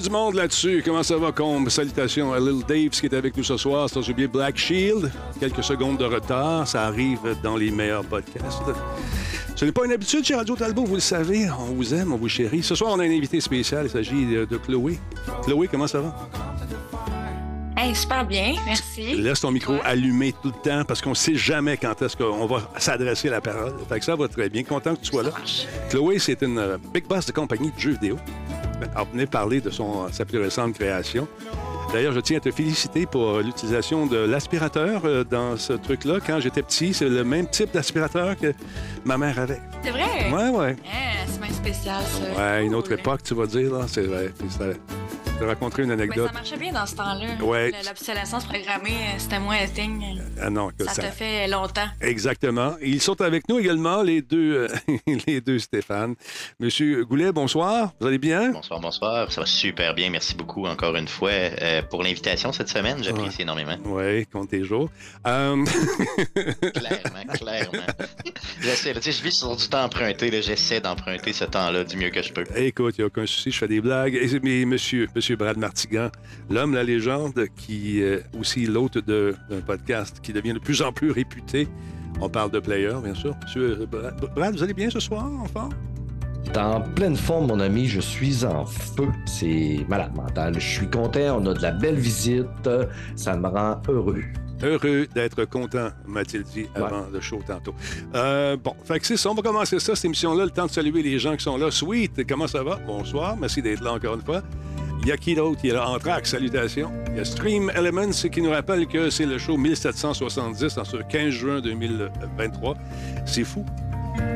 du monde là-dessus? Comment ça va, Combe? Salutations à Little Dave qui est avec nous ce soir. Sans oublier Black Shield. Quelques secondes de retard. Ça arrive dans les meilleurs podcasts. Ce n'est pas une habitude chez Radio Talbot, vous le savez. On vous aime, on vous chérit. Ce soir, on a un invité spécial. Il s'agit de, Chloé. Chloé, comment ça va? Hey, super bien, merci. Laisse ton micro Ouais. allumé tout le temps parce qu'on ne sait jamais quand est-ce qu'on va s'adresser la parole. Fait que ça va très bien. Content que tu sois là. Chloé, c'est une euh, big boss de compagnie de jeux vidéo. Elle venait parler de son, sa plus récente création. D'ailleurs, je tiens à te féliciter pour l'utilisation de l'aspirateur euh, dans ce truc-là. Quand j'étais petit, c'est le même type d'aspirateur que ma mère avait. C'est vrai? Ouais, ouais. Ah, c'est bien spécial, ça. Ouais, une autre époque, tu vas dire, là. C'est vrai. Te raconterai une Mais anecdote. ça marchait bien dans ce temps-là. Ouais. Le- L'obsolescence programmée, euh, c'était moins un thing. Ah non, écoute, Ça ça- te fait longtemps. Exactement. Ils sont avec nous également, les deux, euh, les deux Stéphane. Monsieur Goulet, bonsoir. Vous allez bien? Bonsoir, bonsoir. Ça va super bien. Merci beaucoup encore une fois euh, pour l'invitation cette semaine. J'apprécie énormément. Oui, compte tes jours. Clairement, clairement. J'essaie, là, tu sais, je vis sur du temps emprunté. là. J'essaie d'emprunter ce temps-là du mieux que je peux. Écoute, il n'y a aucun souci, je fais des blagues. Mais monsieur, monsieur Brad Martigan, l'homme, la légende, qui est aussi l'hôte de- d'un podcast qui devient de plus en plus réputé. On parle de player, bien sûr. Monsieur Brad, Brad, vous allez bien ce soir, enfin? En pleine forme, mon ami, je suis en feu. C'est malade mental. Je suis content, on a de la belle visite. Ça me rend heureux. Heureux d'être content, m'a-t-il dit avant le show tantôt. Euh, bon, fait que c'est ça, on va commencer ça, cette émission-là, le temps de saluer les gens qui sont là. Sweet, comment ça va? Bonsoir, merci d'être là encore une fois. Il y a qui d'autre qui est là? Anthrax, salutations. Il y a Stream Elements qui nous rappelle que c'est le show 1770 en ce 15 juin 2023. C'est fou.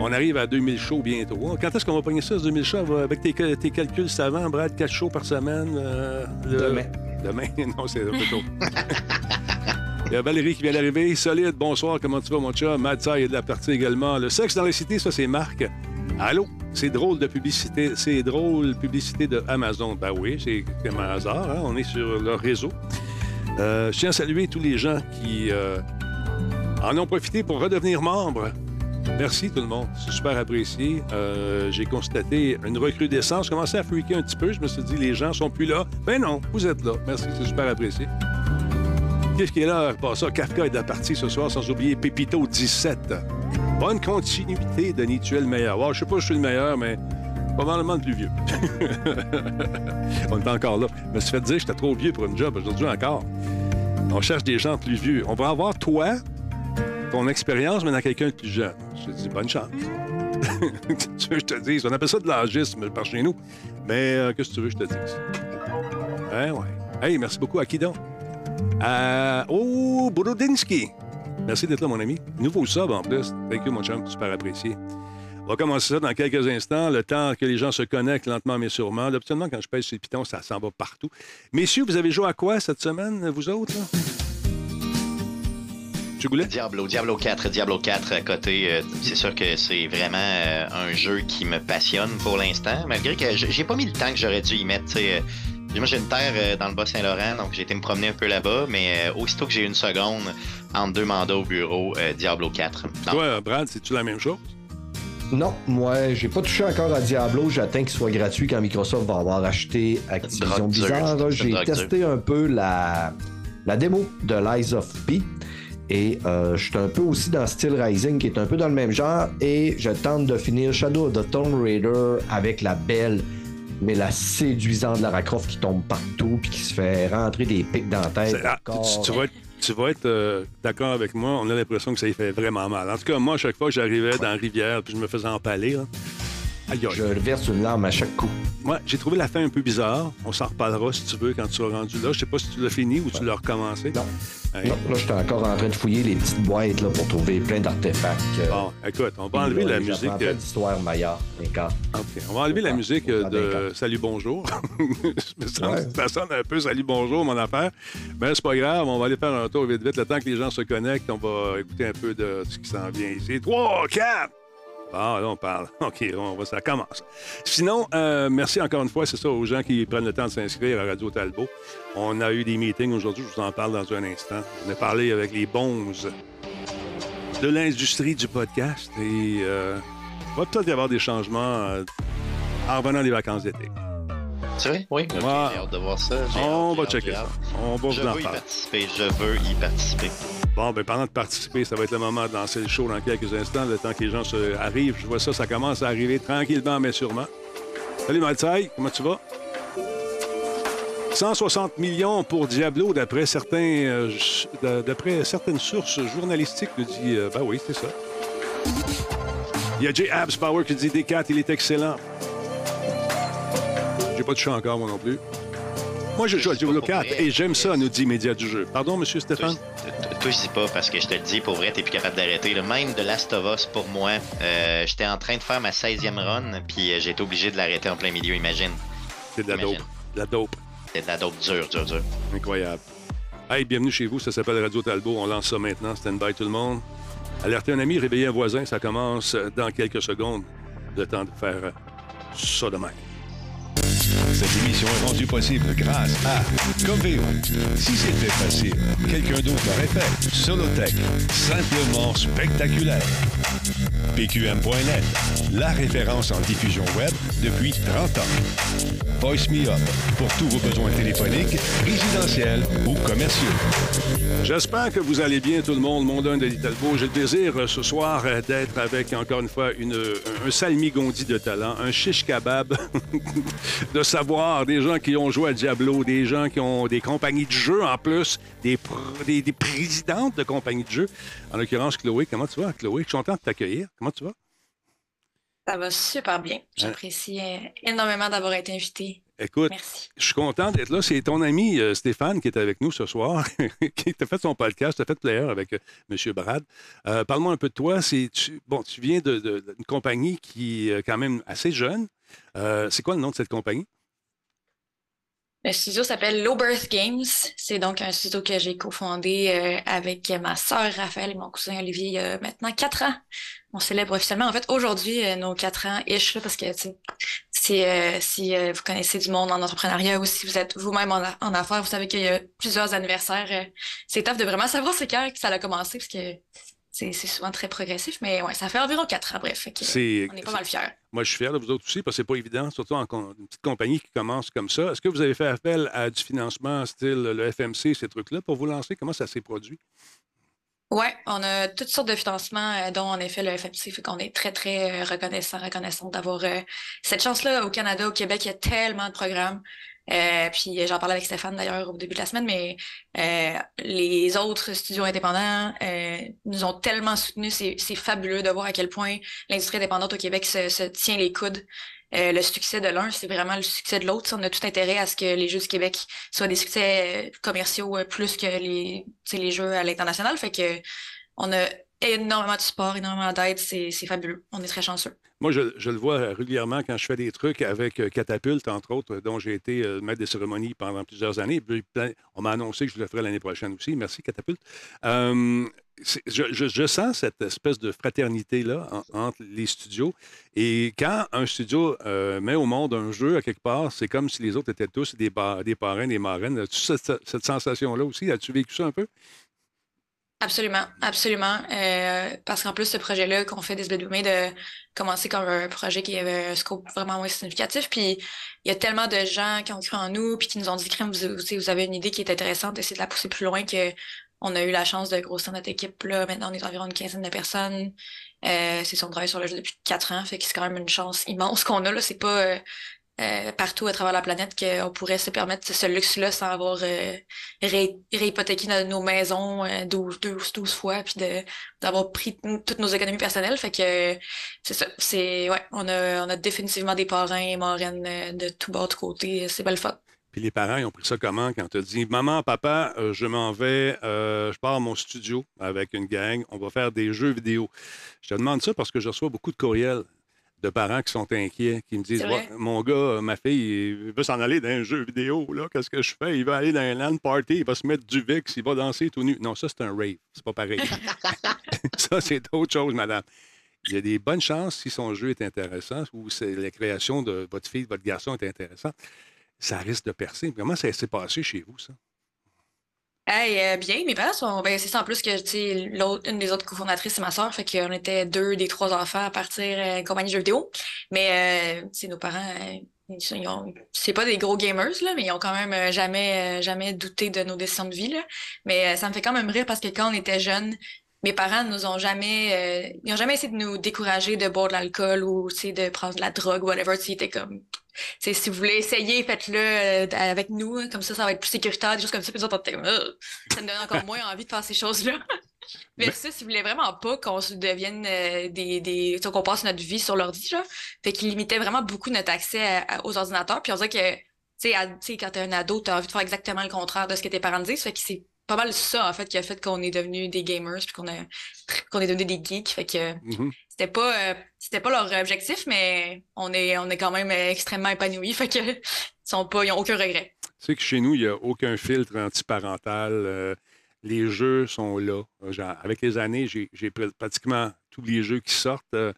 On arrive à 2000 shows bientôt. hein. Quand est-ce qu'on va pogner ça, ce 2000 shows? Avec tes, tes calculs savants, Brad, 4 shows par semaine? euh, le- Demain. Demain? non, c'est un peu tôt. Il y a Valérie qui vient d'arriver. Solide, bonsoir, comment tu vas, mon chat? Sai est de la partie également. Le sexe dans la cité, ça, c'est Marc. Allô? C'est drôle de publicité. C'est drôle, publicité de Amazon. Ben oui, c'est comme un hasard. hein, On est sur leur réseau. Euh, je tiens à saluer tous les gens qui euh, en ont profité pour redevenir membres. Merci tout le monde. C'est super apprécié. Euh, J'ai constaté une recrudescence. Je commençais à freaker un petit peu. Je me suis dit, les gens sont plus là. Ben non, vous êtes là. Merci, c'est super apprécié. Qu'est-ce qui est là? Ça. Kafka est de la partie ce soir, sans oublier Pépito 17. Bonne continuité de Nituel meilleur. Ouais, je sais pas si je suis le meilleur, mais probablement le plus vieux. On est encore là. Je me suis fait dire que j'étais trop vieux pour une job aujourd'hui encore. On cherche des gens plus vieux. On va avoir toi, ton expérience, mais dans quelqu'un de plus jeune. Je te dis bonne chance. tu veux que je te dise? On appelle ça de l'âgisme par chez nous. Mais euh, qu'est-ce que tu veux que je te dise? Hein, ouais. Hey, merci beaucoup à qui donc? À... Oh, Borodinski. Merci d'être là, mon ami. Nouveau sub en plus. Thank you, mon chum. Super apprécié. On va commencer ça dans quelques instants, le temps que les gens se connectent lentement mais sûrement. Habituellement, quand je pèse sur le ça s'en va partout. Messieurs, vous avez joué à quoi cette semaine, vous autres? Là? Diablo, Diablo 4, Diablo 4 à côté. euh, c'est sûr que c'est vraiment euh, un jeu qui me passionne pour l'instant, malgré que j'ai pas mis le temps que j'aurais dû y mettre. euh, moi, j'ai une terre euh, dans le Bas-Saint-Laurent, donc j'ai été me promener un peu là-bas, mais euh, aussitôt que j'ai eu une seconde entre deux mandats au bureau, euh, Diablo 4. Non, Toi, Brad, c'est-tu la même chose? Non, moi, j'ai pas touché encore à Diablo. J'attends qu'il soit gratuit quand Microsoft va avoir acheté Activision une J'ai testé un peu la, la démo de Lies of P. Et euh, je suis un peu aussi dans Steel Rising, qui est un peu dans le même genre. Et je tente de finir Shadow of the Tomb Raider avec la belle, mais la séduisante Lara Croft qui tombe partout puis qui se fait rentrer des pics dans la tête. Ah, tu, vas être, euh, d'accord avec moi. On a l'impression que ça y fait vraiment mal. En tout cas, moi, à chaque fois que j'arrivais dans la rivière puis je me faisais empaler, aïe, aïe. Je verse une larme à chaque coup. Moi, j'ai trouvé la fin un peu bizarre. On s'en reparlera si tu veux quand tu seras rendu là. Je sais pas si tu l'as fini ou tu l'as recommencé. Non. Hey. Non, là, j'étais encore en train de fouiller les petites boîtes là, pour trouver plein d'artefacts. euh, Bon, écoute, on va enlever là, la musique. euh, d'accord. OK. On va enlever la musique euh, de. Salut Bonjour. Je me sens Ouais. ça sonne un peu Salut Bonjour, mon affaire. Mais c'est pas grave, on va aller faire un tour vite vite. Le temps que les gens se connectent, on va écouter un peu de ce qui s'en vient ici. 3, 4! Ah, là, on parle. OK, on ça commence. Sinon, euh, merci encore une fois, c'est ça, aux gens qui prennent le temps de s'inscrire à Radio Talbot. On a eu des meetings aujourd'hui, je vous en parle dans un instant. On a parlé avec les bons de l'industrie du podcast et euh, il va peut-être y avoir des changements euh, en revenant des vacances d'été. C'est vrai? Oui. Ouais. J'ai hâte de voir ça. On hâte, va checker hâte, ça. On va Je vous en veux y parler. participer. Je veux y participer. Bon, ben pendant de participer, ça va être le moment de lancer le show dans quelques instants, le temps que les gens se arrivent. Je vois ça, ça commence à arriver tranquillement, mais sûrement. Salut Maltaï, comment tu vas? 160 millions pour Diablo, d'après certains, euh, d'après certaines sources journalistiques, nous dit. euh, ben oui, c'est ça. Il y a J. Abs Power qui dit D4, il est excellent. J'ai pas de chat encore, moi non plus. Moi, je joue à Diablo pas 4 pour vrai. et j'aime ça, nous dit Média du jeu. Pardon, monsieur Stéphane? je- toi, je sais pas parce que je te le dis, pour vrai, t'es plus capable d'arrêter. là. Même de Last of Us, pour moi, euh, j'étais en train de faire ma 16e run, puis euh, j'ai été obligé de l'arrêter en plein milieu, imagine. C'est de la Imagine. dope. De la dope. C'est de la dope dure, dure, dure. Incroyable. Hey, bienvenue chez vous. Ça s'appelle Radio Talbot. On lance ça maintenant. Stand by tout le monde. Alertez un ami, réveillez un voisin. Ça commence dans quelques secondes. Le temps de faire euh, ça de même. Cette émission est rendue possible grâce à Coveo. Si c'était facile, quelqu'un d'autre l'aurait fait. Solotech, simplement spectaculaire. PQM.net, la référence en diffusion web depuis 30 ans. Voice Me Up, pour tous vos besoins téléphoniques, résidentiels ou commerciaux. J'espère que vous allez bien, tout le monde. Mon de Talbot. J'ai le plaisir euh, ce soir euh, d'être avec, encore une fois, une, un, salmi-gondi de talent, un shish kebab de savoir, des gens qui ont joué à Diablo, des gens qui ont des compagnies de jeux en plus, des, des, des présidentes de compagnies de jeux. En l'occurrence, Chloé. Comment tu vas, Chloé? Je suis content de t'accueillir. Comment tu vas? Ça va super bien. J'apprécie euh, énormément d'avoir été invité. Écoute, Merci. je suis content d'être là. C'est ton ami euh, Stéphane qui est avec nous ce soir, qui t'a fait son podcast, t'a fait player avec euh, M. Brad. Euh, Parle-moi un peu de toi. Tu, bon, tu viens de- de- d'une compagnie qui est quand même assez jeune. C'est quoi le nom de cette compagnie? Le studio s'appelle Low Birth Games. C'est donc un studio que j'ai cofondé euh, avec ma sœur Raphaël et mon cousin Olivier il y a maintenant quatre ans. On célèbre officiellement, en fait, aujourd'hui, euh, nos quatre ans ish, là, parce que si, euh, si euh, vous connaissez du monde en entrepreneuriat ou si vous êtes vous-même en, en affaires, vous savez qu'il y a plusieurs anniversaires. c'est tough de vraiment savoir c'est quand que ça a commencé, parce que c'est souvent très progressif, mais ouais, ça fait environ quatre ans, bref. C'est, on est pas mal fiers. moi, je suis fier de vous autres aussi, parce que c'est pas évident, surtout en une petite compagnie qui commence comme ça. Est-ce que vous avez fait appel à du financement style le FMC, ces trucs-là, pour vous lancer? Comment ça s'est produit? Ouais, on a toutes sortes de financements, euh, dont en effet le FMC, fait qu'on est très, très euh, reconnaissant, reconnaissant d'avoir euh, cette chance-là au Canada, au Québec, il y a tellement de programmes. Euh, puis j'en parlais avec Stéphane d'ailleurs au début de la semaine, mais euh, les autres studios indépendants euh, nous ont tellement soutenus, c'est fabuleux de voir à quel point l'industrie indépendante au Québec se, se tient les coudes. Euh, le succès de l'un, c'est vraiment le succès de l'autre. On a tout intérêt à ce que les Jeux du Québec soient des succès euh, commerciaux euh, plus que les, les jeux à l'international. Fait que on a énormément de support, énormément d'aide. C'est fabuleux. On est très chanceux. Moi, je, le vois régulièrement quand je fais des trucs avec euh, Catapulte, entre autres, dont j'ai été euh, maître des cérémonies pendant plusieurs années. Puis, on m'a annoncé que je le ferai l'année prochaine aussi. Merci, Catapulte. Euh, je, sens cette espèce de fraternité-là en- entre les studios. Et quand un studio euh, met au monde un jeu à quelque part, c'est comme si les autres étaient tous des, des parrains, des marraines. As-tu cette, cette sensation-là aussi? As-tu vécu ça un peu? Absolument, absolument. Euh, parce qu'en plus, ce projet-là qu'on fait des SBDOME de commencer comme un projet qui avait un scope vraiment moins significatif. Puis il y a tellement de gens qui ont cru en nous, puis qui nous ont dit, Crème, vous, vous, avez une idée qui est intéressante, d'essayer de la pousser plus loin que on a eu la chance de grossir notre équipe. Là. Maintenant, on est environ une quinzaine de personnes. Euh, c'est son travail sur le jeu depuis quatre ans, fait que c'est quand même une chance immense qu'on a. là. C'est pas euh, euh, partout à travers la planète qu'on pourrait se permettre ce luxe-là sans avoir euh, ré- réhypothéqué no- nos maisons euh, 12, 12, 12 fois, puis d'avoir pris toutes nos économies personnelles. Fait que c'est ça. C'est ouais, on a, on a définitivement des parrains et marraines euh, de tout bas de côté. C'est belle fun. Puis les parents, ils ont pris ça comment quand tu as dit Maman, papa, je m'en vais, je pars à mon studio avec une gang, on va faire des jeux vidéo. Je te demande ça parce que je reçois beaucoup de courriels de parents qui sont inquiets, qui me disent? Ouais, Mon gars, ma fille, il veut s'en aller dans un jeu vidéo, là, qu'est-ce que je fais? Il va aller dans un LAN party, il va se mettre du VIX, il va danser tout nu. Non, ça, c'est un rave, c'est pas pareil. ça, c'est autre chose, madame. Il y a des bonnes chances si son jeu est intéressant ou c'est la création de votre fille, de votre garçon est intéressante ça risque de percer. Comment ça s'est passé chez vous, ça? Hey, euh, bien, mes parents sont. Ben, c'est ça en plus que tu l'autre, une des autres cofondatrices, c'est ma soeur. Fait qu'on était deux des trois enfants à partir euh, compagnie de jeux vidéo. Mais euh, tu sais, nos parents, euh, ils ont- c'est pas des gros gamers, là, mais ils ont quand même euh, jamais, euh, jamais douté de nos décisions de vie. Là. Mais euh, ça me fait quand même rire parce que quand on était jeunes, mes parents nous ont jamais, euh, ils ont jamais essayé de nous décourager de boire de l'alcool ou de prendre de la drogue, whatever. Tu sais, Ils étaient comme, si vous voulez essayer, faites-le euh, avec nous, hein, comme ça, ça va être plus sécuritaire, des choses comme ça. Puis nous autres, on ça me donne encore moins envie de faire ces choses-là. Mais- Versus, ils voulaient vraiment pas qu'on se devienne euh, des, qu'on passe notre vie sur l'ordi. Fait qu'ils limitaient vraiment beaucoup notre accès à- à- aux ordinateurs. Puis on dirait que, tu sais, quand t'es un ado, t'as envie de faire exactement le contraire de ce que tes parents disent. Fait que c'est pas mal ça, en fait, qui a fait qu'on est devenus des gamers puis qu'on est devenus des geeks. Fait que Mhm. C'était pas, euh, c'était pas leur objectif, mais on est, on est quand même extrêmement épanouis. Fait que, ils sont pas, ils ont aucun regret. Tu sais que chez nous, il n'y a aucun filtre antiparental. euh, les jeux sont là. Euh, genre, avec les années, j'ai j'ai pr- pratiquement tous les jeux qui sortent. euh,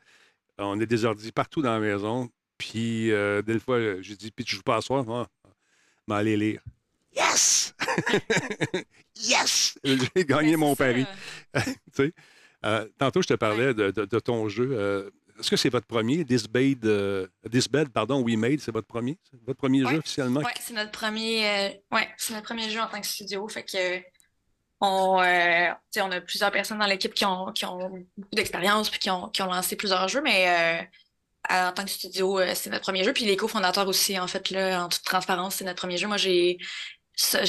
on est des ordi partout dans la maison. Puis, euh, des fois, j'ai dit, puis tu joues pas à soir? Ah, mais allez lire. Yes! yes! J'ai gagné Ben, mon pari. Tu sais, euh, tantôt, je te parlais de, de- de ton jeu. euh, Est-ce que c'est votre premier? This Bed, euh, This Bed, pardon, We Made, c'est votre premier? Votre premier Ouais. jeu officiellement? Ouais, c'est notre premier, ouais, c'est notre premier jeu en tant que studio. Fait que on, on a plusieurs personnes dans l'équipe qui ont, qui ont beaucoup d'expérience puis qui ont, qui ont lancé plusieurs jeux, mais en tant que studio, c'est notre premier jeu. Puis les cofondateurs aussi, en fait, là, en toute transparence, c'est notre premier jeu. Moi, j'ai,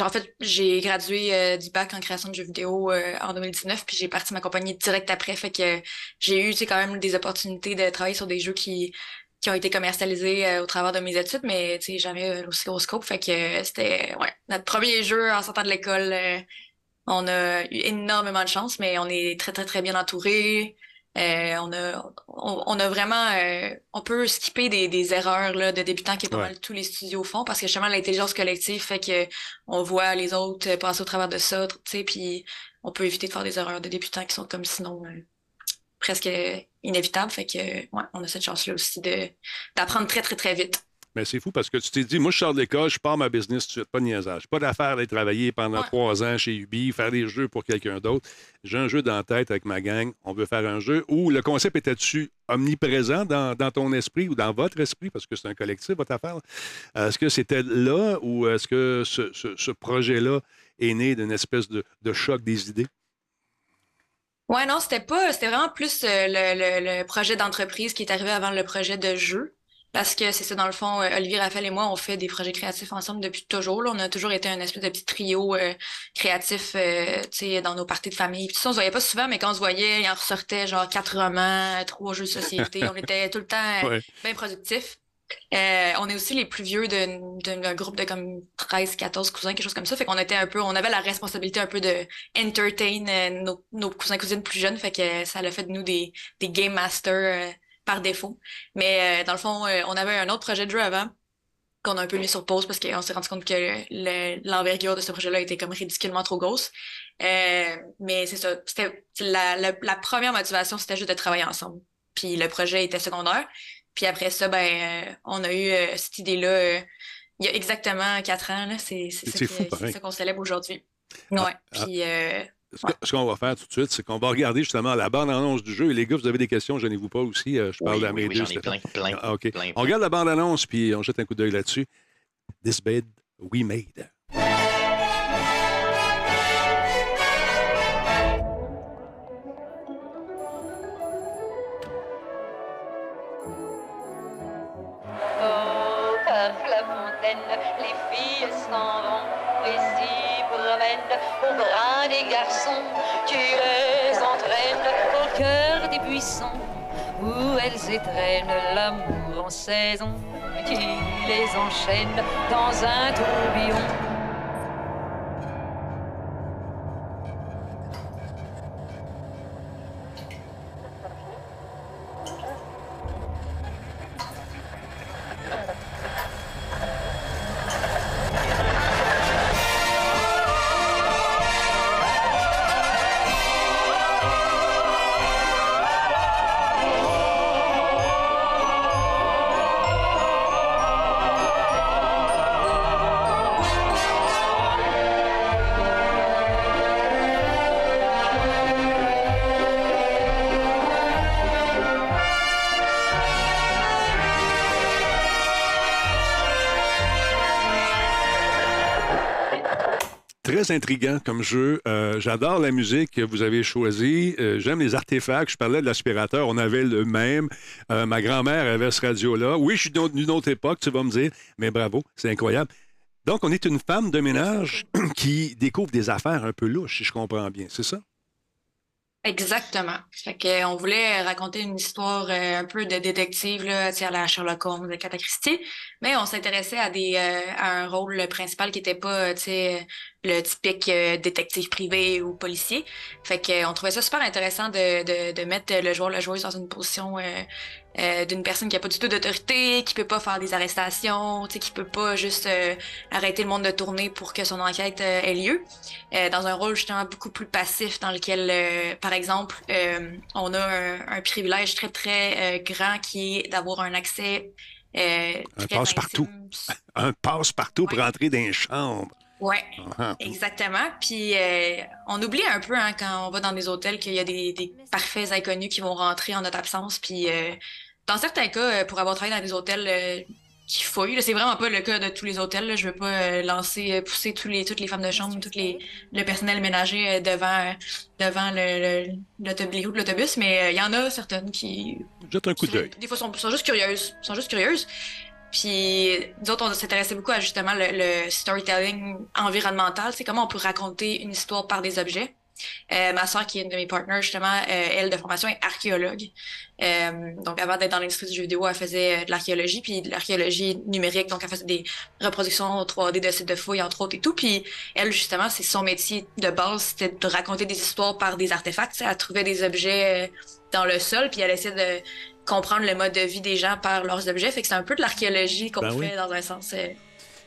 en fait, j'ai gradué euh, du bac en création de jeux vidéo euh, en 2019, puis j'ai parti ma compagnie direct après. Fait que j'ai eu, quand même des opportunités de travailler sur des jeux qui qui ont été commercialisés euh, au travers de mes études, mais jamais aussi gros scope. Fait que c'était ouais, notre premier jeu en sortant de l'école. on a eu énormément de chance, mais on est très, très, très bien entouré. Euh, on a, on, on a vraiment, euh, on peut skipper des, des erreurs là, de débutants que pas Ouais. mal tous les studios font parce que justement l'intelligence collective fait que on voit les autres euh, passer au travers de ça, tu sais, puis on peut éviter de faire des erreurs de débutants qui sont comme sinon euh, presque inévitables. Fait que ouais, on a cette chance-là aussi de d'apprendre très, très, très vite. Mais c'est fou parce que tu t'es dit, moi, je sors de l'école, je pars ma business tout de suite, pas de niaisage. Pas d'affaire d'aller travailler pendant Ouais. trois ans chez Ubi, faire des jeux pour quelqu'un d'autre. J'ai un jeu dans la tête avec ma gang, on veut faire un jeu où le concept était-tu omniprésent dans, dans ton esprit ou dans votre esprit, parce que c'est un collectif, votre affaire? Est-ce que c'était là ou est-ce que ce, ce- ce projet-là est né d'une espèce de, de choc des idées? Ouais, non, c'était pas, c'était vraiment plus euh, le, le, le projet d'entreprise qui est arrivé avant le projet de jeu. Parce que c'est ça, dans le fond, euh, Olivier, Raphaël et moi, on fait des projets créatifs ensemble depuis toujours. Là. On a toujours été un espèce de petit trio euh, créatif euh, tu sais, dans nos parties de famille. Puis ça, on se voyait pas souvent, mais quand on se voyait, il en ressortait genre quatre romans, trois jeux de société. on était tout le temps euh, Ouais. bien productifs. Euh, on est aussi les plus vieux d'un d'un groupe de comme 13, 14 cousins, quelque chose comme ça. Fait qu'on était un peu, on avait la responsabilité un peu de entertain euh, nos, nos cousins cousines plus jeunes. Fait que ça l'a fait de nous des, des game masters euh, par défaut. Mais euh, dans le fond, euh, on avait un autre projet de jeu avant qu'on a un peu mis sur pause parce qu'on s'est rendu compte que le- l'envergure de ce projet-là était comme ridiculement trop grosse. Euh, mais c'est ça. C'était la, la, la première motivation, c'était juste de travailler ensemble. Puis le projet était secondaire. Puis après ça, ben, on a eu cette idée-là il y a exactement quatre ans. C'est ça, qu'on célèbre aujourd'hui. Ouais. ah. Puis Ce que- ce qu'on va faire tout de suite, c'est qu'on va regarder justement la bande-annonce du jeu. Et les gars, vous avez des questions, gênez-vous pas aussi. Euh, je parle Oui, à mes oui, deux. j'en ai Stéphane. plein, plein, Ah, plein, On regarde la bande-annonce, puis on jette un coup d'œil là-dessus. This bed we made. Cœur des buissons où elles étrennent l'amour en saison. Tu les enchaînes dans un tourbillon. Très intriguant comme jeu. Euh, J'adore la musique que vous avez choisie. Euh, J'aime les artefacts. Je parlais de l'aspirateur. On avait le même. Euh, ma grand-mère avait ce radio-là. Oui, je suis d'une autre époque, tu vas me dire. Mais bravo, c'est incroyable. Donc, on est une femme de ménage qui découvre des affaires un peu louches, si je comprends bien. C'est ça? Exactement. Que, on voulait raconter une histoire un peu de détective, là, à la Sherlock Holmes, de Agatha Christie, mais on s'intéressait à des à un rôle principal qui était pas, le typique euh, détective privé ou policier. Fait que, on trouvait ça super intéressant de, de, de mettre le joueur, la joueuse dans une position euh, euh, d'une personne qui a pas du tout d'autorité, qui peut pas faire des arrestations, tu sais, qui peut pas juste euh, arrêter le monde de tourner pour que son enquête euh, ait lieu. Euh, dans un rôle justement beaucoup plus passif dans lequel, euh, par exemple, euh, on a un, un privilège très très euh, grand qui est d'avoir un accès euh, Un passe-partout. Un passe-partout pour entrer dans les chambres. Ouais, Ah, exactement. Puis euh, on oublie un peu hein, quand on va dans des hôtels qu'il y a des, des parfaits inconnus qui vont rentrer en notre absence. Puis euh, dans certains cas, euh, pour avoir travaillé dans des hôtels euh, qui fouillent, c'est vraiment pas le cas de tous les hôtels. Là. Je veux pas euh, lancer, pousser tous les, toutes les femmes de chambre, toutes les le personnel ménager devant devant le, le, l'auto- les roues de l'autobus, mais euh, il y en a certaines qui Jette un coup d'œil. des fois, sont, sont juste curieuses. sont juste curieuses. Puis, nous autres, on s'intéressait beaucoup à justement le, le storytelling environnemental. C'est comment on peut raconter une histoire par des objets. Euh, ma soeur, qui est une de mes partners, justement, euh, elle, de formation, est archéologue. Euh, donc, avant d'être dans l'industrie du jeu vidéo, elle faisait euh, de l'archéologie, puis de l'archéologie numérique. Donc, elle faisait des reproductions 3D de sites de fouilles, entre autres, et tout. Puis, elle, justement, c'est son métier de base, c'était de raconter des histoires par des artefacts. Elle trouvait des objets euh, dans le sol, puis elle essayait de comprendre le mode de vie des gens par leurs objets. Fait que c'est un peu de l'archéologie qu'on Ben oui. fait dans un sens. euh,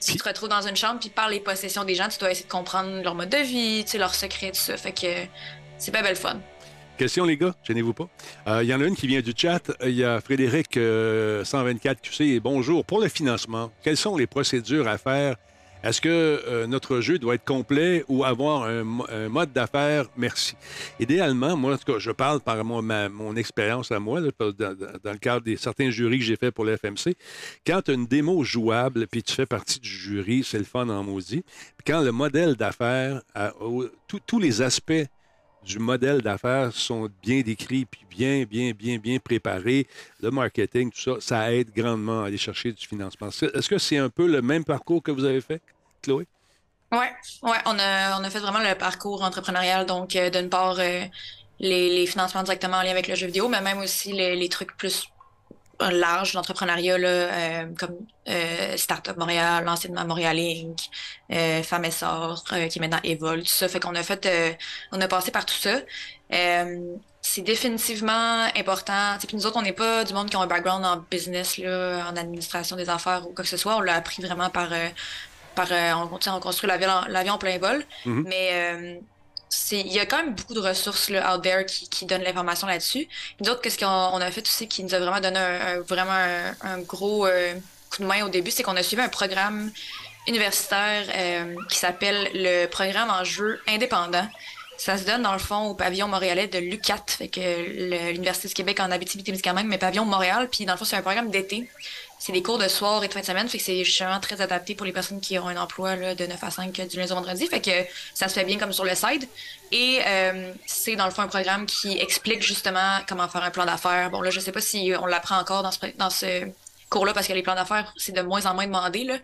si Puis- tu te retrouves dans une chambre, puis par les possessions des gens, tu dois essayer de comprendre leur mode de vie, tu sais, leurs secrets, tout ça. Fait que c'est pas belle fun. Question, les gars, gênez-vous pas. Euh, Il y en a une qui vient du chat. Il y a Frédéric euh, 124 QC. Bonjour. Pour le financement, quelles sont les procédures à faire? Est-ce que euh, notre jeu doit être complet ou avoir un, mo- un mode d'affaires? Merci. Idéalement, moi, je parle par mon, mon expérience à moi, dans, le cadre des certains jurys que j'ai fait pour le FMC. Quand tu une démo jouable puis tu fais partie du jury, c'est le fun en maudit. Puis quand le modèle d'affaires, tous les aspects du modèle d'affaires sont bien décrits, puis bien, bien, bien, bien préparés. Le marketing, tout ça, ça aide grandement à aller chercher du financement. Est-ce que c'est un peu le même parcours que vous avez fait, Chloé? Ouais, ouais, on a, on a fait vraiment le parcours entrepreneurial, donc euh, d'une part euh, les, financements directement en lien avec le jeu vidéo, mais même aussi les trucs plus larges d'entrepreneuriat, là, euh, comme euh, Startup Montréal, l'anciennement Montréal Inc., euh, Femmes et Sœurs, euh, qui est maintenant Evol, tout ça. Fait qu'on a fait, euh, on a passé par tout ça. Euh, c'est définitivement important. Puis nous autres, on n'est pas du monde qui ont un background en business, là, en administration des affaires ou quoi que ce soit. On l'a appris vraiment par, euh, par euh, on, on construit l'avion en- plein vol. Mhm. Mais euh, il y a quand même beaucoup de ressources out there qui, donnent l'information là-dessus. Puis Nous autres, qu'est-ce qu'on on a fait aussi qui nous a vraiment donné un, vraiment un, gros euh, coup de main au début, c'est qu'on a suivi un programme universitaire euh, qui s'appelle le programme en jeu indépendant. Ça se donne dans le fond au pavillon montréalais de l'UCAT, fait l'Université du Québec en Abitibi-Témiscamingue, mais pavillon Montréal. Puis dans le fond, c'est un programme d'été. C'est des cours de soir et de fin de semaine, fait que c'est justement très adapté pour les personnes qui ont un emploi de 9 à 5 du lundi au vendredi. Fait que ça se fait bien comme sur le side. Et euh, c'est dans le fond un programme qui explique justement comment faire un plan d'affaires. Bon là, je sais pas si on l'apprend encore dans ce, dans ce cours-là parce que les plans d'affaires, c'est de moins en moins demandé. Là.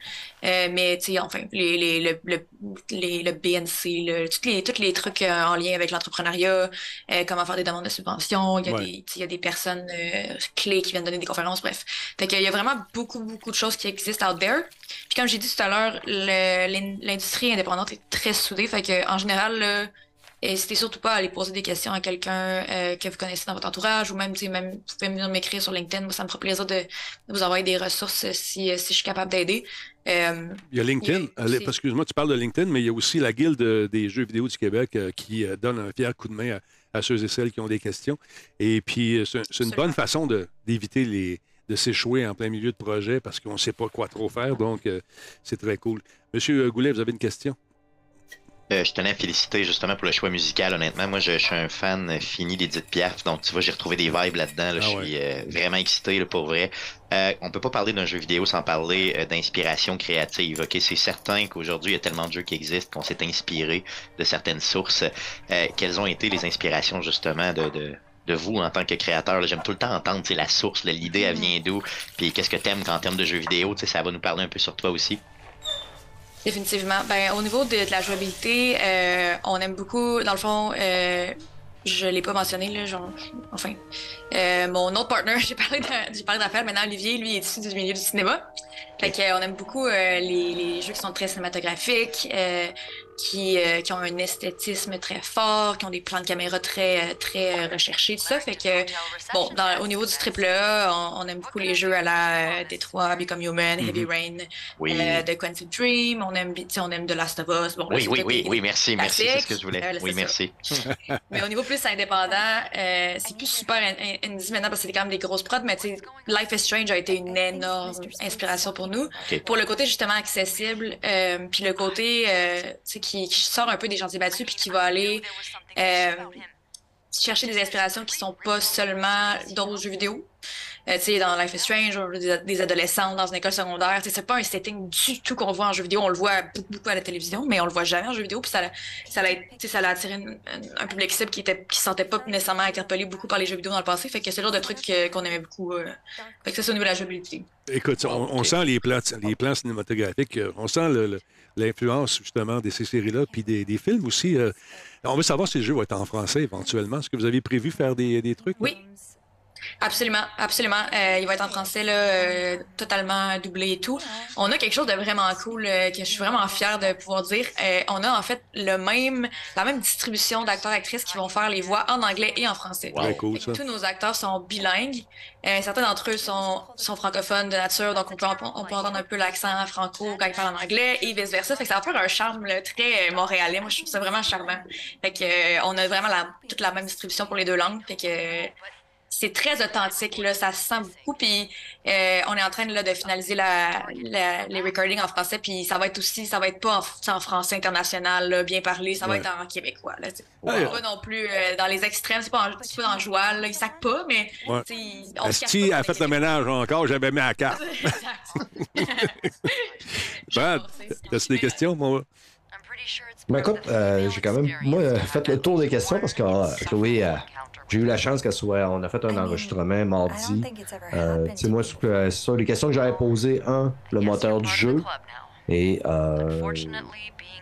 Euh, mais tu sais, enfin, les, les, le, le, les- le BNC, le, tous les, tous les trucs euh, en lien avec l'entrepreneuriat, euh, comment faire des demandes de subventions, il y a, Ouais. des, il y a des personnes euh, clés qui viennent donner des conférences, bref. Fait qu'il y a vraiment beaucoup, beaucoup de choses qui existent out there. Puis comme j'ai dit tout à l'heure, l'industrie indépendante est très soudée. Fait que en général, là, N'hésitez surtout pas à aller poser des questions à quelqu'un euh, que vous connaissez dans votre entourage ou même, tu sais, même, vous pouvez venir m'écrire sur LinkedIn. Moi, ça me fera plaisir de, de vous envoyer des ressources euh, si, euh, si je suis capable d'aider. Euh, Il y a LinkedIn. Excuse-moi, tu parles de LinkedIn, mais il y a aussi la Guilde des jeux vidéo du Québec euh, qui donne un fier coup de main à, à ceux et celles qui ont des questions. Et puis, c'est une bonne façon d'éviter les de s'échouer en plein milieu de projet parce qu'on ne sait pas quoi trop faire. Donc, c'est très cool. Monsieur Goulet, vous avez une question? Euh, je tenais à féliciter justement pour le choix musical. Honnêtement, moi, je, je suis un fan fini d'Edith Piaf, donc tu vois, j'ai retrouvé des vibes là-dedans. là. Ah je ouais. suis euh, vraiment excité là, pour vrai. Euh, on peut pas parler d'un jeu vidéo sans parler euh, d'inspiration créative. Ok, c'est certain qu'aujourd'hui il y a tellement de jeux qui existent qu'on s'est inspiré de certaines sources. Euh, quelles ont été les inspirations justement de, de de vous en tant que créateur. là? J'aime tout le temps entendre tu sais, la source, là, l'idée, elle vient d'où, puis qu'est-ce que t'aimes en termes de jeux vidéo, tu sais, ça va nous parler un peu sur toi aussi. Définitivement. Ben, au niveau de, de la jouabilité, euh, on aime beaucoup, dans le fond, euh, je l'ai pas mentionné, là, genre, enfin. Euh, mon autre partner, j'ai parlé de- j'ai parlé d'affaires, maintenant Olivier, lui, est issu du milieu du cinéma. Fait que, euh, on aime beaucoup euh, les, les jeux qui sont très cinématographiques, euh, qui, euh, qui ont un esthétisme très fort, qui ont des plans de caméra très, euh, très euh, recherchés, tout ça. Fait que, bon, dans, au niveau du triple A, on, on aime beaucoup les jeux à la euh, Détroit, Become Human, Heavy Rain, Oui. euh, de Quantum Dream, on aime, on aime The Last of Us. Bon, Oui, oui, oui, oui, merci, merci, c'est ce que je voulais. Là, oui, merci. Mais au niveau plus indépendant, c'est plus super in- in- indie maintenant parce que c'est quand même des grosses prods, mais tu sais, Life is Strange a été une énorme inspiration pour nous. Pour le côté justement accessible, puis le côté tu sais, qui, qui sort un peu des chantiers battus, puis qui va aller euh, chercher des inspirations qui sont pas seulement d'autres jeux vidéo. Euh, tu sais, dans Life is Strange, on a des, des adolescents dans une école secondaire. Tu sais, c'est pas un setting du tout qu'on voit en jeu vidéo. On le voit beaucoup, beaucoup à la télévision, mais on le voit jamais en jeu vidéo. Puis ça, ça, ça l'a attiré une- un public cible qui était qui se sentait pas nécessairement interpellé beaucoup par les jeux vidéo dans le passé. Fait que c'est le genre de truc qu'on aimait beaucoup. euh. Fait que ça, c'est au niveau de la jouabilité. Écoute, on, sent les plans, les plans cinématographiques, euh, on sent le- le- l'influence justement de ces séries-là, puis des, des films aussi. euh. on veut savoir si le jeu va être en français éventuellement. Est-ce que vous avez prévu faire des, des trucs? Oui. Absolument, absolument. Euh, il va être en français là, euh, totalement doublé et tout. On a quelque chose de vraiment cool euh, que je suis vraiment fière de pouvoir dire. Euh, on a en fait le même, la même distribution d'acteurs actrices qui vont faire les voix en anglais et en français. Très cool, ça. Tous nos acteurs sont bilingues. Euh, certains d'entre eux sont, sont francophones de nature, donc on peut, on peut entendre un peu l'accent franco quand ils parlent en anglais et vice versa. Fait que ça va faire un charme là, très euh, montréalais. Moi, je trouve ça vraiment charmant. Fait que on a vraiment la, toute la même distribution pour les deux langues. Fait que c'est très authentique, là, ça se sent beaucoup. Puis euh, on est en train là, de finaliser la, la- les recordings en français. Puis ça va être aussi, ça va être pas en, en français international, là, bien parlé, ça va Ouais. être en québécois. Là. Ouais. Pas non plus euh, dans les extrêmes, c'est pas, en, dans le là, ils sacent pas, mais Ouais. on se pas a fait le ménage encore, j'avais mis à la carte. Exact. Ben, t'as-tu des questions, moi? Ben écoute, euh, j'ai quand même moi euh, fait le tour des questions parce que euh, Chloé, euh, j'ai eu la chance qu'elle soit. On a fait un enregistrement mardi. Euh, tu sais, moi, ça, les questions que j'avais posées, un, le moteur du jeu. Et euh,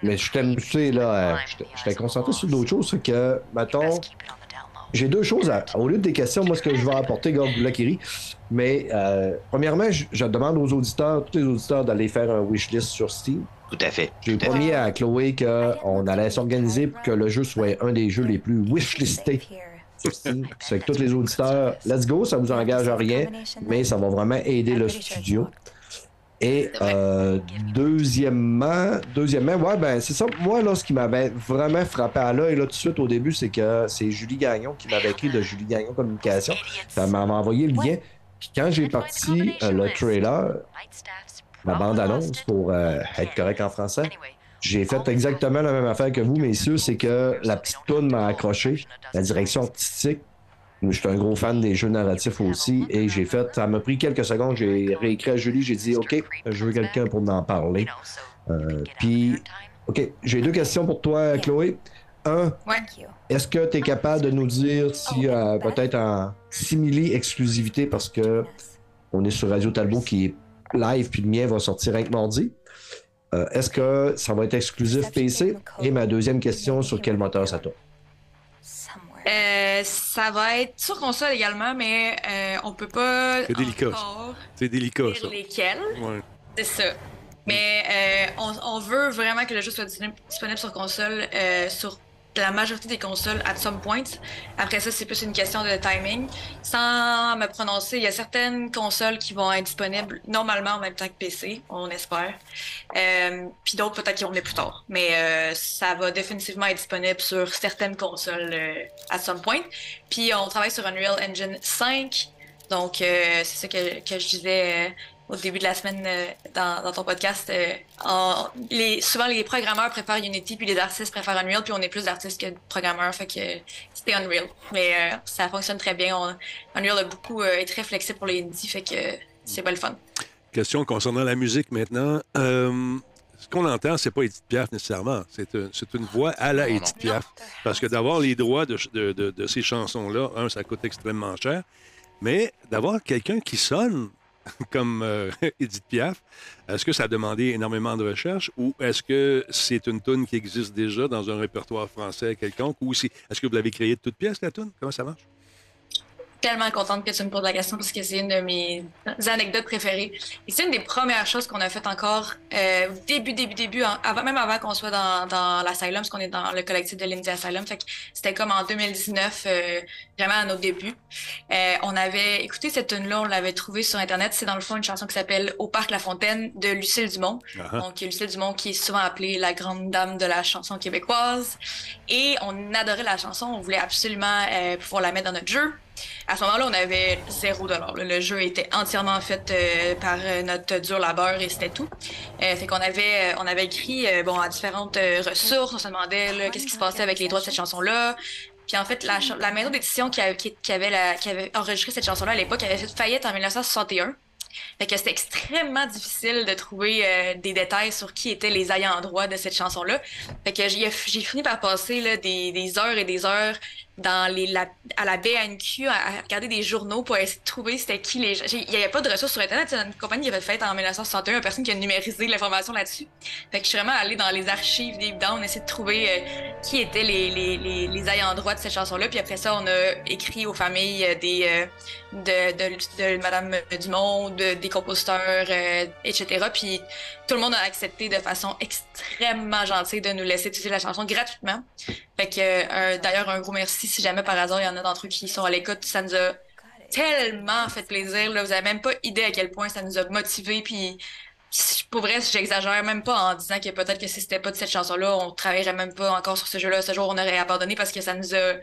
mais je t'aime, tu sais, là, j'étais- concentré sur d'autres choses, c'est que, mettons, j'ai deux choses à, au lieu des questions, moi, ce que je vais apporter, Gord Boulakiri, mais euh, premièrement, je, je demande aux auditeurs, tous les auditeurs, d'aller faire un wishlist sur Steam. Tout à fait. J'ai promis à Chloé qu'on allait s'organiser pour que le jeu soit un des jeux les plus wishlistés C'est que tous les auditeurs, let's go, ça vous engage à rien, mais ça va vraiment aider le studio. Et euh, deuxièmement, deuxièmement, ouais, ben c'est ça. Moi, là, ce qui m'avait vraiment frappé à l'œil, là, tout de suite au début, c'est que c'est Julie Gagnon qui m'avait écrit de Julie Gagnon Communication. Ça m'avait envoyé le lien. Puis quand j'ai parti euh, le trailer, la bande-annonce pour euh, être correct en français, j'ai fait exactement la même affaire que vous, messieurs, c'est que la petite toune m'a accroché, la direction artistique. Je suis un gros fan des jeux narratifs aussi, et j'ai fait, ça m'a pris quelques secondes, j'ai réécrit à Julie, j'ai dit, OK, je veux quelqu'un pour m'en parler. Euh, puis, OK, j'ai deux questions pour toi, Chloé. Un, est-ce que tu es capable de nous dire si, peut-être en simili-exclusivité, parce que on est sur Radio Talbot qui est live, puis le mien va sortir avec mardi? Euh, Est-ce que ça va être exclusif PC? Et ma deuxième question, sur quel moteur ça tourne? Euh, ça va être sur console également, mais euh, on peut pas C'est délicat, encore C'est délicat, dire ça. lesquels. Ouais. C'est ça. Mais euh, on, on veut vraiment que le jeu soit disponible, disponible sur console, euh, sur la majorité des consoles at some point. Après ça, c'est plus une question de timing. Sans me prononcer, il y a certaines consoles qui vont être disponibles normalement en même temps que PC, on espère. Euh, Puis d'autres peut-être qui vont venir plus tard. Mais euh, ça va définitivement être disponible sur certaines consoles euh, at some point. Puis on travaille sur Unreal Engine 5. Donc, euh, c'est ça que, que je disais. Au début de la semaine euh, dans, dans ton podcast. euh, les, souvent, les programmeurs préfèrent Unity, puis les artistes préfèrent Unreal, puis on est plus d'artistes que de programmeurs, fait que c'était Unreal. Mais euh, ça fonctionne très bien. On- Unreal a beaucoup, euh, est très flexible pour les indies, fait que c'est pas le fun. Question concernant la musique maintenant. Euh, ce qu'on entend, c'est pas Edith Piaf nécessairement. C'est un- c'est une voix à la. Edith Piaf. Parce que d'avoir les droits de, de- de- de ces chansons-là, un, ça coûte extrêmement cher. Mais d'avoir quelqu'un qui sonne comme euh, Edith Piaf, est-ce que ça a demandé énormément de recherche ou est-ce que c'est une tune qui existe déjà dans un répertoire français quelconque ou si, est-ce que vous l'avez créée de toute pièce, la tune? Comment ça marche? Tellement contente que tu me poses la question parce que c'est une de mes anecdotes préférées. Et c'est une des premières choses qu'on a faites encore euh, début, début, début, avant, même avant qu'on soit dans, dans l'Asylum, parce qu'on est dans le collectif de l'Indie Asylum. Fait que c'était comme en 2019, euh, vraiment à nos débuts. Euh, on avait écouté cette tune-là, on l'avait trouvée sur Internet. C'est dans le fond une chanson qui s'appelle Au Parc La Fontaine de Lucille Dumont. Ah, Donc, Lucille Dumont, qui est souvent appelée la grande dame de la chanson québécoise. Et on adorait la chanson, on voulait absolument euh, pouvoir la mettre dans notre jeu. À ce moment-là, on avait zéro dollar. Le jeu était entièrement fait euh, par euh, notre dur labeur et c'était tout. Euh, qu'on avait, euh, on avait écrit bon, à différentes ressources. On se demandait qu'est-ce qui se passait avec les droits de cette chanson-là. Puis en fait, la, maison d'édition qui, avait qui avait enregistré cette chanson-là à l'époque avait fait faillite en 1961. Fait que c'était extrêmement difficile de trouver des détails sur qui étaient les ayants droit de cette chanson-là. Fait que j'ai fini par passer des heures et des heures dans les, la, à la BNQ à, regarder des journaux pour essayer de trouver c'était qui les gens. Il n'y avait pas de ressources sur Internet. C'est une compagnie qui avait fait en 1961, personne qui a numérisé l'information là-dessus. Fait que je suis vraiment allée dans les archives des Down, essayer de trouver euh, qui étaient les, les, les, les ayants droit de cette chanson-là. Puis après ça, on a écrit aux familles euh, des, euh, de, de, de Madame Dumont, de, des compositeurs, euh, etc. Puis tout le monde a accepté de façon extrêmement gentille de nous laisser utiliser la chanson gratuitement. Fait que euh, d'ailleurs un gros merci si jamais par hasard il y en a d'entre eux qui sont à l'écoute, ça nous a tellement fait plaisir. Là. Vous avez même pas idée à quel point ça nous a motivés. Puis pour vrai, j'exagère même pas en disant que peut-être que si c'était pas de cette chanson-là, on travaillerait même pas encore sur ce jeu-là. Ce jour, on aurait abandonné parce que ça nous a.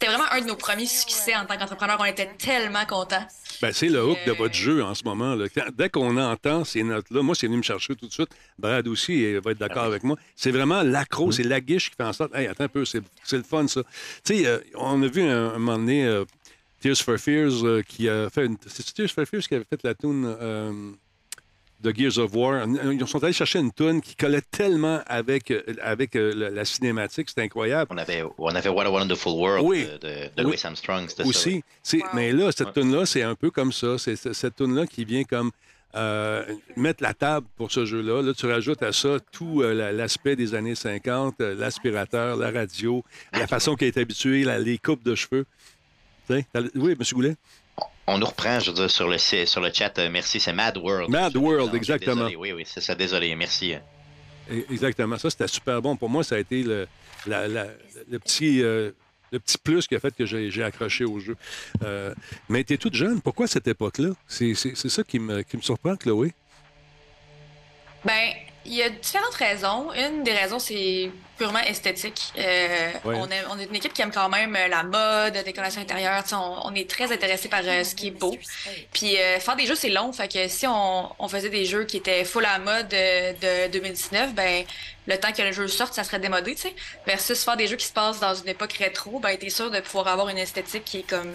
C'était vraiment un de nos premiers succès en tant qu'entrepreneur. On était tellement contents. Ben, c'est le hook de Euh, votre jeu en ce moment. là. Quand- dès qu'on entend ces notes-là, moi, c'est venu me chercher tout de suite. Brad aussi il va être d'accord avec moi. C'est vraiment l'accro, c'est la guiche qui fait en sorte. Hey, attends un peu, c'est c'est le fun, ça. Tu sais, euh, on a vu un, un moment donné euh, Tears for Fears euh, qui a fait une. C'est Tears for Fears qui avait fait la tune euh, de Gears of War. Ils sont allés chercher une tune qui collait tellement avec, euh, avec euh, la, la cinématique, c'était incroyable. On avait, on avait What a Wonderful World Oui. de, de, de Oui. Louis Armstrong. c'était ça, aussi. oui. C'est- Wow. Mais là, cette tune-là, c'est un peu comme ça. C'est c'est- cette tune-là qui vient comme euh, mettre la table pour ce jeu-là. Là, tu rajoutes à ça tout euh, la- l'aspect des années 50, euh, l'aspirateur, la radio, la façon qui est habituée, la- les coupes de cheveux. Oui, M. Goulet? On nous reprend, je veux dire, sur le, sur le chat. euh, merci, c'est Mad World. Mad World, exactement. Désolé, oui, oui, c'est ça. Désolé, merci. E- Exactement. Ça, c'était super bon. Pour moi, ça a été le, la- la- le petit. euh, le petit plus qui a fait que j'ai accroché au jeu. Euh, mais tu es toute jeune. Pourquoi cette époque-là? C'est c'est- c'est ça qui me, qui me surprend, Chloé. Ben, il y a différentes raisons. Une des raisons, c'est purement esthétique. Euh, Ouais. on, est, on est une équipe qui aime quand même euh, la mode, la décoration intérieure. On, on est très intéressé par euh, ce qui est beau. Puis euh, faire des jeux, c'est long. Fait que si on, on faisait des jeux qui étaient full à la mode euh, de 2019, ben le temps que le jeu sorte, ça serait démodé, tu sais. Versus faire des jeux qui se passent dans une époque rétro, ben t'es sûr de pouvoir avoir une esthétique qui est comme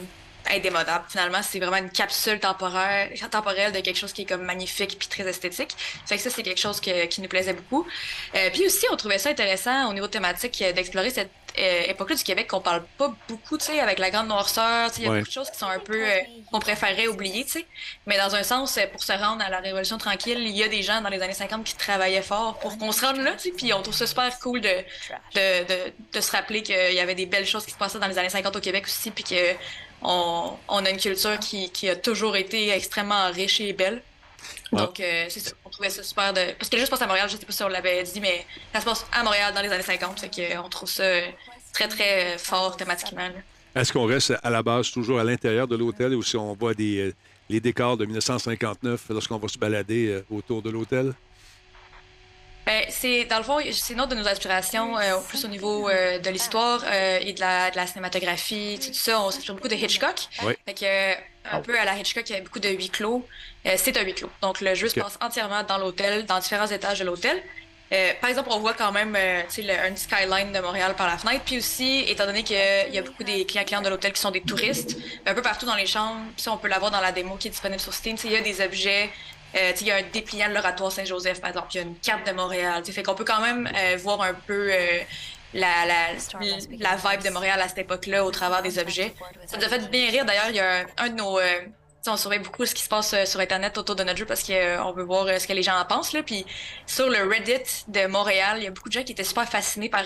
indémodable. Finalement, c'est vraiment une capsule temporaire, temporelle de quelque chose qui est comme magnifique puis très esthétique. Fait que ça, c'est quelque chose que- qui nous plaisait beaucoup. Euh, puis aussi, on trouvait ça intéressant au niveau thématique d'explorer cette euh, époque-là du Québec qu'on parle pas beaucoup, tu sais, avec la grande noirceur. tu sais, Il y a Ouais. beaucoup de choses qui sont un peu euh, qu'on préférerait oublier, tu sais. Mais dans un sens, euh, pour se rendre à la Révolution tranquille, il y a des gens dans les années 50 qui travaillaient fort pour qu'on se rende là, tu sais. Puis on trouve ça super cool de, de, de, de se rappeler qu'il y avait des belles choses qui se passaient dans les années 50 au Québec aussi, puis que on, on a une culture qui, qui a toujours été extrêmement riche et belle. Ouais. Donc, euh, c'est ça. On trouvait ça super de. Parce que là, je pense à Montréal, je sais pas si on l'avait dit, mais ça se passe à Montréal dans les années 50. Fait que, euh, on trouve ça euh, très, très fort thématiquement. Est-ce qu'on reste à la base toujours à l'intérieur de l'hôtel ou si on voit des, euh, les décors de 1959 lorsqu'on va se balader euh, autour de l'hôtel? Ben, c'est dans le fond, c'est une autre de nos aspirations, euh, plus au niveau euh, de l'histoire euh, et de la, de la cinématographie, tout ça. On s'inspire beaucoup de Hitchcock. Oui. Fait que, euh, un peu à la Hitchcock, il y a beaucoup de huis clos. Euh, c'est un huis clos. Donc, le jeu se passe entièrement dans l'hôtel, dans différents étages de l'hôtel. Euh, par exemple, on voit quand même euh, le- un skyline de Montréal par la fenêtre. Puis aussi, étant donné qu'il y a beaucoup des clients-clients de l'hôtel qui sont des touristes, un peu partout dans les chambres, ça, on peut l'avoir dans la démo qui est disponible sur Steam. Il y a des objets. Euh, il y a un dépliant de l'oratoire Saint-Joseph, par exemple. Il y a une carte de Montréal. Fait qu'on peut quand même euh, voir un peu euh, la, la, la vibe de Montréal à cette époque-là au travers des objets. Ça nous a fait bien rire. D'ailleurs, il y a un, de nos. on surveille beaucoup ce qui se passe sur Internet autour de notre jeu parce qu'on veut voir ce que les gens en pensent. Là. Puis sur le Reddit de Montréal, il y a beaucoup de gens qui étaient super fascinés par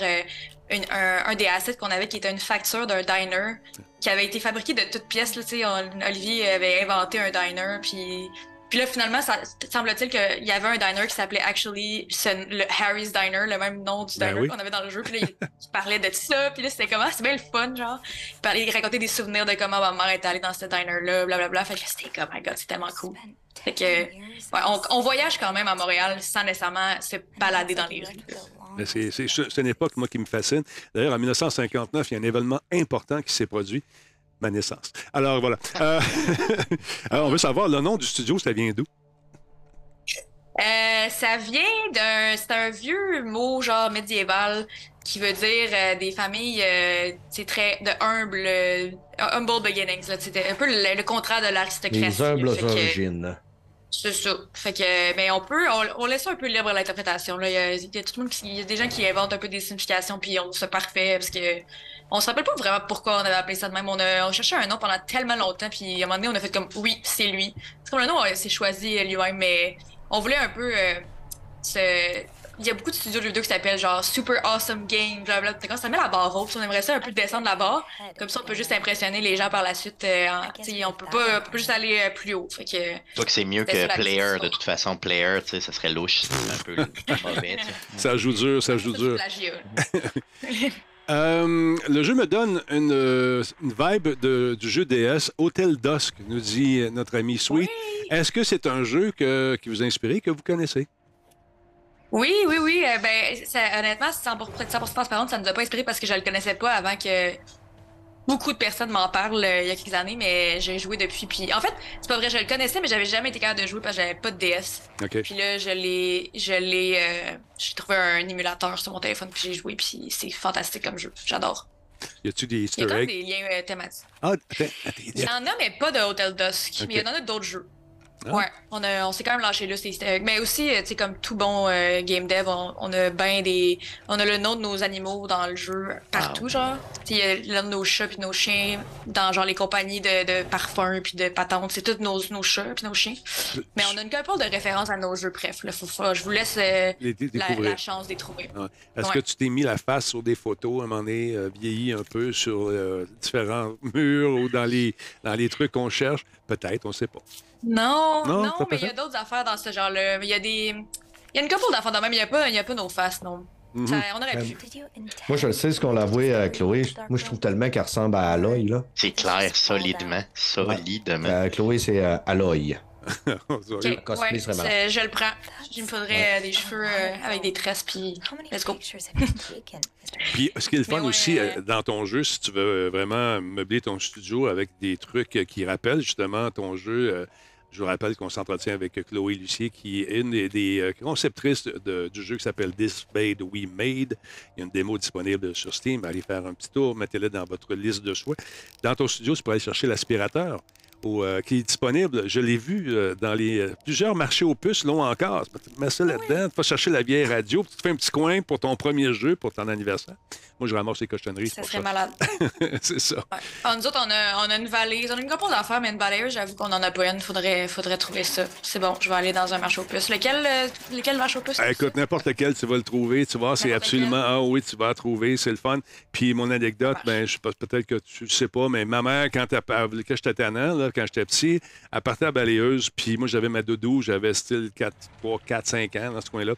un, des assets qu'on avait qui était une facture d'un diner qui avait été fabriqué de toutes pièces. Olivier avait inventé un diner. Puis, puis là, finalement, ça semble-t-il qu'il y avait un diner qui s'appelait actually le Harry's Diner, le même nom du Ben diner oui. qu'on avait dans le jeu. Puis là, il, parlait de ça. Puis là, c'était comment? C'est bien le fun, genre. Il parlait, il racontait des souvenirs de comment ma mère était allée dans ce diner-là, blablabla. Fait que c'était comme, oh my god, c'est tellement cool. Fait que, ouais, on, on voyage quand même à Montréal sans nécessairement se balader dans les rues. C'est une époque, moi, qui me fascine. D'ailleurs, en 1959, il y a un événement important qui s'est produit, ma naissance. Alors, voilà. Euh, alors, on veut savoir, le nom du studio, ça vient d'où? Euh, ça vient d'un. C'est un vieux mot, genre médiéval, qui veut dire euh, des familles, euh, c'est très. de humble. euh, humble beginnings. C'était un peu le, le contraire de l'aristocratie. Les humbles que- origines. C'est ça. Fait que, mais on peut, on, on laisse un peu libre l'interprétation. Il, y a, tout le monde il y a des gens qui inventent un peu des significations, puis on ça parfait parce que on se rappelle pas vraiment pourquoi on avait appelé ça de même. On a, on cherchait un nom pendant tellement longtemps, puis à un moment donné, on a fait comme oui, c'est lui. C'est comme le nom, euh, c'est choisi lui-même, mais on voulait un peu euh, se- Il y a beaucoup de studios de jeux vidéo qui s'appellent genre Super Awesome Game, blablabla. Quand ça met la barre haute, on aimerait ça un peu descendre la barre. Comme ça, on peut juste impressionner les gens par la suite. euh, en- tu sais, on peut pas, on peut pas juste aller euh, plus haut. Fait que. Toi que c'est mieux que la player, de toute façon, player, tu sais, ça serait louche, c'est un peu mauvais. Ça joue dur, ça joue dur. Euh, le jeu me donne une, une vibe de- du jeu DS, Hotel Dusk, nous dit notre ami Sweet. Est-ce que c'est un jeu que- qui vous a inspiré, que vous connaissez? Oui, oui, oui. euh, ben, ça- honnêtement, 100%, pour être 100% transparente, ça ne nous a pas inspiré parce que je le connaissais pas avant que beaucoup de personnes m'en parlent euh, il y a quelques années, mais j'ai joué depuis. Puis, en fait, c'est pas vrai, je le connaissais, mais j'avais jamais été capable de jouer parce que j'avais pas de DS. OK. Puis là, je l'ai, je l'ai, euh, j'ai trouvé un émulateur sur mon téléphone puis j'ai joué puis c'est fantastique comme jeu. J'adore. Y a-tu des Il y a easter eggs? des liens euh, thématiques. Ah, attends, attends, Il y en a, mais pas de Hotel Dusk. Mais il y en a d'autres jeux. Ah. Ouais, on, a, on s'est quand même lâché là, c'est. Mais aussi, euh, tu sais, comme tout bon euh, game dev, on, on a ben des. On a le nom de nos animaux dans le jeu partout, Ah, genre. Tu il y a nos chats puis nos chiens dans genre les compagnies de, de parfums puis de patentes. C'est tous nos, nos chats puis nos chiens. Mais on a une couple de références à nos jeux, bref. Là, faut, faut- je vous laisse euh, la, chance de les trouver. Ouais. Est-ce Ouais. que tu t'es mis la face sur des photos à un moment donné, euh, vieilli un peu sur euh, différents murs ou dans les, dans les trucs qu'on cherche? Peut-être, on ne sait pas. Non, Non, mais il y a d'autres affaires dans ce genre-là. Il y a des. Il y a une couple d'affaires de même, il n'y a, pas- il y a pas nos faces, non. Mhm. Ça- on aurait Euh, pu. Moi, je le sais, ce qu'on l'a avoué à Chloé. Moi, je trouve tellement qu'elle ressemble à Aloy. Là. C'est clair, solidement, solidement. Euh, Chloé, c'est euh, Aloy. Ouais, je le prends. Il me faudrait euh, des cheveux euh, avec des tresses, puis let's go. Puis, ce qui est le fun ouais, aussi euh, dans ton jeu, si tu veux vraiment meubler ton studio avec des trucs qui rappellent justement ton jeu, euh, je vous rappelle qu'on s'entretient avec Chloé Lucier, qui est une des, euh, conceptrices du jeu qui s'appelle This Made We Made. Il y a une démo disponible sur Steam. Allez faire un petit tour, mettez-le dans votre liste de choix. Dans ton studio, tu peux aller chercher l'aspirateur. euh, qui est disponible. Je l'ai vu euh, dans les plusieurs marchés aux puces, l'ont encore. Tu mets ça là-dedans, tu vas chercher la vieille radio, tu te fais un petit coin pour ton premier jeu, pour ton anniversaire. Moi, je ramasse les cochonneries. Ça serait ça. malade. c'est ça. Ouais. Ah, nous autres, on a, on a une valise. On a une couple d'affaires, mais une balayeuse, j'avoue qu'on en a pas une. Faudrait, faudrait trouver ça. C'est bon, je vais aller dans un marché aux puces. Lequel, euh, lequel marché aux puces? Ah, écoute, n'importe lequel, tu vas le trouver. Tu vois, c'est absolument. Ah oui, tu vas le trouver, c'est le fun. Puis mon anecdote, ben, je sais pas, peut-être que tu le sais pas, mais ma mère, quand, elle- quand j'étais tannant, là, quand j'étais petit, elle partait à balayeuse, puis moi, j'avais ma doudou, j'avais style 4, 3, 4, 5 ans dans ce coin-là.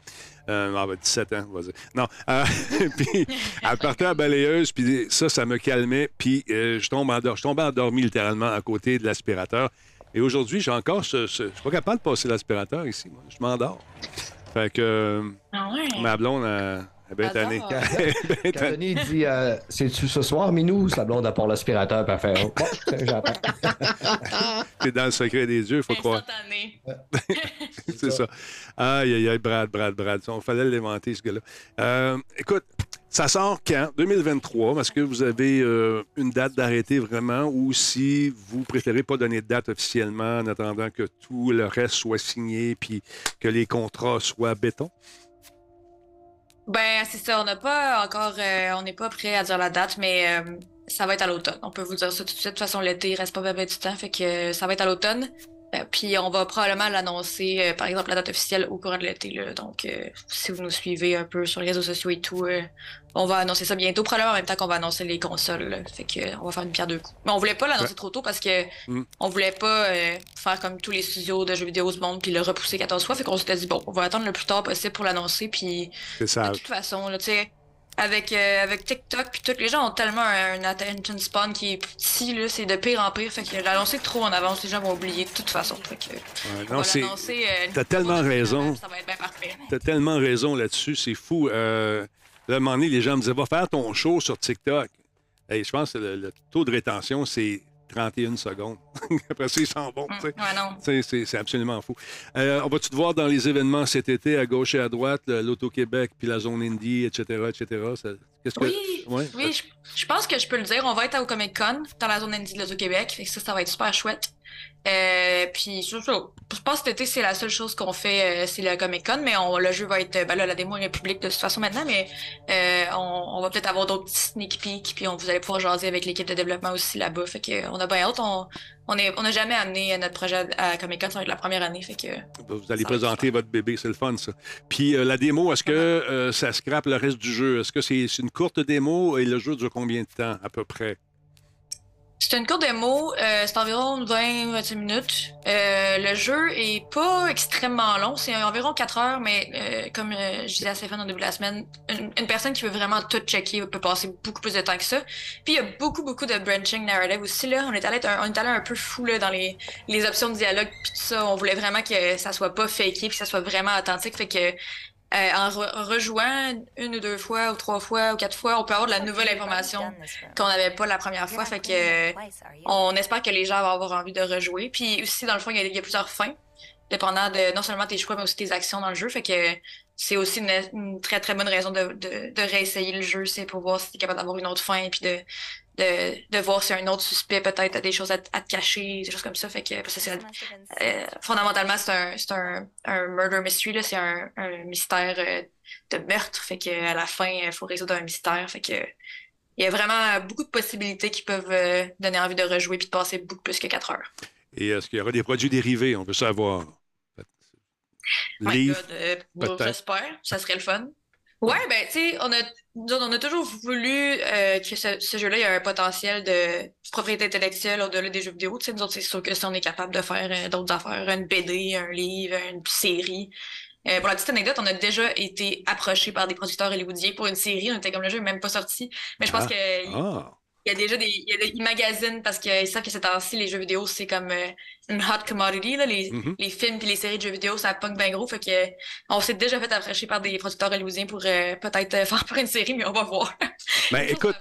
Euh, ah, ben, 17 ans, vas-y. Non. euh, puis elle partait à balayeuse, puis ça, ça me calmait. Puis euh, je, tombe endor- je tombais endormi littéralement à côté de l'aspirateur. Et aujourd'hui, j'ai encore ce. ce- je suis pas capable de passer l'aspirateur ici. moi. Je m'endors. Fait que. Ah ouais. Ma blonde, elle, Ben tanné. Quand. Denis dit euh, C'est-tu ce soir, Minou? Sa blonde apporte l'aspirateur, puis elle fait Oh, bon, j'attends. T'es dans le secret des dieux, faut croire. Instantané. C'est ça. Aïe, aïe, aïe, Brad, Brad, Brad. Il fallait l'inventer, ce gars-là. Euh, écoute, ça sort quand? 2023. Est-ce que vous avez euh, une date d'arrêté vraiment? Ou si vous préférez pas donner de date officiellement en attendant que tout le reste soit signé puis que les contrats soient béton? Ben, c'est ça. On n'a pas encore. euh, on n'est pas prêt à dire la date, mais euh, ça va être à l'automne. On peut vous dire ça tout de suite. De toute façon, l'été, il reste pas bien du temps. Fait que euh, ça va être à l'automne. Euh, puis on va probablement l'annoncer, euh, par exemple, la date officielle au courant de l'été. là. Donc, euh, si vous nous suivez un peu sur les réseaux sociaux et tout, euh, on va annoncer ça bientôt, probablement en même temps qu'on va annoncer les consoles. là. Fait que on va faire une pierre deux coups. Mais on voulait pas l'annoncer Ouais. trop tôt parce que Mm. on voulait pas euh, faire comme tous les studios de jeux vidéo du monde puis le repousser 14 fois. Fait qu'on s'était dit bon, on va attendre le plus tard possible pour l'annoncer. Puis C'est ça. de toute façon, là, tu sais, avec, euh, avec TikTok, puis tous les gens ont tellement un, un attention span qui est petit, là, c'est de pire en pire. Fait que l'annoncer trop en avance, les gens vont oublier de toute façon. Fait que, Ouais, non, c'est. euh, t'as tellement raison. Ça va être bien parfait. T'as tellement raison là-dessus, c'est fou. Euh, là, à un moment donné, les gens me disaient, va faire ton show sur TikTok. Hey, je pense que le, le taux de rétention, c'est 31 secondes. Après ça, ils s'en vont. Mm, ouais. C'est- absolument fou. Euh, on va-tu te voir dans les événements cet été, à gauche et à droite, l'Auto-Québec, puis la zone Indie, etc., etc.? Ça- que... Oui, Ouais. oui, je, je pense que je peux le dire. On va être au Comic Con dans la zone indie de l'Auto-Québec. Ça, ça va être super chouette. Euh, puis je, je- pense que cet été, c'est la seule chose qu'on fait, euh, c'est le Comic Con, mais on, le jeu va être. Ben là, la démo est publique de toute façon maintenant, mais euh, on, on va peut-être avoir d'autres petits sneak peeks, puis on, vous allez pouvoir jaser avec l'équipe de développement aussi là-bas. Fait que on a bien hâte. On on n'a jamais amené notre projet à, Comic Con, ça va être la première année. Fait que Vous allez présenter votre bébé, c'est le fun, ça. Puis euh, la démo, est-ce que euh, ça scrape le reste du jeu? Est-ce que c'est c'est une courte démo et le jeu dure combien de temps, à peu près? C'est une courte démo, euh, c'est environ 20-25 minutes. Euh, le jeu est pas extrêmement long, c'est environ 4 heures, mais euh, comme euh, je disais à Stéphane au début de la semaine, une, personne qui veut vraiment tout checker peut passer beaucoup plus de temps que ça. Puis il y a beaucoup, beaucoup de branching narrative aussi. Là. On est allé, un- on est allé un peu fou là, dans les, les options de dialogue puis tout ça. On voulait vraiment que ça soit pas faké puis que ça soit vraiment authentique. Fait que euh, en, re- en rejouant une ou deux fois ou trois fois ou quatre fois, on peut avoir de la nouvelle information qu'on n'avait pas la première fois. Fait que on espère que les gens vont avoir envie de rejouer. Puis aussi, dans le fond, il y a, plusieurs fins, dépendant de non seulement tes choix, mais aussi tes actions dans le jeu. Fait que c'est aussi une, très très bonne raison de, de, réessayer le jeu, c'est pour voir si tu es capable d'avoir une autre fin, puis de, de, de voir si un autre suspect peut-être a des choses à, te- à te cacher, des choses comme ça. Fait que parce que c'est euh, fondamentalement, c'est un, c'est un, un murder mystery, là. C'est un, un mystère euh, de meurtre. Fait que à la fin, il faut résoudre un mystère. Fait que il y a vraiment beaucoup de possibilités qui peuvent euh, donner envie de rejouer puis de passer beaucoup plus que 4 heures. Et est-ce qu'il y aura des produits dérivés? On veut savoir. My Livre. God, euh, j'espère. Ça serait le fun. Ouais, ben, tu sais, on a, nous autres, on a toujours voulu euh, que ce, ce jeu-là, il y a un potentiel de propriété intellectuelle au-delà des jeux vidéo. Tu sais, nous autres, c'est sûr que si on est capable de faire euh, d'autres affaires, une BD, un livre, une série. Euh, pour la petite anecdote, on a déjà été approché par des producteurs hollywoodiens pour une série. On était comme le jeu n'est même pas sorti. Mais je pense Ah. que Ah, il y a déjà des, il y a des ils magasinent parce qu'ils savent que ces temps-ci, les jeux vidéo, c'est comme euh, une hot commodity. Là. Les, Mhm. les films et les séries de jeux vidéo, ça pogne bien gros. Fait que on s'est déjà fait approcher par des producteurs hollywoodiens pour euh, peut-être euh, faire pour une série, mais on va voir. ben écoute,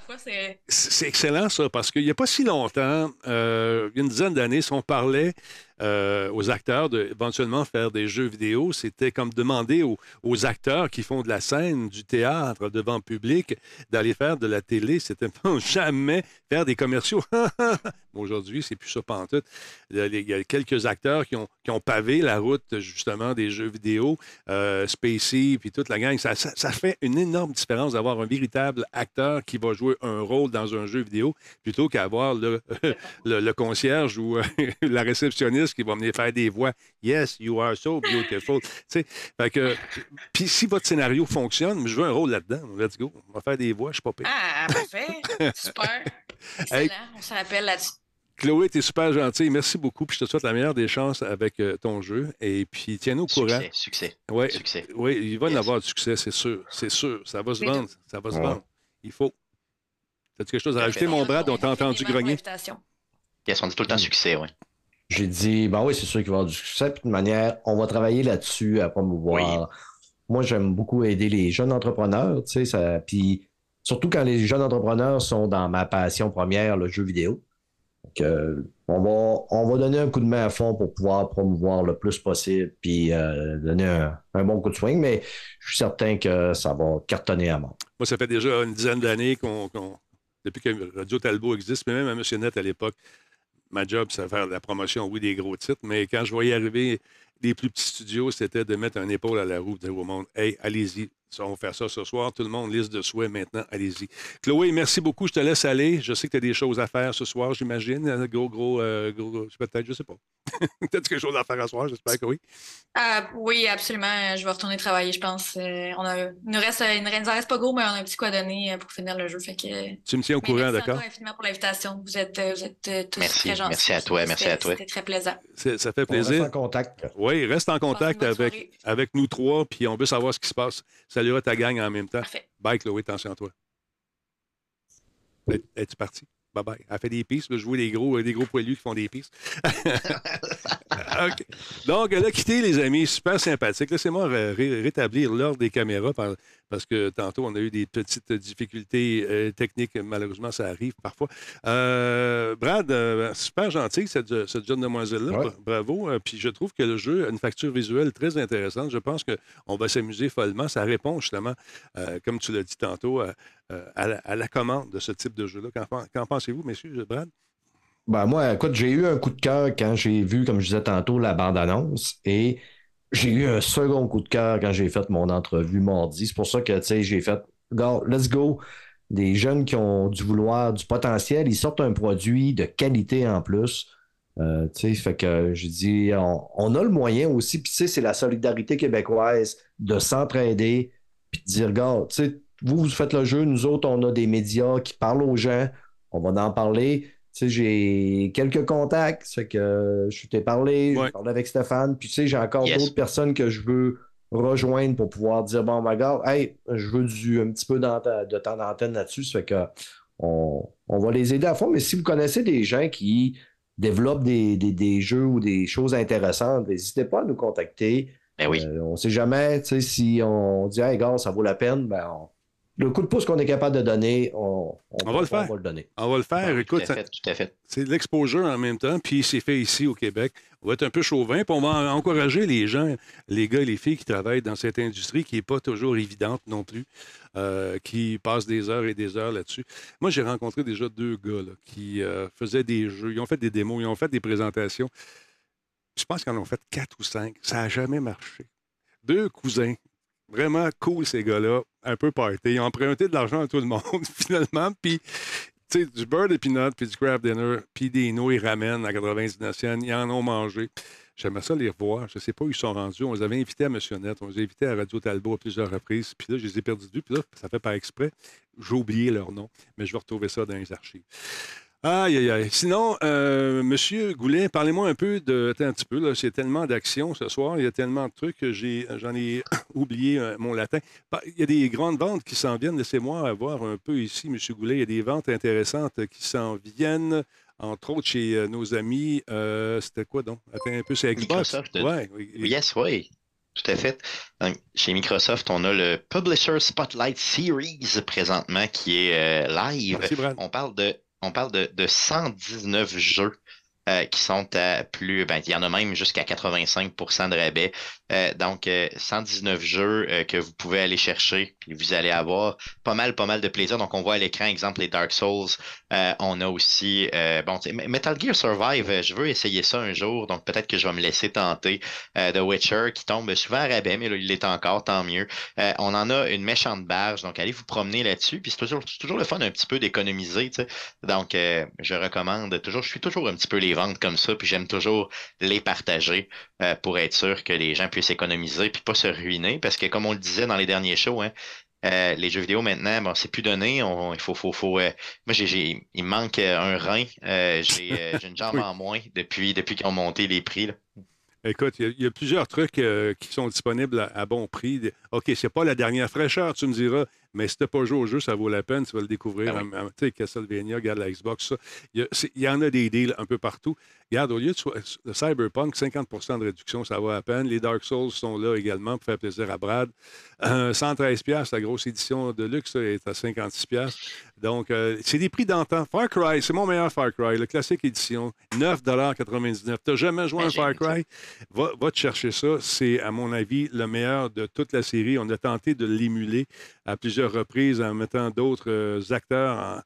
c'est- excellent ça, parce qu'il n'y a pas si longtemps, il y a une dizaine d'années, si on parlait euh, aux acteurs de éventuellement faire des jeux vidéo, c'était comme demander aux, acteurs qui font de la scène, du théâtre devant le public, d'aller faire de la télé. C'était jamais faire des commerciaux. Aujourd'hui, c'est plus ça pantoute. Il y a- quelques acteurs qui ont, qui ont pavé la route justement des jeux vidéo, euh, Spacey, puis toute la gang. Ça, ça- ça fait une énorme différence d'avoir un véritable acteur qui va jouer un rôle dans un jeu vidéo plutôt qu'avoir le, le, le concierge ou euh, la réceptionniste qui va venir faire des voix. Yes, you are so beautiful. Fait que, puis si votre scénario fonctionne, je veux un rôle là-dedans. Let's go. On va faire des voix, je suis pas pire. Ah, parfait. Super. Excellent. On se rappelle là-dessus. Chloé, tu es super gentil. Merci beaucoup. Puis je te souhaite la meilleure des chances avec euh, ton jeu. Et puis, tiens-nous au courant. Succès, succès, Ouais, succès. oui, il va y en Yes. avoir du succès, c'est sûr. C'est sûr. Ça va se Oui, vendre. Ça va se Ouais. vendre. Il faut. As-tu quelque chose à rajouter, mon Brad? On t'a entendu grogner? Yes, on dit tout le temps succès, oui. J'ai dit, ben oui, c'est sûr qu'il va y avoir du succès. Puis de toute manière, on va travailler là-dessus à promouvoir moi, j'aime beaucoup aider les jeunes entrepreneurs, tu sais, ça, puis surtout quand les jeunes entrepreneurs sont dans ma passion première, le jeu vidéo. Donc, euh, on, va, on va donner un coup de main à fond pour pouvoir promouvoir le plus possible, puis euh, donner un, un bon coup de swing, mais je suis certain que ça va cartonner à mort. Moi, ça fait déjà une dizaine d'années qu'on, qu'on- depuis que Radio Talbot existe, mais même à Monsieur Net à l'époque, ma job, c'est faire de la promotion, oui, des gros titres, mais quand je voyais arriver les plus petits studios, c'était de mettre un épaule à la roue, de dire au monde, hey, allez-y, ça, on va faire ça ce soir. Tout le monde, liste de souhaits maintenant, allez-y. Chloé, merci beaucoup, je te laisse aller. Je sais que tu as des choses à faire ce soir, j'imagine. Euh, Gros, gros, euh, gros, gros- peut-être, je sais pas. Peut-être quelque chose à faire ce soir, j'espère que oui. Ah, oui, absolument. Je vais retourner travailler, je pense. Euh, on a, il nous reste, il nous reste pas gros, mais on a un petit coup à donner euh, pour finir le jeu. Fait que, Tu me tiens au mais courant, merci d'accord? encore infiniment pour l'invitation. Vous êtes, euh, vous êtes euh, tous Merci, très gentils. merci à toi, merci à C'était- toi. C'était très plaisant. C'est- Ça fait On reste en plaisir. contact. Oui, reste en contact avec, avec nous trois, puis on veut savoir ce qui se passe. Salut à ta gang en même temps. Parfait. Bye, Chloé, attention à toi. Es- Es-tu parti? Bye bye. Elle fait des pistes. là, je vois des gros, des gros poilus qui font des pistes. OK. Donc, elle a quitté, les amis. Super sympathique. Laissez-moi ré- rétablir l'ordre des caméras par- parce que tantôt, on a eu des petites difficultés euh, techniques. Malheureusement, ça arrive parfois. Euh, Brad, euh, super gentil, cette, cette jeune demoiselle-là. Ouais. Bravo. Puis je trouve que le jeu a une facture visuelle très intéressante. Je pense qu'on va s'amuser follement. Ça répond justement, comme tu l'as dit tantôt, à, la, à la commande de ce type de jeu-là. Qu'en, qu'en pensez-vous, messieurs, Brad? Ben moi, écoute, j'ai eu un coup de cœur quand j'ai vu, comme je disais tantôt, la bande-annonce et j'ai eu un second coup de cœur quand j'ai fait mon entrevue mardi. C'est pour ça que, tu sais, j'ai fait, Go, let's go. Des jeunes qui ont du vouloir, du potentiel, ils sortent un produit de qualité en plus. Euh, tu sais, fait que j'ai dit, on, on a le moyen aussi, puis tu sais, c'est la solidarité québécoise de s'entraider, puis de dire, regarde, tu sais, vous, vous faites le jeu, nous autres, on a des médias qui parlent aux gens, on va en parler. J'ai quelques contacts, c'est que je t'ai parlé, Ouais. j'ai parlé avec Stéphane, puis tu sais, j'ai encore Yes. d'autres personnes que je veux rejoindre pour pouvoir dire, bon, my God, hey, je veux du, un petit peu de temps d'antenne là-dessus, ça fait que on, on va les aider à fond, mais si vous connaissez des gens qui développent des, des- des jeux ou des choses intéressantes, n'hésitez pas à nous contacter. Ben oui. Euh, on ne sait jamais, tu sais, si on dit, hey, gars, ça vaut la peine, ben, on- le coup de pouce qu'on est capable de donner, on, On va le faire. On va le donner. On va le faire. Écoute, tout à fait, tout à fait. c'est de l'exposure en même temps, puis c'est fait ici au Québec. On va être un peu chauvin, puis on va encourager les gens, les gars et les filles qui travaillent dans cette industrie qui n'est pas toujours évidente non plus, euh, qui passent des heures et des heures là-dessus. Moi, j'ai rencontré déjà deux gars là, qui euh, faisaient des jeux, ils ont fait des démos, ils ont fait des présentations. Je pense qu'ils en ont fait quatre ou cinq. Ça n'a jamais marché. Deux cousins. Vraiment cool, ces gars-là. Un peu party. Ils ont emprunté de l'argent à tout le monde, finalement. Puis, tu sais, du beurre de peanut, puis du craft dinner, puis des nouilles ramen à 99 cents. Ils en ont mangé. J'aimerais ça les revoir. Je ne sais pas où ils sont rendus. On les avait invités à Monsieur Net. On les a invités à Radio Talbot à plusieurs reprises. Puis là, je les ai perdus. Puis là, ça fait par exprès. J'ai oublié leur nom, mais je vais retrouver ça dans les archives. Aïe, aïe, aïe. Sinon, euh, Monsieur Goulet, parlez-moi un peu de. Attends un petit peu, là. C'est tellement d'actions ce soir. Il y a tellement de trucs que j'ai, j'en ai oublié euh, mon latin. Il y a des grandes ventes qui s'en viennent. Laissez-moi voir un peu ici, Monsieur Goulet. Il y a des ventes intéressantes qui s'en viennent. Entre autres, chez euh, nos amis. euh, c'était quoi donc? Attends un peu, c'est Xbox. Microsoft. Ouais, oui. Yes, oui. Tout à fait. Donc, chez Microsoft, on a le Publisher Spotlight Series présentement qui est euh, live. Merci, Brad. On parle de, on parle de, de 119 jeux euh, qui sont à plus, ben, il y en a même jusqu'à 85% de rabais. Euh, donc, euh, 119 jeux euh, que vous pouvez aller chercher, puis vous allez avoir pas mal, pas mal de plaisir. Donc, on voit à l'écran, exemple, les Dark Souls. On a aussi, bon, Metal Gear Survive, je veux essayer ça un jour, donc peut-être que je vais me laisser tenter. The Witcher qui tombe souvent à rabais, mais là, il l'est encore, tant mieux. On en a une méchante barge, donc allez vous promener là-dessus. Puis c'est toujours, toujours le fun un petit peu d'économiser. Donc, je recommande toujours, je suis toujours un petit peu les ventes comme ça, puis j'aime toujours les partager euh, pour être sûr que les gens puissent économiser puis pas se ruiner. Parce que comme on le disait dans les derniers shows, hein, euh, les jeux vidéo maintenant, bon, c'est plus donné. On, il faut, faut, faut. euh, moi, j'ai, il me manque un rein. J'ai, une jambe Oui. en moins depuis, depuis qu'ils ont monté les prix. là. Écoute, il y a- il y, a plusieurs trucs qui sont disponibles à, à bon prix. OK, c'est pas la dernière fraîcheur, tu me diras, Mais si tu n'as pas joué au jeu, ça vaut la peine. Tu vas le découvrir. Ben oui. Tu sais, Castlevania, regarde la Xbox, ça. Il y, en a des deals un peu partout. Regarde, au lieu de le Cyberpunk, 50% de réduction, ça vaut la peine. Les Dark Souls sont là également pour faire plaisir à Brad. Euh, 113 pièces, la grosse édition de luxe est à 56 pièces. Donc, euh, c'est des prix d'antan. Far Cry, c'est mon meilleur Far Cry, le classique édition, 9,99 Tu n'as jamais joué à un Magique, Far. Cry? Va, va te chercher ça. C'est, à mon avis, le meilleur de toute la série. On a tenté de l'émuler à plusieurs reprises en mettant d'autres euh, acteurs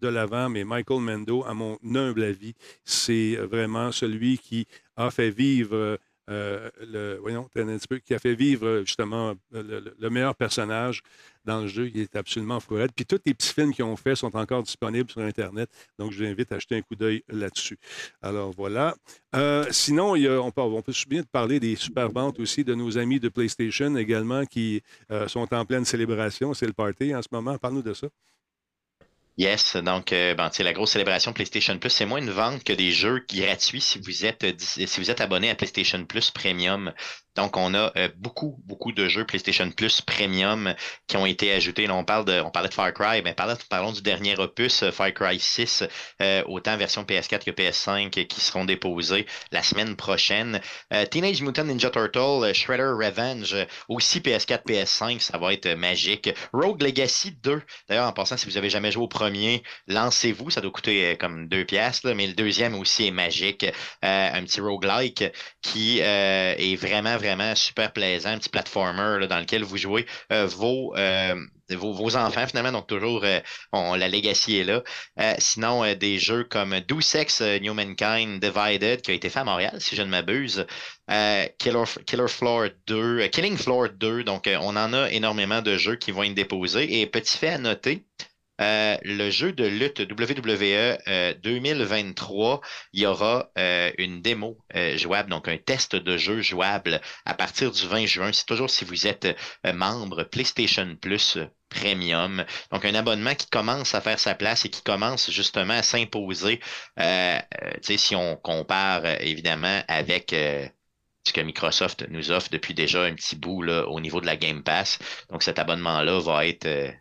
de l'avant, mais Michael Mendo, à mon humble avis, c'est vraiment celui qui a fait vivre euh, qui a fait vivre justement le, le- le meilleur personnage dans le jeu. Il est absolument fou raide. Puis tous les petits films qu'ils ont faits sont encore disponibles sur Internet. Donc, je vous invite à jeter un coup d'œil là-dessus. Alors, voilà. Euh, sinon, on, peut, on peut se bien de parler des super ventes aussi de nos amis de PlayStation également qui euh, sont en pleine célébration. C'est le party en ce moment. Parle-nous de ça. Yes, donc euh, sais, la grosse célébration PlayStation Plus, c'est moins une vente que des jeux gratuits si vous êtes si vous êtes abonné à PlayStation Plus Premium. Donc on a euh, beaucoup beaucoup de jeux PlayStation Plus Premium qui ont été ajoutés. Là, on parle de on parlait de Far Cry, mais parlons, parlons du dernier opus euh, Far Cry 6, euh, autant version PS4 que PS5 euh, qui seront déposés la semaine prochaine. Teenage Mutant Ninja Turtle, Shredder Revenge, aussi PS4 PS5, ça va être magique. Rogue Legacy 2, D'ailleurs, en passant, si vous avez jamais joué au premier, lancez-vous. Ça doit coûter comme deux piastres, mais le deuxième aussi est magique. Un petit roguelike qui est vraiment, vraiment super plaisant. Un petit platformer dans lequel vous jouez euh, vos, euh, vos, vos enfants, finalement. Donc, toujours, euh, on, la legacy est là. Sinon, des jeux comme Deus Ex euh, New Mankind Divided, qui a été fait à Montréal, si je ne m'abuse. Killer, Killer Floor 2, euh, Killing Floor 2. Donc, on en a énormément de jeux qui vont être déposés. Et petit fait à noter, euh, le jeu de lutte WWE euh, 2023, il y aura euh, une démo euh, jouable, donc un test de jeu jouable à partir du 20 juin. C'est toujours si vous êtes euh, membre PlayStation Plus Premium. Donc un abonnement qui commence à faire sa place et qui commence justement à s'imposer. Si on compare évidemment avec ce que Microsoft nous offre depuis déjà un petit bout là, au niveau de la Game Pass. Donc cet abonnement-là va être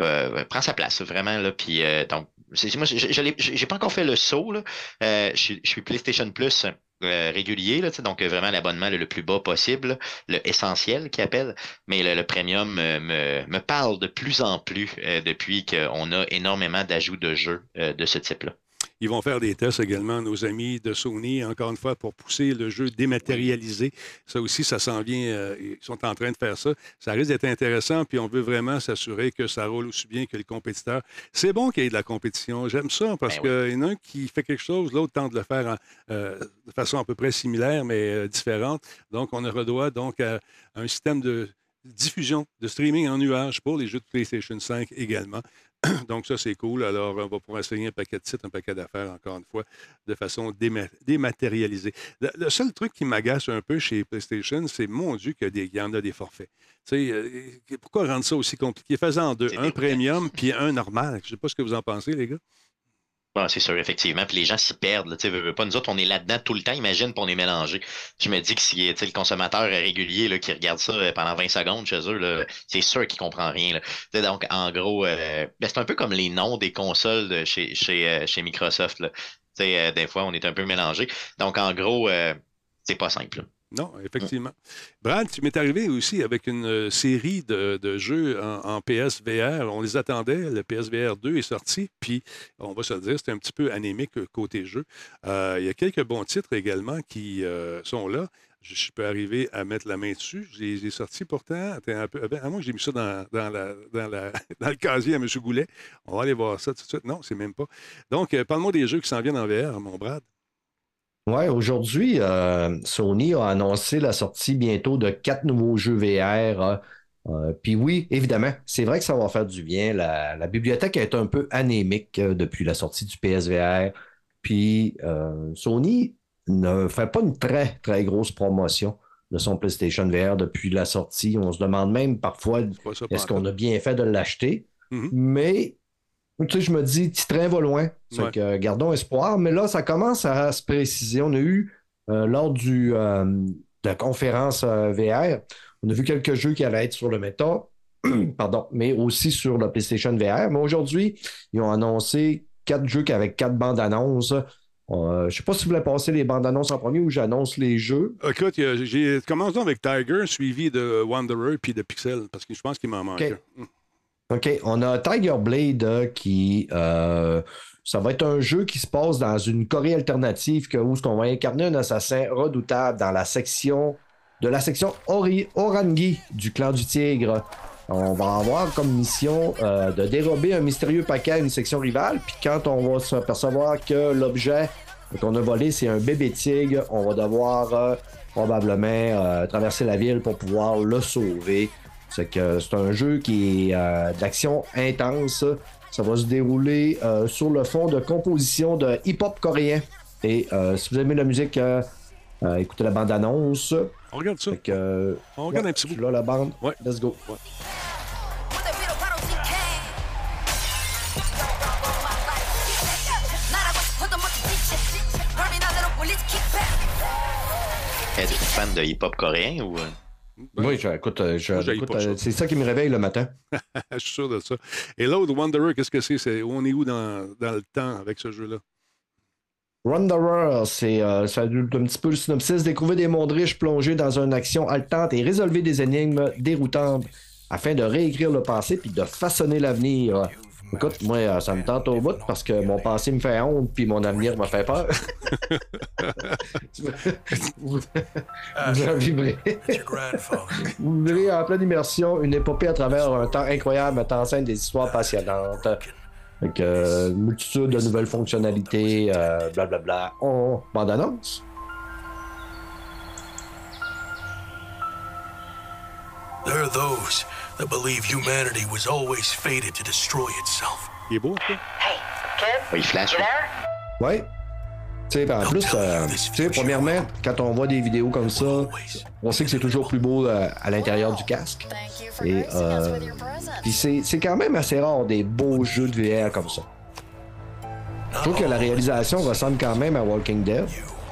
euh, prend sa place vraiment là. Puis euh, donc moi j'ai pas encore fait le saut là. Euh, je, suis- PlayStation Plus euh, régulier là, donc euh, vraiment l'abonnement le, plus bas possible, le essentiel qui appelle. Mais le, le premium euh, me, me parle de plus en plus depuis qu'on a énormément d'ajouts de jeux de ce type-là. Ils vont faire des tests également, nos amis de Sony, encore une fois, pour pousser le jeu dématérialisé. Ça aussi, ça s'en vient. euh, ils sont en train de faire ça. Ça risque d'être intéressant, puis on veut vraiment s'assurer que ça roule aussi bien que les compétiteurs. C'est bon qu'il y ait de la compétition. J'aime ça parce Ben qu'il y en a un qui fait quelque chose, l'autre tente de le faire en- euh, de façon à peu près similaire, mais euh, différente. Donc, on redoit donc à un système de diffusion, de streaming en nuage pour les jeux de PlayStation 5 également. Donc, ça, c'est cool. Alors, on va pouvoir essayer un paquet de sites, un paquet d'affaires, encore une fois, de façon déma- dématérialisée. Le, le seul truc qui m'agace un peu chez PlayStation, c'est, mon Dieu, qu'il y, en a des forfaits. Tu sais, euh, pourquoi rendre ça aussi compliqué? Faisant deux, C'est un premium puis un normal. Je ne sais pas ce que vous en pensez, les gars. Bon, c'est sûr, effectivement. Puis les gens s'y perdent. Là, veux, veux pas. Nous autres, on est là-dedans tout le temps. Imagine pour on est mélangé. Je me dis que si le consommateur régulier là, qui regarde ça euh, pendant 20 secondes chez eux, c'est sûr qu'il comprend rien. Là. Tu sais, donc, en gros, euh, ben, c'est un peu comme les noms des consoles de chez, chez, euh, chez Microsoft. Là. Tu sais, euh, des fois, on est un peu mélangé. Donc, en gros, euh, c'est pas simple. Non, effectivement. Brad, tu m'es arrivé aussi avec une euh, série de, de jeux en, en PSVR. On les attendait. Le PSVR 2 est sorti. Puis, on va se le dire, c'était un petit peu anémique euh, côté jeu. Euh, il y a quelques bons titres également qui euh, sont là. Je, je peux arriver à mettre la main dessus. Je les ai sortis pourtant. Un peu. Ah À moins que j'ai mis ça dans, dans la- dans la- dans le casier à M. Goulet. On va aller voir ça tout de suite. Non, c'est même pas. Donc, parle-moi des jeux qui s'en viennent en VR, mon Brad. Ouais, aujourd'hui, euh, Sony a annoncé la sortie bientôt de quatre nouveaux jeux VR. euh, euh, Puis oui, évidemment, c'est vrai que ça va faire du bien. La, la bibliothèque est un peu anémique euh, depuis la sortie du PSVR. Puis euh, Sony ne fait pas une très, très grosse promotion de son PlayStation VR depuis la sortie. On se demande même parfois est-ce qu'on a bien fait de l'acheter? Mhm. Mais, tu sais, je me dis, petit train va loin. Fait Ouais. que, euh, gardons espoir. Mais là, ça commence à se préciser. On a eu, euh, lors du, euh, de la conférence euh, VR, on a vu quelques jeux qui allaient être sur le méta. pardon, mais aussi sur le PlayStation VR. Mais aujourd'hui, ils ont annoncé quatre jeux avec quatre bandes annonces. Euh, je ne sais pas si vous voulez passer les bandes annonces en premier ou j'annonce les jeux. Écoute, j'ai commencé avec Tiger, suivi de Wanderer puis de Pixel, parce que je pense qu'il m'en manque. OK. OK, on a Tiger Blade euh, qui. euh, ça va être un jeu qui se passe dans une Corée alternative où ce qu'on va incarner un assassin redoutable dans la section de la section Orangi du clan du Tigre. On va avoir comme mission euh, de dérober un mystérieux paquet à une section rivale. Puis quand on va s'apercevoir que l'objet qu'on a volé, c'est un bébé tigre, on va devoir euh, probablement traverser la ville pour pouvoir le sauver. C'est que c'est un jeu qui est euh, d'action intense. Ça va se dérouler euh, sur le fond de composition de hip-hop coréen. Et euh, si vous aimez la musique, euh, euh, écoutez la bande-annonce. On regarde ça. Que, euh, On regarde ouais, un petit bout. Là, la bande. Ouais. Let's go. Êtes-vous fan de hip-hop coréen ou. Euh? Oui, je- écoute, euh, euh, c'est ça qui me réveille le matin. je suis sûr de ça. Et l'autre, Wanderer, qu'est-ce que c'est? On est où dans, dans le temps avec ce jeu-là? Wanderer, c'est euh, un petit peu le synopsis. Découvrir des mondes riches plongés dans une action haletante et résolver des énigmes déroutantes afin de réécrire le passé puis de façonner l'avenir. Écoute, moi, euh, ça me tente au bout parce que mon passé me fait honte puis mon avenir me fait peur. vous, vous en vivrez. Vous vivrez en pleine immersion une épopée à travers un temps incroyable mettant en scène des histoires passionnantes. Que, euh, multitude de nouvelles fonctionnalités, euh, blablabla. On bande annonce. There are those that believe humanity was always fated to destroy itself. Il est beau, ça? Hey, kid, il flash. you there? Ouais. Tu sais, en plus, euh, sais, premièrement, quand on voit des vidéos comme ça, on sait que c'est toujours plus beau euh, à l'intérieur du casque. Et euh, puis c'est c'est quand même assez rare des beaux jeux de VR comme ça. Je trouve que la réalisation ressemble quand même à Walking Dead.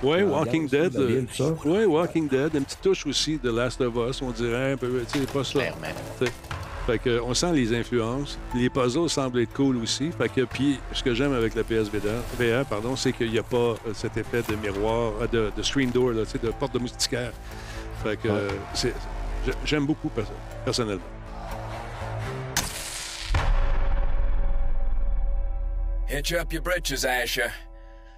Oui, Walking Dead. euh. Oui, Walking Dead. Une petite touche aussi de Last of Us, on dirait un peu. Tu sais, pas ça. Fait que, on sent les influences. Les puzzles semblent être cool aussi. Fait que, puis, ce que j'aime avec la PSVR, VR, pardon, c'est qu'il n'y a pas euh, cet effet de miroir, euh, de, de screen door, là, tu sais, de porte de moustiquaire. Fait que, j'aime beaucoup perso- personnellement. Hitch up your britches, Asher.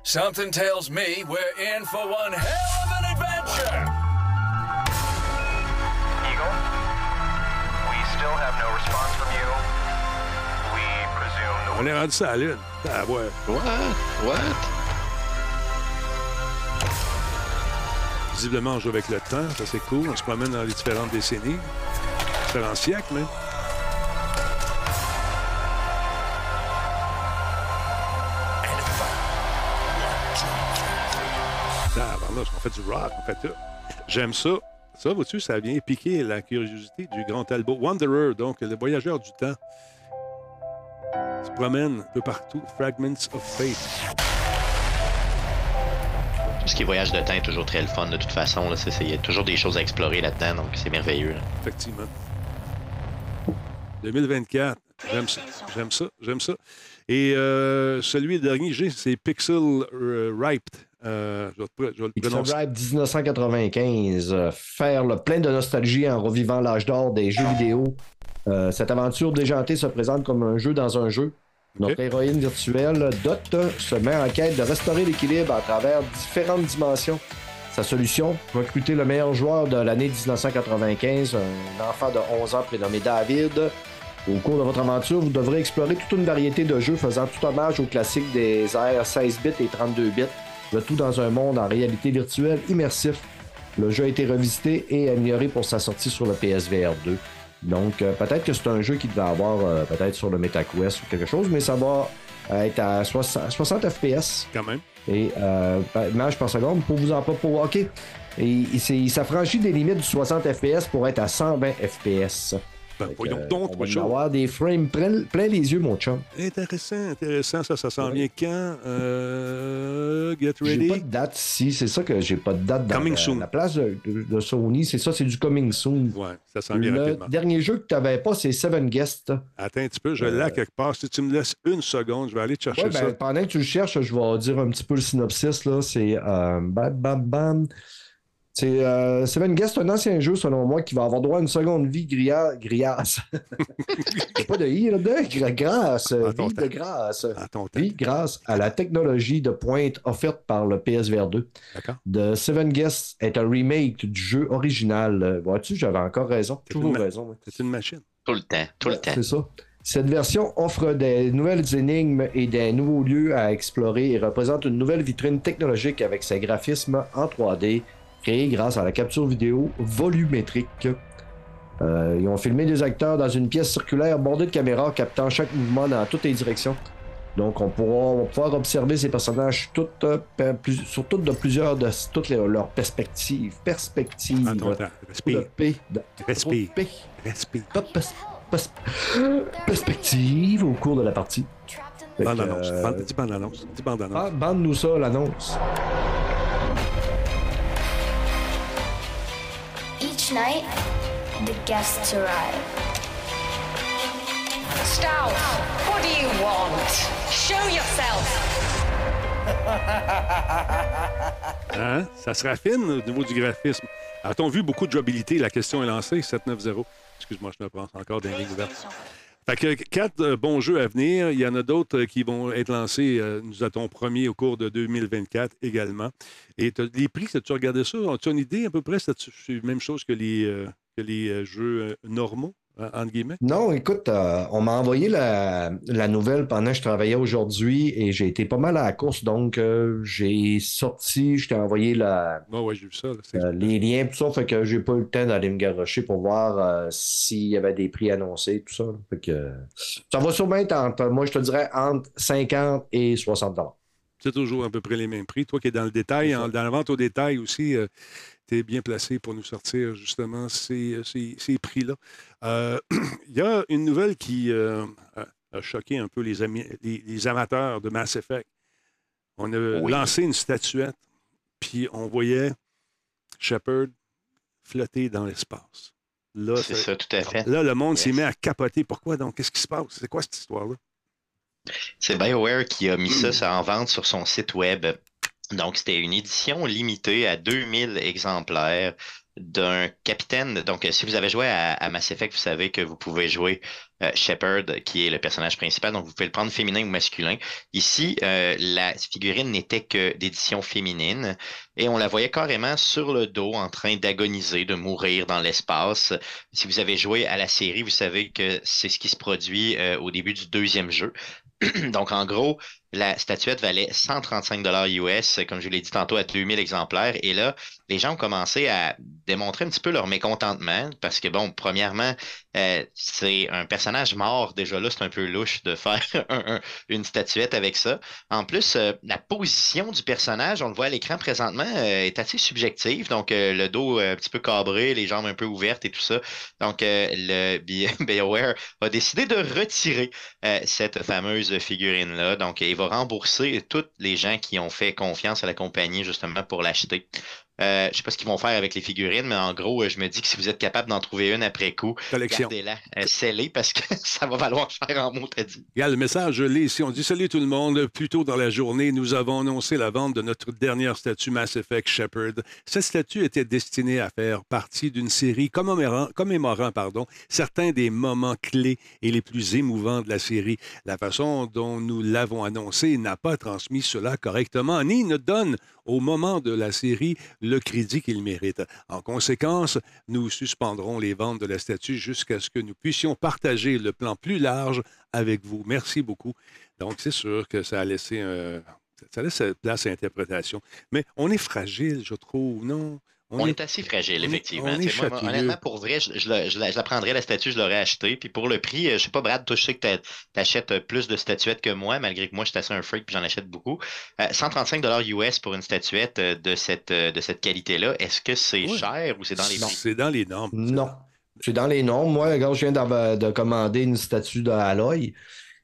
Something tells me we're in for one hell of an adventure. Eagle, we still have no response from you. We presume the On est rendu ça à la lune. Ah ouais. What? What? Visiblement, on joue avec le temps. Ça, c'est cool. On se promène dans les différentes décennies, différents siècles, même. Là, on fait du rock, on fait tout. J'aime ça. Ça, vois-tu, ça vient piquer la curiosité du grand Talbot. Wanderer, donc le voyageur du temps. Se promène un peu partout. Fragments of Fate. Tout ce qui est voyage de temps est toujours très le fun de toute façon. Il y a toujours des choses à explorer là-dedans, donc c'est merveilleux. là. Effectivement. 2024. J'aime ça. J'aime ça. J'aime ça. Et euh, celui dernier j'ai, c'est Pixel euh, Riped. Euh, je vais te- je vais le prononcer. Ride 1995, euh, faire le plein de nostalgie en revivant l'âge d'or des jeux vidéo. Euh, cette aventure déjantée se présente comme un jeu dans un jeu. Notre héroïne virtuelle, Dot, se met en quête de restaurer l'équilibre à travers différentes dimensions. Sa solution, recruter le meilleur joueur de l'année 1995, un enfant de 11 ans prénommé David. Au cours de votre aventure, vous devrez explorer toute une variété de jeux faisant tout hommage aux classiques des ères 16 bits et 32 bits, le tout dans un monde en réalité virtuelle immersif. Le jeu a été revisité et amélioré pour sa sortie sur le PSVR 2. Donc, euh, peut-être que c'est un jeu qui devait avoir euh, peut-être sur le MetaQuest ou quelque chose, mais ça va être à 60, 60 FPS Quand même. et euh, images par seconde pour vous en pas pour OK. Et il s'affranchit des limites du 60 FPS pour être à 120 FPS. Ben, voyons euh, donc, on va avoir des frames plein, plein les yeux, mon chum. Intéressant, intéressant. Ça, ça s'en vient quand? Euh, get J'ai ready. pas de date ici, c'est ça que j'ai pas de date dans Coming la, soon. la place de, Sony, c'est ça, c'est du coming soon. Ouais, ça s'en vient Le rapidement. dernier jeu que tu n'avais pas, c'est Seven Guests. Attends un petit peu, je l'ai Euh, quelque part. Si tu me laisses une seconde, je vais aller te chercher Ouais, ben, ça. pendant que tu le cherches, je vais dire un petit peu le synopsis. Là. C'est euh, bam, bam, bam. C'est euh, Seven Guest, un ancien jeu, selon moi, qui va avoir droit à une seconde vie griasse. Il pas de i là-dedans, grâce, vie de grâce. Vie grâce à la technologie de pointe offerte par le PSVR 2. D'accord. The Seven Guests est un remake du jeu original. Vois-tu, j'avais encore raison. C'est Toujours ma- raison. C'est une machine. Tout le temps, tout le temps. C'est ça. Cette version offre des nouvelles énigmes et des nouveaux lieux à explorer et représente une nouvelle vitrine technologique avec ses graphismes en 3D créés grâce à la capture vidéo volumétrique. Euh, ils ont filmé des acteurs dans une pièce circulaire bordée de caméras captant chaque mouvement dans toutes les directions. Donc on pourra on va pouvoir observer ces personnages toutes, euh, plus- sur toutes de plusieurs de toutes les- leurs perspectives. Perspectives. Respire. P. de- Respire. P. Respire. Pers- pers- perspective au cours de la partie. Fait que, Bande-annonce. euh, Bande- Dis bande-annonce. Dis bande-annonce. ban- Bande-nous ça, l'annonce. Each night, the guests arrive. Stout, what do you want? Show yourself. Hein? Ça se raffine au niveau du graphisme. A-t-on vu beaucoup de jouabilité? La question est lancée, 790. Excuse-moi, je me pense encore les lignes ouvertes. Fait que quatre euh, bons jeux à venir. Il y en a d'autres euh, qui vont être lancés, euh, nous a-t-on promis, au cours de 2024 également. Et les prix, as-tu regardé ça? As-tu une idée à peu près? C'est la même chose que les, que les jeux normaux, entre guillemets? Non, écoute, euh, on m'a envoyé la, la nouvelle pendant que je travaillais aujourd'hui et j'ai été pas mal à la course, donc euh, j'ai sorti, je t'ai envoyé la, Oui, ouais, j'ai vu ça. là. C'est- euh, les liens, tout ça, fait que j'ai pas eu le temps d'aller me garrocher pour voir s'il y avait des prix annoncés, tout ça. Fait que, ça va sûrement être entre, moi je te dirais, entre 50 et 60 dollars. C'est toujours à peu près les mêmes prix. Toi qui es dans le détail, en- dans la vente au détail aussi, tu es bien placé pour nous sortir justement ces, ces- ces prix-là. Euh, Il y a une nouvelle qui euh, a, choqué un peu les, les- les amateurs de Mass Effect. On a Oui. lancé une statuette, puis on voyait Shepard flotter dans l'espace. Là, C'est ça- tout à fait. là, le monde s'est Yes. mis à capoter. Pourquoi donc? Qu'est-ce qui se passe? C'est quoi cette histoire-là? C'est BioWare qui a mis ça, ça en vente sur son site web. Donc, c'était une édition limitée à 2000 exemplaires d'un capitaine. Donc, euh, si vous avez joué à, Mass Effect, vous savez que vous pouvez jouer euh, Shepard, qui est le personnage principal. Donc, vous pouvez le prendre féminin ou masculin. Ici, euh, la figurine n'était que d'édition féminine et on la voyait carrément sur le dos en train d'agoniser, de mourir dans l'espace. Si vous avez joué à la série, vous savez que c'est ce qui se produit au début du deuxième jeu. Donc, en gros, la statuette valait 135 dollars US, comme je l'ai dit tantôt, à 2000 exemplaires. Et là, les gens ont commencé à démontrer un petit peu leur mécontentement parce que, bon, premièrement, euh, c'est un personnage mort. Déjà là, c'est un peu louche de faire un- un- une statuette avec ça. En plus, euh, la position du personnage, on le voit à l'écran présentement, euh, est assez subjective. Donc, le dos un petit peu cabré, les jambes un peu ouvertes et tout ça. Donc, le Bi- BioWare a décidé de retirer cette fameuse figurine-là. Donc, il va rembourser tous les gens qui ont fait confiance à la compagnie justement pour l'acheter. Euh, je sais pas ce qu'ils vont faire avec les figurines, mais en gros, euh, je me dis que si vous êtes capable d'en trouver une après coup, gardez-la, euh, scellée parce que ça va valoir cher en mots, t'as dit. Regarde, le message, je l'ai ici. On dit Salut tout le monde. Plus tôt dans la journée, nous avons annoncé la vente de notre dernière statue Mass Effect Shepard. Cette statue était destinée à faire partie d'une série commémorant, commémorant pardon, certains des moments clés et les plus émouvants de la série. La façon dont nous l'avons annoncé n'a pas transmis cela correctement, ni ne donne au moment de la série le crédit qu'il mérite. En conséquence, nous suspendrons les ventes de la statue jusqu'à ce que nous puissions partager le plan plus large avec vous. Merci beaucoup. Donc, c'est sûr que ça a laissé un- ça laisse place à l'interprétation. Mais on est fragile, je trouve, non? On, est, assez fragile, on est- effectivement. on est Tu sais, moi, moi, chatouilleux. honnêtement, pour vrai, je, je la, je la- je la prendrais, la statue, je l'aurais achetée. Puis pour le prix, euh, je sais pas, Brad, toi, je sais que t'a- t'achètes euh, plus de statuettes que moi, malgré que moi, je suis assez un freak puis j'en achète beaucoup. Euh, 135 US pour une statuette euh, de cette, de cette qualité-là, est-ce que c'est cher ou c'est dans les prix? c'est dans les normes. Non. C'est dans les normes. Moi, quand je viens d'av- de commander une statue de Aloy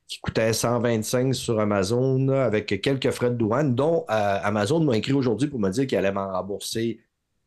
qui coûtait 125 sur Amazon avec quelques frais de douane, dont euh, Amazon m'a écrit aujourd'hui pour me dire qu'il allait m'en rembourser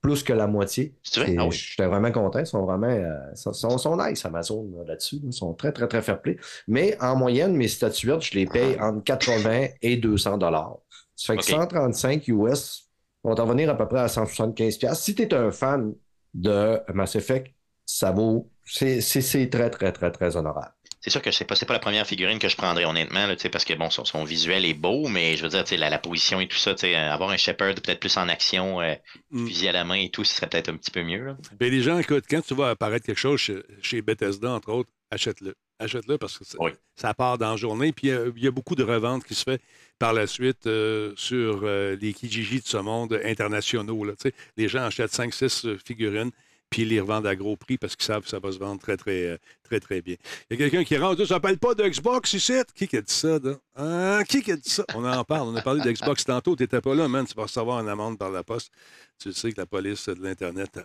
plus que la moitié. C'est vrai? Ah oui. J'étais vraiment content. Ils sont vraiment euh, sont, sont- sont nice, Amazon, là, là-dessus. Ils sont très, très, très fair play. Mais en moyenne, mes statuettes, je les paye entre 80 et 200 dollars. Ça fait que OK. 135 US vont en venir à peu près à 175 pièces. Si tu es un fan de Mass Effect, ça vaut... C'est c'est- c'est très, très, très, très honorable. C'est sûr que c'est pas, pas la première figurine que je prendrais honnêtement, là, parce que bon, son, son visuel est beau, mais je veux dire, la, la position et tout ça, euh, avoir un Shepard peut-être plus en action, euh, Mm. fusil à la main et tout, ce serait peut-être un petit peu mieux. là. Ben, les gens, écoute, quand tu vas apparaître quelque chose chez, chez Bethesda, entre autres, achète-le. Achète-le parce que ça, Oui. ça part dans la journée. Puis euh, il y a beaucoup de reventes qui se fait par la suite euh, sur euh, les Kijiji de ce monde internationaux. Là, les gens achètent 5-6 figurines puis ils les revendent à gros prix parce qu'ils savent que ça va se vendre très, très, euh, très, très bien. Il y a quelqu'un qui rentre, ça s'appelle pas de Xbox ici. Qui qui a dit ça? Hein? Qui qui ça? On en parle. On a parlé d'Xbox tantôt. Tu n'étais pas là, man. Tu vas recevoir une amende par la poste. Tu sais que la police de l'Internet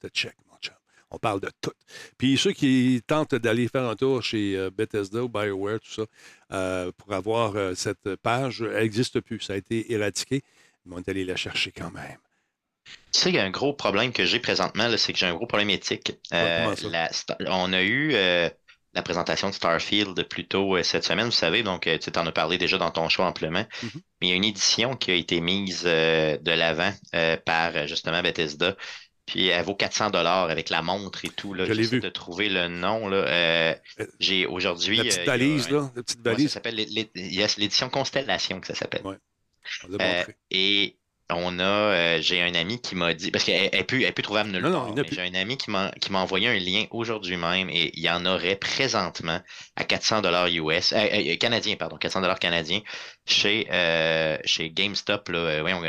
te check, mon chum. On parle de tout. Puis ceux qui tentent d'aller faire un tour chez euh, Bethesda ou BioWare, tout ça, euh, pour avoir cette page, elle n'existe plus. Ça a été éradiqué. Mais on est allé la chercher quand même. Tu sais, il y a un gros problème que j'ai présentement, c'est que j'ai un gros problème éthique. Euh, la on a eu euh, la présentation de Starfield plus tôt euh, cette semaine, vous savez, donc tu en as parlé déjà dans ton choix amplement. Mhm. Mais il y a une édition qui a été mise de l'avant par justement Bethesda. Puis elle vaut 400 dollars avec la montre et tout. Là. Je l'ai vu. de trouver le nom. Là. J'ai aujourd'hui. La petite valise, un- là. La petite Ouais, ça valise. s'appelle l'édition Constellation que ça s'appelle. Ouais. On l'a montré. et on a, euh, j'ai un ami qui m'a dit, parce qu'elle elle peut, elle peut trouver nulle part, plus. j'ai un ami qui m'a, qui m'a envoyé un lien aujourd'hui même et il y en aurait présentement à 400 dollars US, euh, euh, canadiens, pardon, 400 dollars canadiens chez, chez GameStop, là, voyons,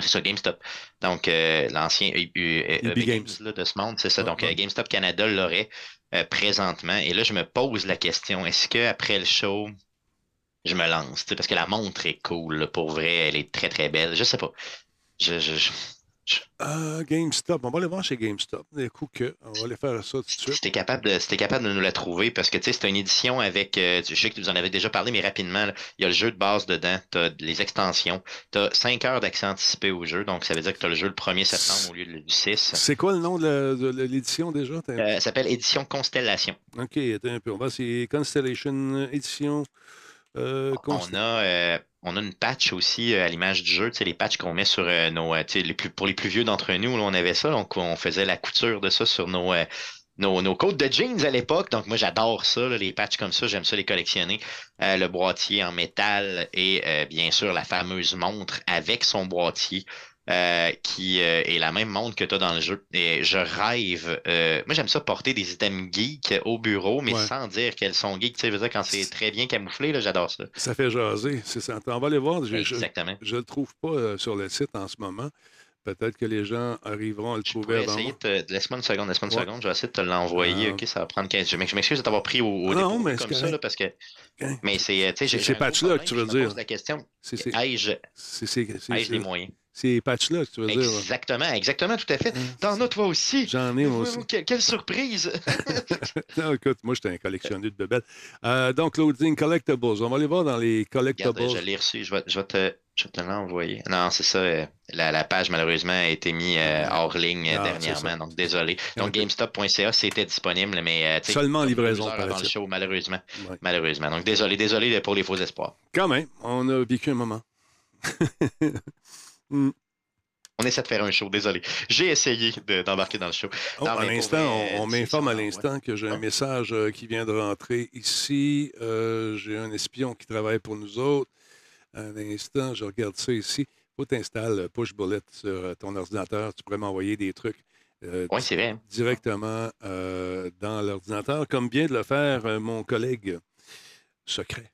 c'est ça, GameStop. Donc, l'ancien EB Games. Games là, de ce monde, c'est ça. Donc, ouais. GameStop Canada l'aurait présentement. Et là, je me pose la question, est-ce que après le show, je me lance, tu parce que la montre est cool, là, pour vrai, elle est très très belle. Je sais pas. Je, je, je- Ah, GameStop. On va aller voir chez GameStop. Des coups que. On va aller faire ça tout de suite. t'es capable de, capable de nous la trouver, parce que tu sais, c'est une édition avec, euh, je sais que vous en avez déjà parlé, mais rapidement, là, il y a le jeu de base dedans, t'as les extensions, t'as 5 heures d'accès anticipé au jeu, donc ça veut dire que t'as le jeu le 1er septembre au lieu du 6. C'est quoi le nom de l'édition déjà? Euh, ça s'appelle Édition Constellation. OK, attends un peu. On va, c'est Constellation Edition. Euh, On a, euh, on a une patch aussi euh, à l'image du jeu, tu sais, les patchs qu'on met sur nos, tu sais, les plus, pour les plus vieux d'entre nous, là, on avait ça, donc on faisait la couture de ça sur nos, nos, de jeans à l'époque. Donc moi j'adore ça, là, les patchs comme ça, j'aime ça les collectionner. Euh, le boîtier en métal et euh, bien sûr la fameuse montre avec son boîtier. Euh, qui euh, est la même montre que tu as dans le jeu. Et je rêve. euh, moi, j'aime ça porter des items geeks au bureau, mais Ouais. sans dire qu'elles sont geeks. Tu sais, je quand c'est très bien camouflé, là, j'adore ça. Ça fait jaser. C'est ça. On va aller voir. Je- je- Exactement. Je ne le trouve pas sur le site en ce moment. Peut-être que les gens arriveront à le Je trouver avant te... Laisse-moi une seconde, laisse-moi une Ouais. seconde, je vais essayer de te l'envoyer. Ah. Ok, ça va prendre 15 Je m'ex- je m'excuse de t'avoir pris au, au Non, dépourvu mais c'est comme ça, là, parce que. Correct. Mais c'est, C'est ces patchs-là que tu je veux me dire. pose la question. Ai-je les moyens? Ces patchs-là que tu veux dire. Exactement, exactement, tout à fait. T'en as toi aussi. J'en ai moi aussi. Quelle, quelle surprise! Non, écoute, moi, j'étais un collectionneur de bebelles. Euh, donc, Loading Collectibles. On va aller voir dans les collectibles. Regarde, je l'ai reçu, je vais, je vais te, je vais te l'envoyer. Non, c'est ça. euh, La, la page, malheureusement, a été mise euh, hors ligne Ah, dernièrement, donc désolé. Donc, Ok. GameStop.ca, c'était disponible, mais. Seulement livraison, heures avant le show, malheureusement. Ouais. Malheureusement. Donc, désolé, désolé pour les faux espoirs. Quand même, on a vécu un moment. Hmm. On essaie de faire un show, désolé. J'ai essayé de- d'embarquer dans le show. Oh, à l'instant, on, m'informe à ouais. l'instant que j'ai un message euh, qui vient de rentrer ici. Euh, j'ai un espion qui travaille pour nous autres. Un instant, je regarde ça ici. faut t'installes Push Bullet sur euh, ton ordinateur. Tu pourrais m'envoyer des trucs euh, vrai. directement euh, dans l'ordinateur, comme vient de le faire euh, mon collègue secret.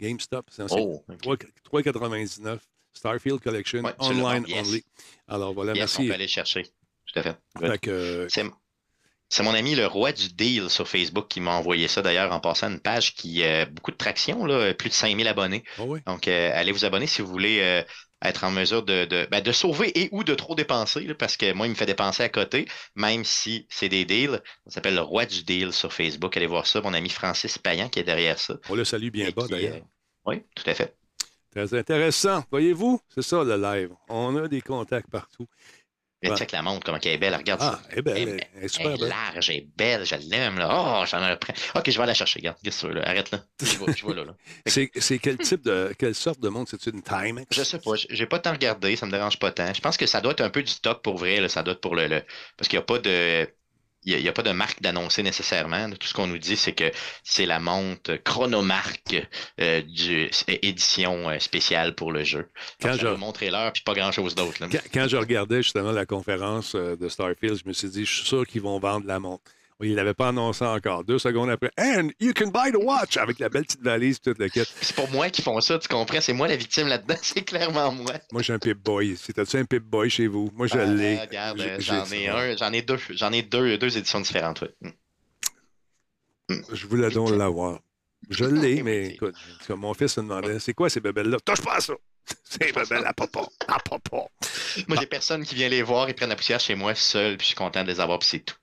GameStop, c'est un Oh, ok. 3,99 Starfield Collection, Ouais, online yes. only. Alors voilà, Yes, on merci. peut aller le chercher. Tout à fait. Good. Fait que, euh, C'est- mon ami le roi du deal sur Facebook qui m'a envoyé ça d'ailleurs en passant une page qui a beaucoup de traction, là, plus de 5000 abonnés. Ah oui. Donc, euh, allez vous abonner si vous voulez euh, être en mesure de, de, ben, de sauver et ou de trop dépenser, là, parce que moi, il me fait dépenser à côté, même si c'est des deals. Ça s'appelle le roi du deal sur Facebook. Allez voir ça, mon ami Francis Payan qui est derrière ça. On le salue bien Et bas, d'ailleurs. euh, oui, tout à fait. Très intéressant. Voyez-vous, c'est ça le live. On a des contacts partout. Ouais. check la montre, comment elle est belle. Regarde Ah, ça. elle est belle, Elle elle est super belle. large, elle est belle, je l'aime. Là. Oh, j'en ai un prêt. Ok, je vais aller la chercher. Regarde, qu'est-ce que là? Arrête là. Je je vais là, là. C'est c'est quel type de. Quelle sorte de montre? C'est une Timex? Je sais pas, j'ai pas tant regardé, ça me dérange pas tant. Je pense que ça doit être un peu du stock pour vrai, là, ça doit être pour le. le- parce qu'il n'y a pas de. Il n'y a, pas de marque d'annoncer nécessairement. Tout ce qu'on nous dit, c'est que c'est la montre chronomarque euh, du édition euh, spéciale pour le jeu. Quand Donc, je- montrer l'heure puis pas grand chose d'autre. Quand, quand je regardais justement la conférence euh, de Starfield, je me suis dit, je suis sûr qu'ils vont vendre la montre. Oui, il l'avait pas annoncé encore. Deux secondes après, and you can buy the watch avec la belle petite valise et toute la quête. C'est pas moi qui font ça, tu comprends? C'est moi la victime là-dedans, c'est clairement moi. Moi, j'ai un Pip-Boy. T'as-tu un Pip-Boy chez vous? Moi, je Euh, l'ai. regarde, euh, j'en ai un, j'en ai deux, j'en ai deux, deux éditions différentes. ouais. Mm. Je voulais donc l'avoir. Je l'ai, mais écoute, comme mon fils me demandait, c'est quoi ces bébelles-là? Touche pas à ça! C'est bébelles à papa, à papa. Moi, j'ai personne qui vient les voir, ils prennent la poussière chez moi seul, puis je suis content de les avoir, puis c'est tout.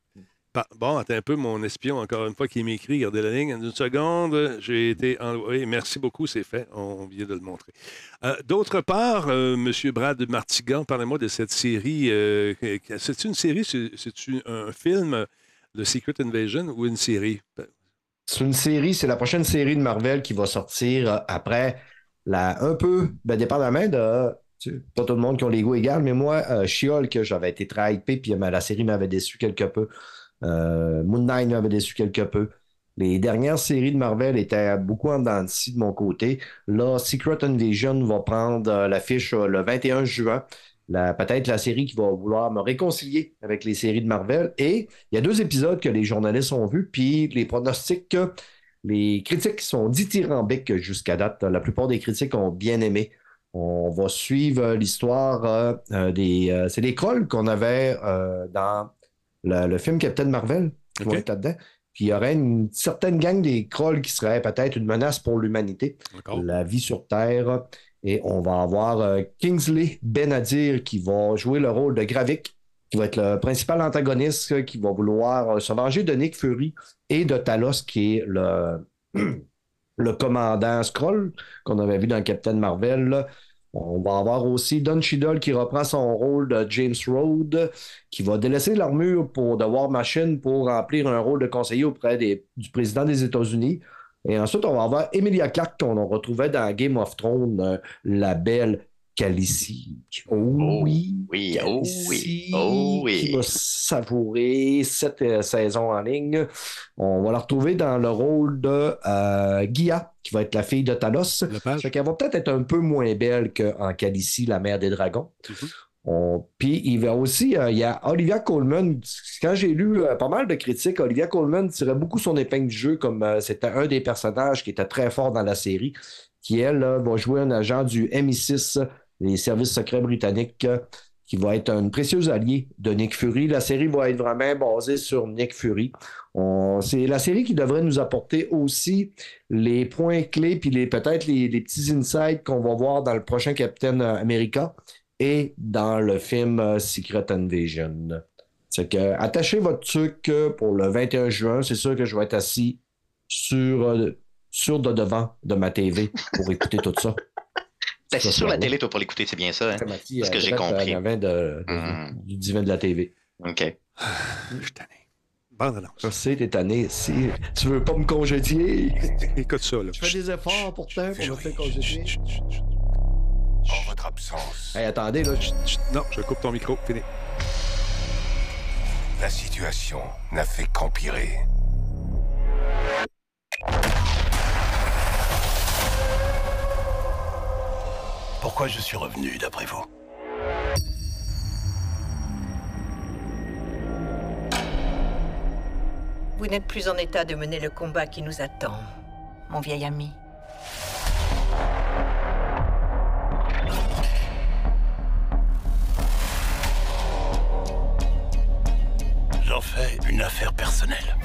Bon, attends un peu, mon espion, encore une fois, qui m'écrit. Gardez la ligne. Une seconde, j'ai été envoyé. Merci beaucoup, c'est fait. On vient de le montrer. Euh, D'autre part, euh, M. Brad Martigan, parlez-moi de cette série. euh, que- que- C'est-tu une série? C'est- un film de Secret Invasion ou une série? C'est une série, c'est la prochaine série de Marvel qui va sortir après la, un peu, ben, dépendamment de. pas tout le monde qui a les goûts égaux, mais moi, euh, She-Hulk, j'avais été très hypé, puis euh, la série m'avait déçu quelque peu. Euh, Moon Knight m'avait déçu quelque peu. Les dernières séries de Marvel étaient beaucoup en dents de mon côté. Là, Secret Invasion va prendre euh, l'affiche euh, le 21 juin. Peut-être la série qui va vouloir me réconcilier avec les séries de Marvel. Et il y a deux épisodes que les journalistes ont vus, puis les pronostics, les critiques sont dithyrambiques jusqu'à date. La plupart des critiques ont bien aimé. On va suivre l'histoire des. c'est des crolls qu'on avait dans le, le film Captain Marvel qui vont OK. être là-dedans. Puis il y aurait une certaine gang des crolls qui serait peut-être une menace pour l'humanité la vie sur Terre. Et on va avoir euh, Kingsley Benadir qui va jouer le rôle de Gravik, qui va être le principal antagoniste, euh, qui va vouloir euh, se venger de Nick Fury et de Talos, qui est le, le commandant Skrull qu'on avait vu dans Captain Marvel. là. On va avoir aussi Don Cheadle qui reprend son rôle de James Rhodes, qui va délaisser l'armure pour The War Machine pour remplir un rôle de conseiller auprès des- du président des États-Unis. Et ensuite, on va avoir Emilia Clarke qu'on retrouvait dans Game of Thrones, euh, la belle Khaleesi. Oh, Oh, oui, oui, oh oui, oh oui. Qui va savourer cette euh, saison en ligne. On va la retrouver dans le rôle de euh, Gia, qui va être la fille de. Lepage? Fait qu'elle va peut-être être un peu moins belle qu'en Khaleesi, la mère des dragons. Mhm. On- Puis il va aussi, euh, il y a Olivia Colman. Quand j'ai lu euh, pas mal de critiques, Olivia Colman tirait beaucoup son épingle du jeu comme euh, c'était un des personnages qui était très fort dans la série, qui elle va jouer un agent du MI6, les services secrets britanniques, qui va être une précieuse alliée de Nick Fury. La série va être vraiment basée sur Nick Fury. C'est la série qui devrait nous apporter aussi les points clés puis les peut-être les, les petits insights qu'on va voir dans le prochain Captain America et dans le film euh, Secret Invasion. C'est que attachez votre truc euh, pour le 21 juin. C'est sûr que je vais être assis sur, euh, sur de devant de ma TV pour écouter tout ça. T'es Ça, assis sur la télé, toi, pour l'écouter, c'est bien ça, hein? C'est ce que j'ai compris. De, de- Mm. du divin de la TV. OK. Je suis tanné. Bande annonce. Je sais, t'es tanné. Si tu veux pas me congédier, Écoute ça, là. je fais des efforts pourtant pour me faire congédier? En votre absence, Hey, attendez, là. Non, je coupe ton micro. Fini. la situation n'a fait qu'empirer. Pourquoi je suis revenu, d'après vous? Vous n'êtes plus en état de mener le combat qui nous attend, mon vieil ami. J'en fais une affaire. affaires personnelles.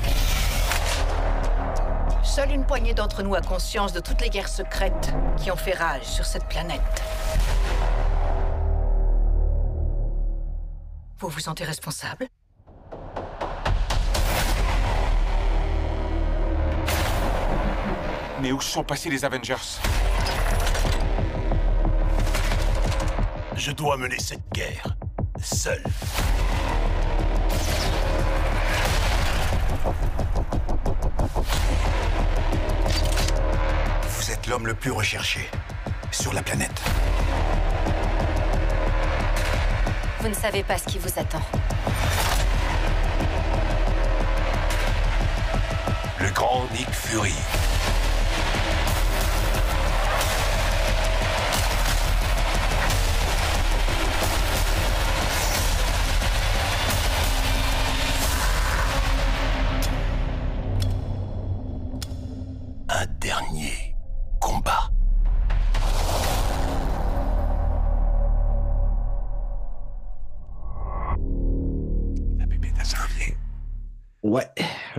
Seule une poignée d'entre nous a conscience de toutes les guerres secrètes qui ont fait rage sur cette planète. Vous vous sentez responsable? Mais où sont passés les Avengers Je dois mener cette guerre seul. Vous êtes l'homme le plus recherché sur la planète. Vous ne savez pas ce qui vous attend. Le grand Nick Fury.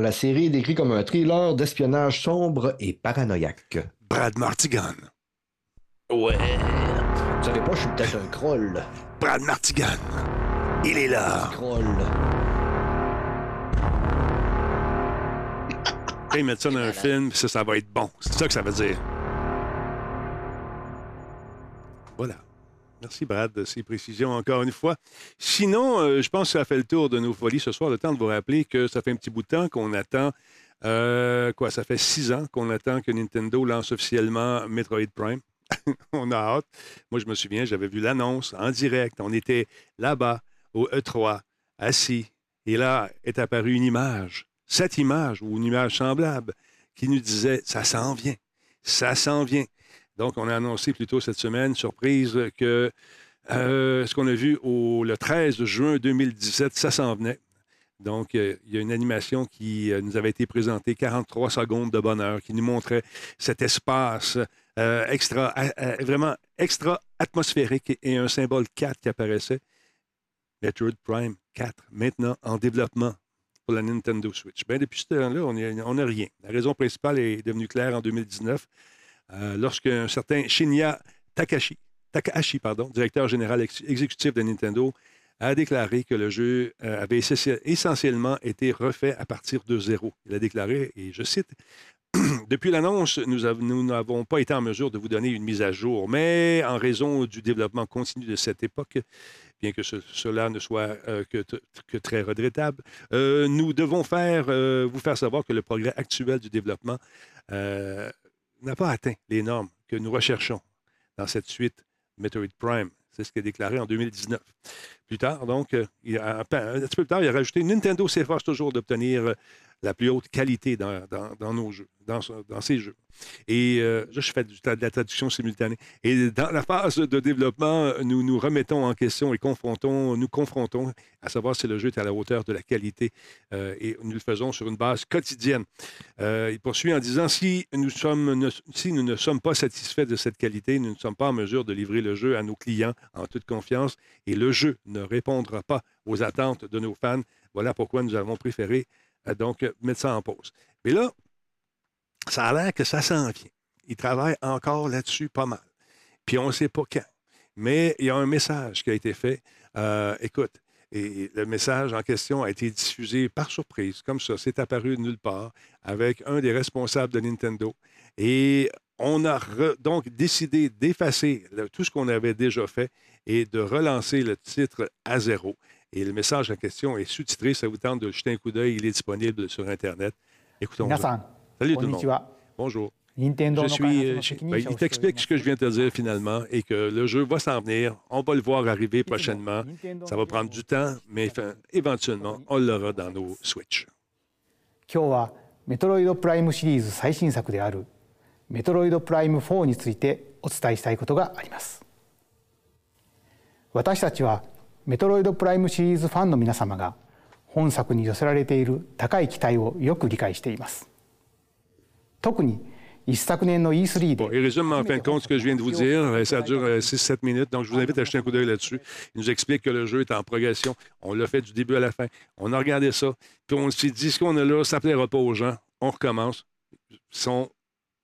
La série est décrite comme un thriller d'espionnage sombre et paranoïaque. Brad Martigan. Ouais. Vous savez pas, je suis peut-être un croll. Brad Martigan. Il est là. Croll. Ils mettent ça dans un film, ça, ça va être bon. C'est ça que ça veut dire. Voilà. Merci, Brad, de ces précisions encore une fois. Sinon, euh, je pense que ça fait le tour de nos folies ce soir. Le temps de vous rappeler que ça fait un petit bout de temps qu'on attend. euh, quoi, ça fait six ans qu'on attend que Nintendo lance officiellement Metroid Prime. on a hâte. Moi, je me souviens, j'avais vu l'annonce en direct. On était là-bas, au E3, assis. Et là est apparue une image, cette image ou une image semblable, qui nous disait ça s'en vient. Ça s'en vient. Donc, on a annoncé plus tôt cette semaine, surprise, que euh, ce qu'on a vu au, le 13 juin 2017, ça s'en venait. Donc, euh, il y a une animation qui euh, nous avait été présentée, 43 secondes de bonheur, qui nous montrait cet espace vraiment extra atmosphérique et un symbole 4 qui apparaissait. Metroid Prime 4, maintenant en développement pour la Nintendo Switch. Bien, depuis ce temps-là, on n'a rien. La raison principale est devenue claire en 2019, euh, lorsqu'un certain Shinya Takashi, Takahashi, pardon, directeur général ex- exécutif de Nintendo, a déclaré que le jeu euh, avait essentie- essentiellement été refait à partir de zéro. Il a déclaré, et je cite, Depuis l'annonce, nous av- nous n'avons pas été en mesure de vous donner une mise à jour, mais en raison du développement continu de cette époque, bien que ce- cela ne soit euh, que, très regrettable, nous devons faire, vous faire savoir que le progrès actuel du développement n'a pas atteint les normes que nous recherchons dans cette suite Metroid Prime. C'est ce qu'il a déclaré en 2019. Plus tard, donc, euh, il a- un petit peu plus tard, il a rajouté Nintendo s'efforce toujours d'obtenir euh, la plus haute qualité dans, dans- nos jeux, dans, dans ces jeux. Et euh, je fais de la traduction simultanée. Et dans la phase de développement, nous nous remettons en question et confrontons, nous confrontons à savoir si le jeu est à la hauteur de la qualité. euh, et nous le faisons sur une base quotidienne. Euh, il poursuit en disant si nous, sommes, ne- si nous ne sommes pas satisfaits de cette qualité, nous ne sommes pas en mesure de livrer le jeu à nos clients en toute confiance et le jeu ne répondra pas aux attentes de nos fans. Voilà pourquoi nous avons préféré donc mettre ça en pause. Mais là, ça a l'air que ça s'en vient. Ils travaillent encore là-dessus pas mal. Puis on ne sait pas quand. Mais il y a un message qui a été fait. Euh, écoute, et le message en question a été diffusé par surprise, comme ça. C'est apparu de nulle part avec un des responsables de Nintendo. Et on a donc décidé d'effacer tout ce qu'on avait déjà fait et de relancer le titre à zéro. Et le message en question est sous-titré. Ça vous tente de jeter un coup d'œil. Il est disponible sur Internet. Écoutons. 皆さん Salut こ tout ん le にち monde. は Bonjour. 任天堂 Je の開 suis, 発 euh, の je- 責 ben, 任者 il をしており t'explique ce que je viens de te dire finalement et que le jeu va s'en venir. On va le voir arriver prochainement. Ça va prendre du temps, mais enfin, éventuellement, on l'aura dans nos Switch. 今日はメトロイドプライムシリーズ最新作であるメトロイドプライム4についてお伝えしたいことがあります私たちは メトロイドプライムシリーズファンの皆様が本作に寄せられている高い期待をよく理解しています特に 一昨年の E3 で Bon, il résume en fin de compte ce que je viens de vous dire. Euh, Ça dure 6-7 minutes, donc je vous invite à jeter un coup d'œil là-dessus. Il nous explique que le jeu est en progression. On l'a fait du début à la fin. On a regardé ça, puis on s'est dit ce qu'on a là, ça ne plaira pas aux gens. On recommence. Ils sont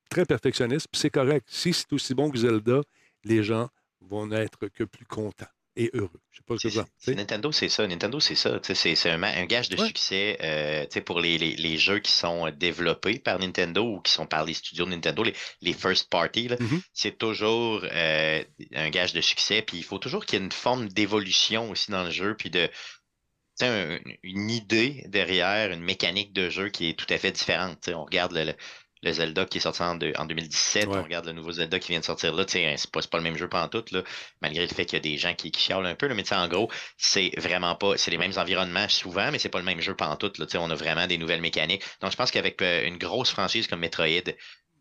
très perfectionnistes, puis c'est correct. Si c'est aussi bon que Zelda, les gens vont n'être que plus contents et heureux. Je sais pas ce que vous en C'est- Nintendo, c'est ça. Nintendo, c'est ça. C'est un, gage de succès euh, pour les, les- les jeux qui sont euh, développés par Nintendo ou qui sont par les studios de Nintendo, les, les first party. Mm-hmm. C'est toujours euh, un gage de succès. Puis il faut toujours qu'il y ait une forme d'évolution aussi dans le jeu. Puis de un- une idée derrière, une mécanique de jeu qui est tout à fait différente. On regarde le, le- le Zelda qui est sorti en, deux- en 2017, Ouais. on regarde le nouveau Zelda qui vient de sortir là, sais, c'est pas, le même jeu tout là, malgré le fait qu'il y a des gens qui, qui chialent un peu, là, mais tu sais, en gros, c'est vraiment pas, c'est les mêmes environnements souvent, mais c'est pas le même jeu pantoute, là, tu sais, on a vraiment des nouvelles mécaniques. Donc je pense qu'avec euh, une grosse franchise comme Metroid,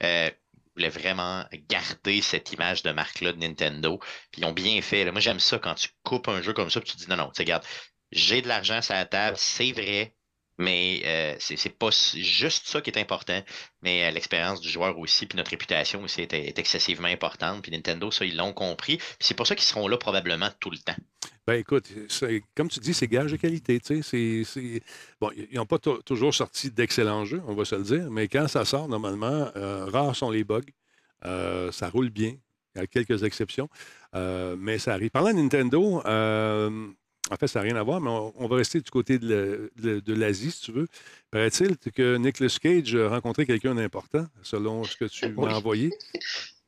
euh, voulait vraiment garder cette image de marque-là de Nintendo. Puis ils ont bien fait. là. Moi, j'aime ça quand tu coupes un jeu comme ça, puis tu te dis non, non, tu sais, regarde, j'ai de l'argent sur la table, c'est vrai, mais euh, c'est pas juste ça qui est important, mais euh, l'expérience du joueur aussi, puis notre réputation aussi est, est excessivement importante. Puis Nintendo, ça, ils l'ont compris. C'est pour ça qu'ils seront là probablement tout le temps. Ben écoute, comme tu dis, c'est gage de qualité. sais, c'est- c'est- Bon, ils n'ont pas tou- toujours sorti d'excellents jeux, on va se le dire, mais quand ça sort, normalement, euh, rares sont les bugs. Euh, ça roule bien. A quelques exceptions. Mais ça arrive. Parlant de Nintendo, en fait, ça n'a rien à voir, mais on, on va rester du côté de l'Asie, si tu veux. Paraît-il que Nicolas Cage a rencontré quelqu'un d'important, selon ce que tu Oui. m'as envoyé.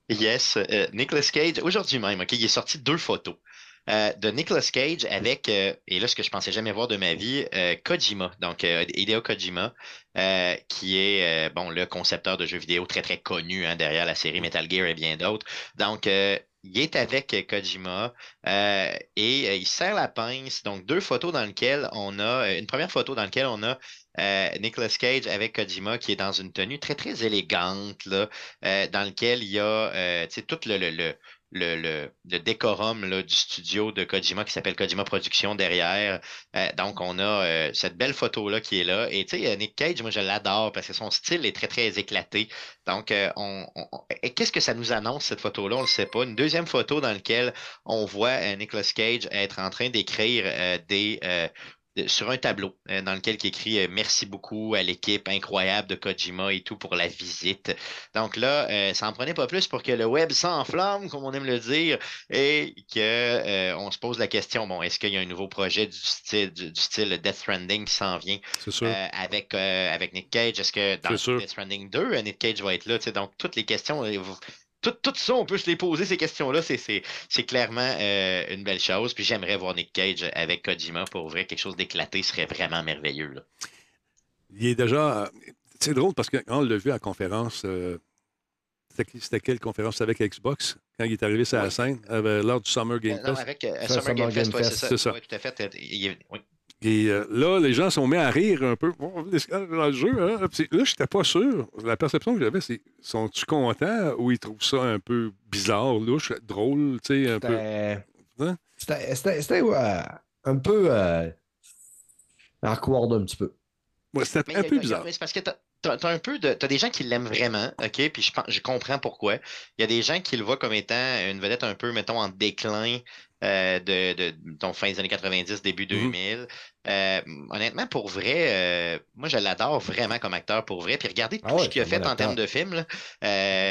Yes, euh, Nicolas Cage, aujourd'hui même, OK, il est sorti deux photos euh, de Nicolas Cage avec, euh, et là, ce que je pensais jamais voir de ma vie, euh, Kojima, donc Hideo Kojima, qui est, bon, le concepteur de jeux vidéo très, très connu hein, derrière la série Metal Gear et bien d'autres. Donc, il est avec euh, Kojima euh, et euh, il serre la pince. Donc, deux photos dans lesquelles on a, une première photo dans laquelle on a Nicolas Cage avec Kojima qui est dans une tenue très, très élégante, là, dans lequel il y a tout le, le, le, le, décorum du studio de Kojima qui s'appelle Kojima Productions derrière. Euh, donc, on a euh, cette belle photo-là qui est là. Et tu sais, Nick Cage, moi, je l'adore parce que son style est très, très éclaté. Donc, euh, qu'est-ce que ça nous annonce, cette photo-là? On ne le sait pas. Une deuxième photo dans laquelle on voit Nicolas Cage être en train d'écrire des... sur un tableau euh, dans lequel il écrit euh, merci beaucoup à l'équipe incroyable de Kojima et tout pour la visite. Donc là, euh, ça en prenait pas plus pour que le web s'enflamme, comme on aime le dire, et que euh, on se pose la question bon, est-ce qu'il y a un nouveau projet du style du, du style Death Stranding qui s'en vient C'est sûr. avec avec Nick Cage? Est-ce que dans. Death Stranding 2, euh, Nick Cage va être là Donc toutes les questions. vous- tout, tout ça, on peut se les poser, ces questions-là. C'est, c'est, c'est clairement euh, une belle chose. Puis j'aimerais voir Nick Cage avec Kojima pour ouvrir quelque chose d'éclaté. Ce serait vraiment merveilleux. là. Il est déjà. euh, C'est drôle parce que quand on l'a vu à la conférence, euh, c'était quelle conférence? C'était avec Xbox, quand il est arrivé sur la scène, euh, lors du Summer Game Euh, non, Fest. avec euh, Summer, Game Fest, ouais, c'est ça. C'est ça. Ouais, tout à fait. Il est- oui. Et euh, là, les gens sont mis à rire un peu Bon, dans le jeu. Hein? Là, je n'étais pas sûr. La perception que j'avais, c'est sont-tu contents ou ils trouvent ça un peu bizarre, louche, drôle, tu sais, un peu? C'était- Hein? C'était euh, un peu euh, awkward un petit peu. Ouais, c'était un peu bizarre. mais C'est parce que t'as t'as un peu de. T'as des gens qui l'aiment vraiment, OK? Puis je, je comprends pourquoi. Il y a des gens qui le voient comme étant une vedette un peu, mettons, en déclin euh, de, de fin des années 90, début Mhm. 2000. Euh, honnêtement, pour vrai, euh, moi, je l'adore vraiment comme acteur pour vrai. Puis regardez tout Ah ouais, ce qu'il a fait en termes de films. là.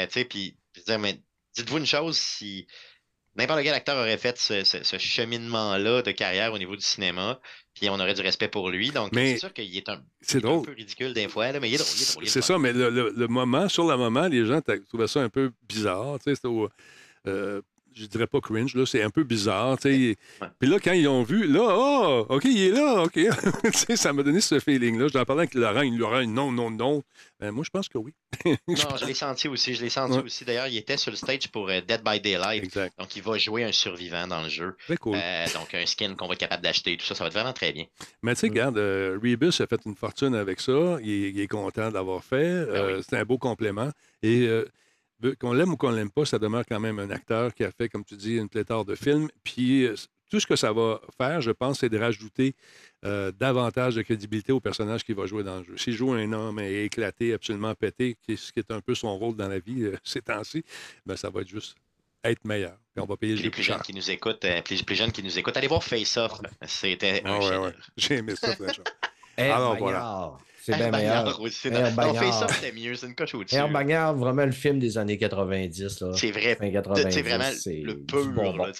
Tu sais, puis je veux dire, mais dites-vous une chose, si n'importe quel acteur aurait fait ce, ce- ce cheminement-là de carrière au niveau du cinéma, puis on aurait du respect pour lui. Donc, c'est sûr qu'il est un, peu ridicule des fois, là, mais il est drôle. il est drôle, il est C'est ça, mais le, le- le moment, sur le moment, les gens trouvaient ça un peu bizarre. Tu sais, c'était au- euh, je dirais pas cringe, là, c'est un peu bizarre. Puis là, quand ils l'ont vu, là, oh, OK, il est là, OK. Ça m'a donné ce feeling-là. J'en parlais avec Laurent, il Laurent, non, non, non. Ben, moi, je pense que oui. Non, je l'ai senti aussi. Je l'ai senti Ouais. aussi. D'ailleurs, il était sur le stage pour euh, Dead by Daylight. Exact. Donc, il va jouer un survivant dans le jeu. Très cool. Euh, donc, un skin qu'on va être capable d'acheter. Tout ça, ça va être vraiment très bien. Mais tu sais, regarde, euh, Rebus a fait une fortune avec ça. Il est, il est content de l'avoir fait. Euh, C'est un beau complément. Et euh, qu'on l'aime ou qu'on l'aime pas, ça demeure quand même un acteur qui a fait, comme tu dis, une pléthore de films. Puis euh, tout ce que ça va faire, je pense, c'est de rajouter euh, davantage de crédibilité au personnage qui va jouer dans le jeu. S'il joue un homme éclaté, absolument pété, qui est- ce qui est un peu son rôle dans la vie euh, ces temps-ci, ben, ça va être juste être meilleur. Puis on va payer les plus plus jeunes qui nous écoutent, euh, plus jeunes qui nous écoutent, allez voir Face Off. C'était Ah un ouais, ouais. J'ai aimé ça. Air Alors, voilà. C'est bien meilleur. aussi. Air Non, c'était mieux, c'est une coche au-dessus. Air Bagnard, vraiment le film des années 90. là. C'est vrai. C'est 90, vraiment c'est le pur.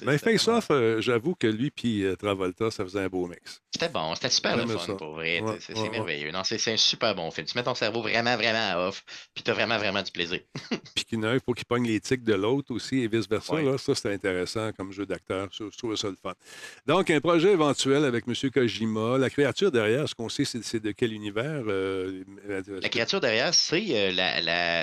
Mais Face Off, euh, j'avoue que lui puis euh, Travolta, ça faisait un beau mix. C'était bon, c'était super le fun pour vrai. C'est merveilleux. Non, c'est un super bon film. Tu mets ton cerveau vraiment, vraiment à off, puis t'as vraiment, vraiment du plaisir. Puis qu'il un pour qu'il pogne les tics de l'autre aussi et vice-versa. Ça, c'était intéressant comme jeu d'acteur. Ça, Je trouvais ça le fun. Donc, un projet éventuel avec M. Kojima. La créature derrière, ce qu'on sait, c'est de quel univers? Euh, euh, La créature derrière, c'est euh, la,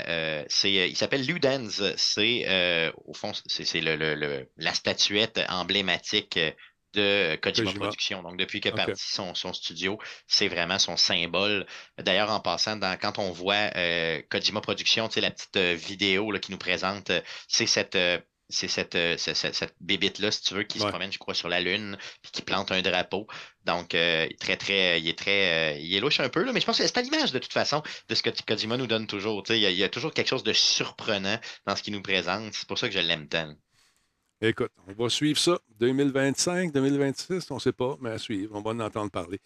euh, euh, il s'appelle Ludens. C'est euh, au fond, c'est c'est le, le- le- la statuette emblématique euh, de Kojima, Kojima. Productions. Donc, depuis que Ok. parti son, son studio, c'est vraiment son symbole. D'ailleurs, en passant, dans, quand on voit euh, Kojima Productions, la petite euh, vidéo là, qui nous présente, euh, c'est cette. euh, c'est cette, euh, ce- ce- cette bébite-là, si tu veux, qui se promène, je crois, sur la Lune, puis qui plante un drapeau. Donc, euh, très, très, il est très. euh, il est louche un peu, là, mais je pense que c'est à l'image, de toute façon, de ce que Kojima nous donne toujours. Tu sais, Il y, a, il y a toujours quelque chose de surprenant dans ce qu'il nous présente. C'est pour ça que je l'aime tant. Écoute, on va suivre ça. 2025, 2026, on ne sait pas, mais à suivre. On va en entendre parler.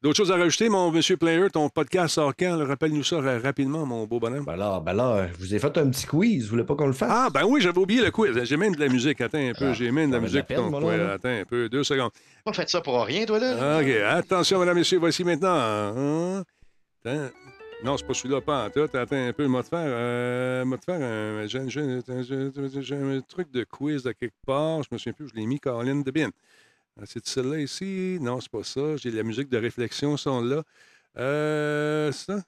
D'autres choses à rajouter, mon monsieur Player, ton podcast sort quand? Rappelle-nous ça ra- rapidement, mon beau bonhomme. Ben là, ben là, je vous ai fait un petit quiz. Vous voulez pas qu'on le fasse? Ah, ben oui, j'avais oublié le quiz. J'ai même de la musique. Attends un peu. Ah, J'ai même de la la musique. peine, là. Attends un peu. Deux secondes. Pas fait ça pour rien, toi, là? OK. Attention, mesdames, messieurs, voici maintenant. hein? Attends. Non, c'est pas celui-là, pas en tout. Attends un peu, moi te faire, euh, moi te faire un, j'ai, un truc de quiz de quelque part. Je me souviens plus, je l'ai mis, Caroline Debin. Ah, C'est celle-là ici? Non, c'est pas ça. J'ai la musique de réflexion, sont là. Euh, c'est ça?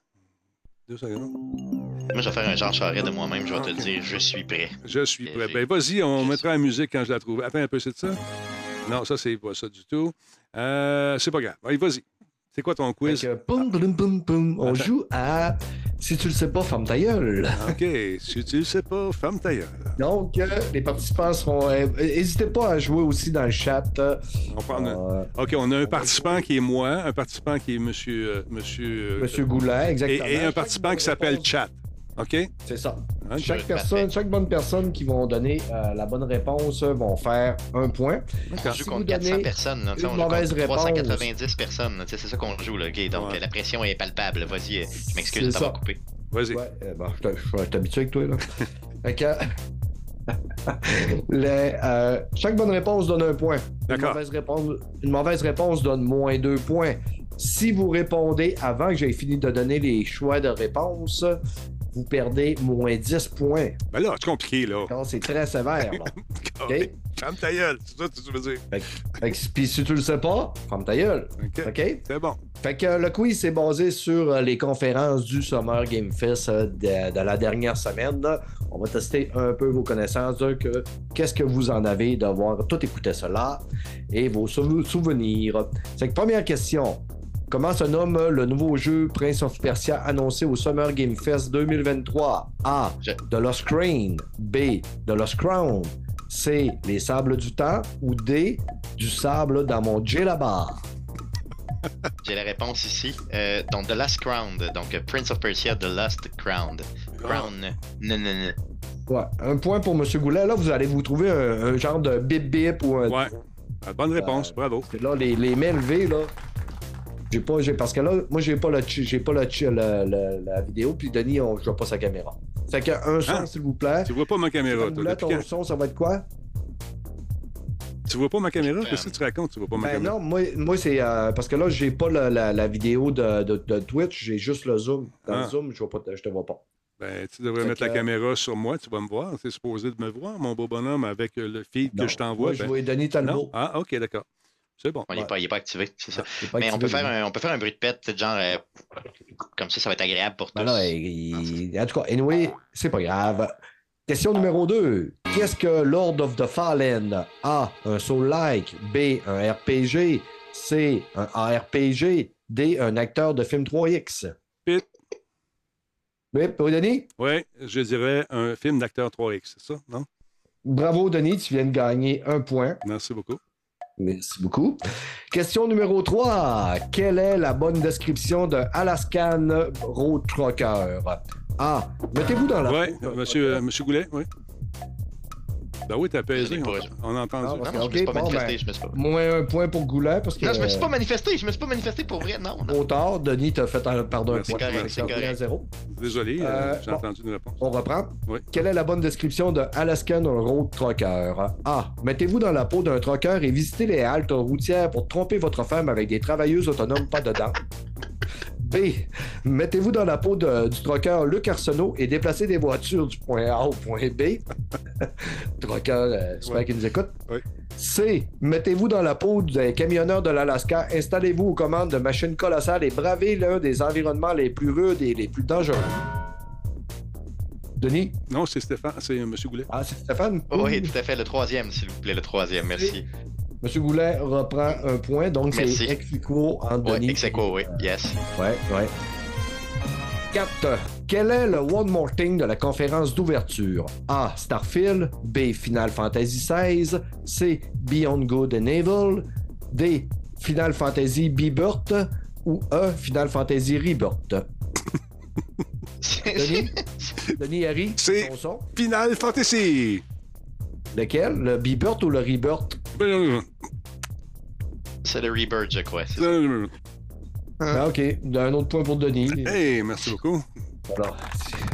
Deux secondes. Moi, je vais faire un genre charret de moi-même. Je vais te le dire. Je suis prêt. Je suis prêt. Ben, vas-y, on mettra la musique quand je la trouve. Attends un peu, c'est ça? Non, ça, c'est pas ça du tout. Euh, c'est pas grave. Allez, vas-y. C'est quoi ton quiz? Que, poum, poum, poum, on Attends. joue à Si tu le sais pas, ferme ta gueule. OK. Si tu le sais pas, ferme ta gueule. Donc, euh, les participants seront. euh, N'hésitez pas à jouer aussi dans le chat. On prend un- euh, OK, on a un participant qui est moi, un participant qui est monsieur. euh, monsieur, euh, Monsieur Goulet, et, exactement. et un participant qui s'appelle Chat. OK? C'est ça. Chaque personne, chaque bonne personne qui vont donner euh, la bonne réponse vont faire un point. On Si joue contre 400 donnez personnes. là, on joue mauvaise contre réponse. 390 personnes. C'est ça qu'on joue, là, OK? Donc, Ouais. la pression est palpable. Vas-y, euh, je m'excuse de t'avoir coupé. Vas-y. Ouais, euh, bon, je habitué avec toi, là. fait que. les, euh, chaque bonne réponse donne un point. Une mauvaise, réponse, une mauvaise réponse donne moins deux points. Si vous répondez avant que j'aie fini de donner les choix de réponse, vous perdez moins 10 points. Ben là, c'est compliqué, là. C'est très sévère. là. OK? Ferme ta gueule. C'est ça que tu veux dire. Fait Puis si tu le sais pas, ferme ta gueule. OK. C'est bon. Fait que le quiz c'est basé sur euh, les conférences du Summer Game Fest euh, de, de la dernière semaine. On va tester un peu vos connaissances, de que qu'est-ce que vous en avez d'avoir tout écouté cela et vos sou- souvenirs. C'est que première question. Comment se nomme le nouveau jeu Prince of Persia annoncé au Summer Game Fest 2023? A. The Lost Crane. B. The Lost Crown. C. Les sables du temps. Ou D. Du sable dans mon djellaba. J'ai la réponse ici. Euh, donc, The Last Crown. Donc, euh, Prince of Persia, The Last Crown. Crown. Non, non, non. Ouais, un point pour M. Goulet. Là, vous allez vous trouver un, un genre de bip-bip ou un. Ouais. Ah, Bonne réponse. Euh, Bravo. Puis Là, les, les mains levées, là. J'ai pas, j'ai, parce que là, moi, j'ai pas, le, j'ai pas le, chi- le- le- la vidéo, puis Denis, on joue pas sa caméra. Fait que un son, Ah. s'il vous plaît. Tu vois pas ma caméra, Madame toi. Depuis ton quand? son, ça va être quoi? Tu vois pas ma caméra? Qu'est-ce que tu racontes? Tu vois pas ma Ben caméra? non, moi, moi c'est euh, parce que là, j'ai pas la, la- la vidéo de, de- de Twitch, j'ai juste le zoom. Dans Ah. le zoom, je, vois pas, je te vois pas. Ben, tu devrais Fait mettre que- la caméra sur moi, tu vas me voir. Tu es supposé de me voir, mon beau bonhomme, avec euh, le feed Non. que je t'envoie. Moi, je ben- vois Denis non? Talbot. Ah, OK, d'accord. C'est bon. On n'est pas, il est pas activé, c'est ça. Pas Mais on peut, faire un, on peut faire un bruit de pète, peut-être genre. euh, comme ça, ça va être agréable pour Ben tous. il- en tout cas, anyway, c'est pas grave. Question numéro 2. Qu'est-ce que Lord of the Fallen? A? Un Soul-like. B. Un RPG. C. Un ARPG. D. Un acteur de film 3X. Pit. Oui, oui, Denis? Oui, je dirais un film d'acteur 3X, c'est ça, non? Bravo, Denis. Tu viens de gagner un point. Merci beaucoup. Merci beaucoup. Question numéro 3. Quelle est la bonne description de Alaskan Road Trucker? A. Mettez-vous dans la Oui, d'un monsieur, euh, monsieur Goulet, oui. Ben oui, t'as pesé, l'ai on, on a entendu. Ah, parce que- Non, je me suis pas bon, manifesté, ben, je me suis pas- Moins un point pour Goulet parce que. Non, je me suis euh, pas manifesté, je me suis pas manifesté pour vrai, non. non. Trop tard, Denis t'a fait un pardon correct, c'est correct. zéro. Désolé, euh, Euh, j'ai bon. entendu une réponse. On reprend. Oui. Quelle est la bonne description de Alaskan Road Trucker? A. Mettez-vous dans la peau d'un trucker et visitez les haltes routières pour tromper votre femme avec des travailleuses autonomes pas dedans. B. Mettez-vous dans la peau de- du trucker Luc Arsenault et déplacez des voitures du point A au point B. trucker, euh, j'espère Ouais. qu'il nous écoute. Oui. C. Mettez-vous dans la peau des camionneurs de l'Alaska, installez-vous aux commandes de machines colossales et bravez l'un des environnements les plus rudes et les plus dangereux. Denis? Non, c'est Stéphane, c'est monsieur Goulet. Ah, c'est Stéphane? Oui, tout à fait, le troisième, s'il vous plaît, le troisième, merci. Monsieur Goulet reprend un point, donc c'est ex aequo entre Ouais, Denis. ex aequo, oui, yes. Ouais, ouais. 4. Quel est le One More Thing de la conférence d'ouverture? A. Starfield. B. Final Fantasy XVI. C. Beyond Good and Evil. D. Final Fantasy Rebirth. Ou E. Final Fantasy Rebirth. Denis? Denis Harry? C'est-? Final Fantasy! Lequel? Le Rebirth ou le Rebirth? C'est le Rebirth, je crois. c'est ça. euh, Ah, ok. Un autre point pour Denis. Hey, merci beaucoup. Alors,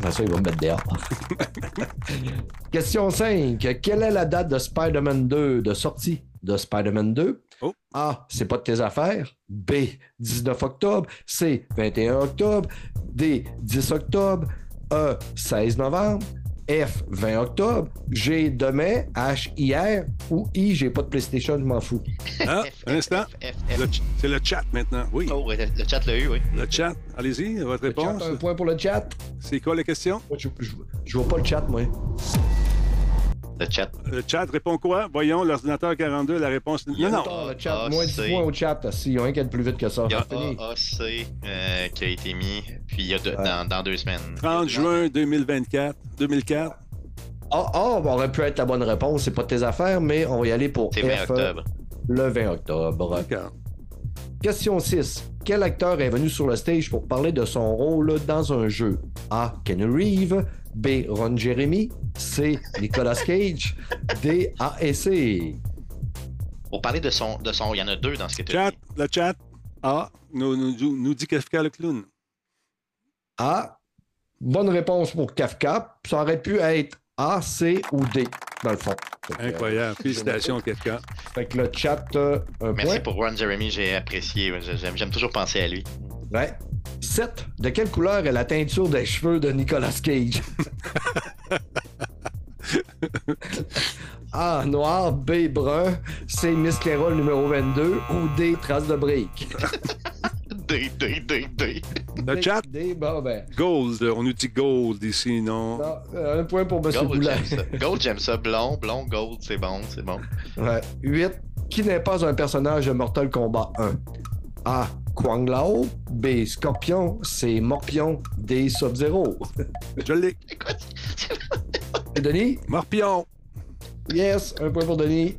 ben ça, il va me mettre dehors. Question 5. Quelle est la date de Spider-Man 2, de sortie de Spider-Man 2? Oh. A. C'est pas de tes affaires. B. 19 octobre. C. 21 octobre. D. 10 octobre. E. 16 novembre. F. 20 octobre. G. Demain. H. Hier. Ou I. J'ai pas de PlayStation, je m'en fous. Ah, un instant. F, F, F. Le ch- C'est le chat maintenant. Oui, Oh, le chat l'a eu, oui. le chat. Allez-y, votre Le chat, réponse. un point pour le chat. C'est quoi la question? Moi, Je, je, je vois pas le chat, moi. Le chat. Le chat répond quoi? Voyons, l'ordinateur 42, la réponse. Non, non. Le chat, A, moins 10 C. points au chat. S'il y a un qui est plus vite que ça. Il y a. AAC euh, qui a été mis, puis il y a deux- Ouais. dans, dans deux semaines. 30 juin 2024. 2004. Ah, ah, bon, aurait pu être la bonne réponse, c'est pas de tes affaires, mais on va y aller pour C'est 20 F, octobre. le 20 octobre. D'accord. Question 6. Quel acteur est venu sur le stage pour parler de son rôle dans un jeu? A. Kenny Reeve. B. Ron Jeremy. C. Nicolas Cage. D. A. et C. Pour parler de son, de son, il y en a deux dans ce que tu as dit. le chat. Ah, nous, nous, nous dit Kafka le clown. A. Bonne réponse pour Kafka. Ça aurait pu être A, C ou D, dans le fond. Incroyable. Félicitations, Kafka. euh, Fait que le chat, euh, un Merci point. pour Ron Jeremy, j'ai apprécié. J'aime, j'aime toujours penser à lui. Ouais. 7. De quelle couleur est la teinture des cheveux de Nicolas Cage? A. Noir. B. Brun. C. Miss Carroll numéro 22. Ou D. Trace de brique? D, D, D, D. Le chat, D. Bon, ben. gold. On nous dit gold ici, non? non, euh, un point pour M. Gold, Boulet. j'aime ça. Gold, j'aime ça. Blond, blond, gold, c'est bon, c'est bon. Ouais. 8. Qui n'est pas un personnage de Mortal Kombat 1? A. Kwang Lao. B. Scorpion. C. Morpion. D. Sub-Zero. Je l'ai. Denis? Morpion. Yes. Un point pour Denis.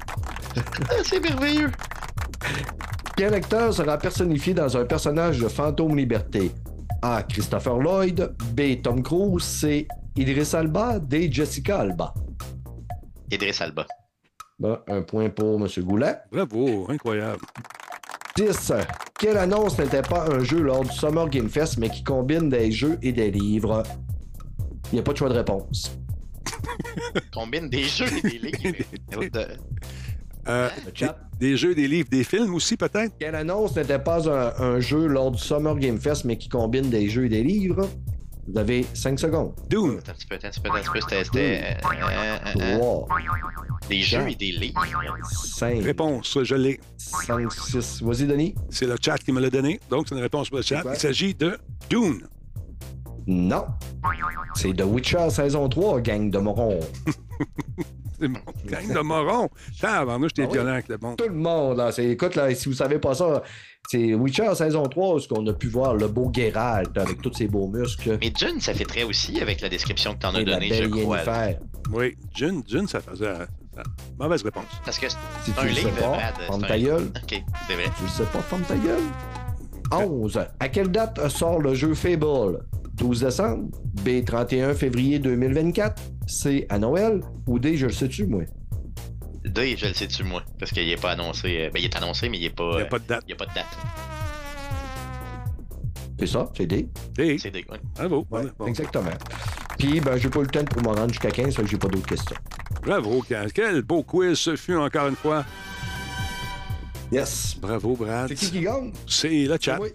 c'est merveilleux. Quel acteur sera personnifié dans un personnage de Fantôme Liberté? A. Christopher Lloyd. B. Tom Cruise. C. Idris Alba. D. Jessica Alba. Idriss Alba. Bon, un point pour M. Goulet. Bravo, incroyable. 10. Quelle annonce n'était pas un jeu lors du Summer Game Fest, mais qui combine des jeux et des livres? Il n'y a pas de choix de réponse. Combine des jeux et des livres. De- Euh, chat. des, des jeux, des livres, des films aussi, peut-être? Quelle annonce n'était pas un, un jeu lors du Summer Game Fest, mais qui combine des jeux et des livres? Vous avez 5 secondes. Doom. Attends un petit peu, attends un petit peu, attends un petit peu. C'était. euh, euh, euh, 3, des jeux et des livres. 5, Réponse, je l'ai. 5, 6. Vas-y, Denis. C'est le chat qui me l'a donné. Donc, c'est une réponse pour le chat. Il s'agit de Dune. Non. C'est The Witcher saison 3, gang de morons. C'est mon gang de morons. Tabarnouche, j'étais Ah oui? violent avec le bon. Tout le monde, là. C'est, écoute, là, si vous savez pas ça, c'est Witcher saison 3 où on a pu voir le beau Geralt avec tous ses beaux muscles. Mais June, ça fait très aussi avec la description que t'en as Et la donnée, je crois. Oui, Dune, Dune, ça faisait, mauvaise réponse. Parce que Si c'est tu un le sais livre, pas, ferme ta un- gueule. OK, c'est vrai. Tu le sais pas, ferme ta gueule. 11. À quelle date sort le jeu Fable? 12 décembre? B. 31 février 2024? C. À Noël? Ou D. Je le sais-tu, moi? D, je le sais-tu, moi? Parce qu'il n'est pas annoncé. euh, Ben, il est annoncé, mais il n'est pas. Il n'y a pas de date. Il n'y a pas de date. C'est ça, c'est D. D. C'est des. ouais. Bravo. Bon, bon. Exactement. Puis, ben, j'ai pas eu le temps pour me rendre jusqu'à 15, fait que j'ai pas d'autres questions. Bravo, Cal. Quel beau quiz ce fut encore une fois. Yes. Bravo, Brad. C'est qui qui gagne? C'est le chat. Oui.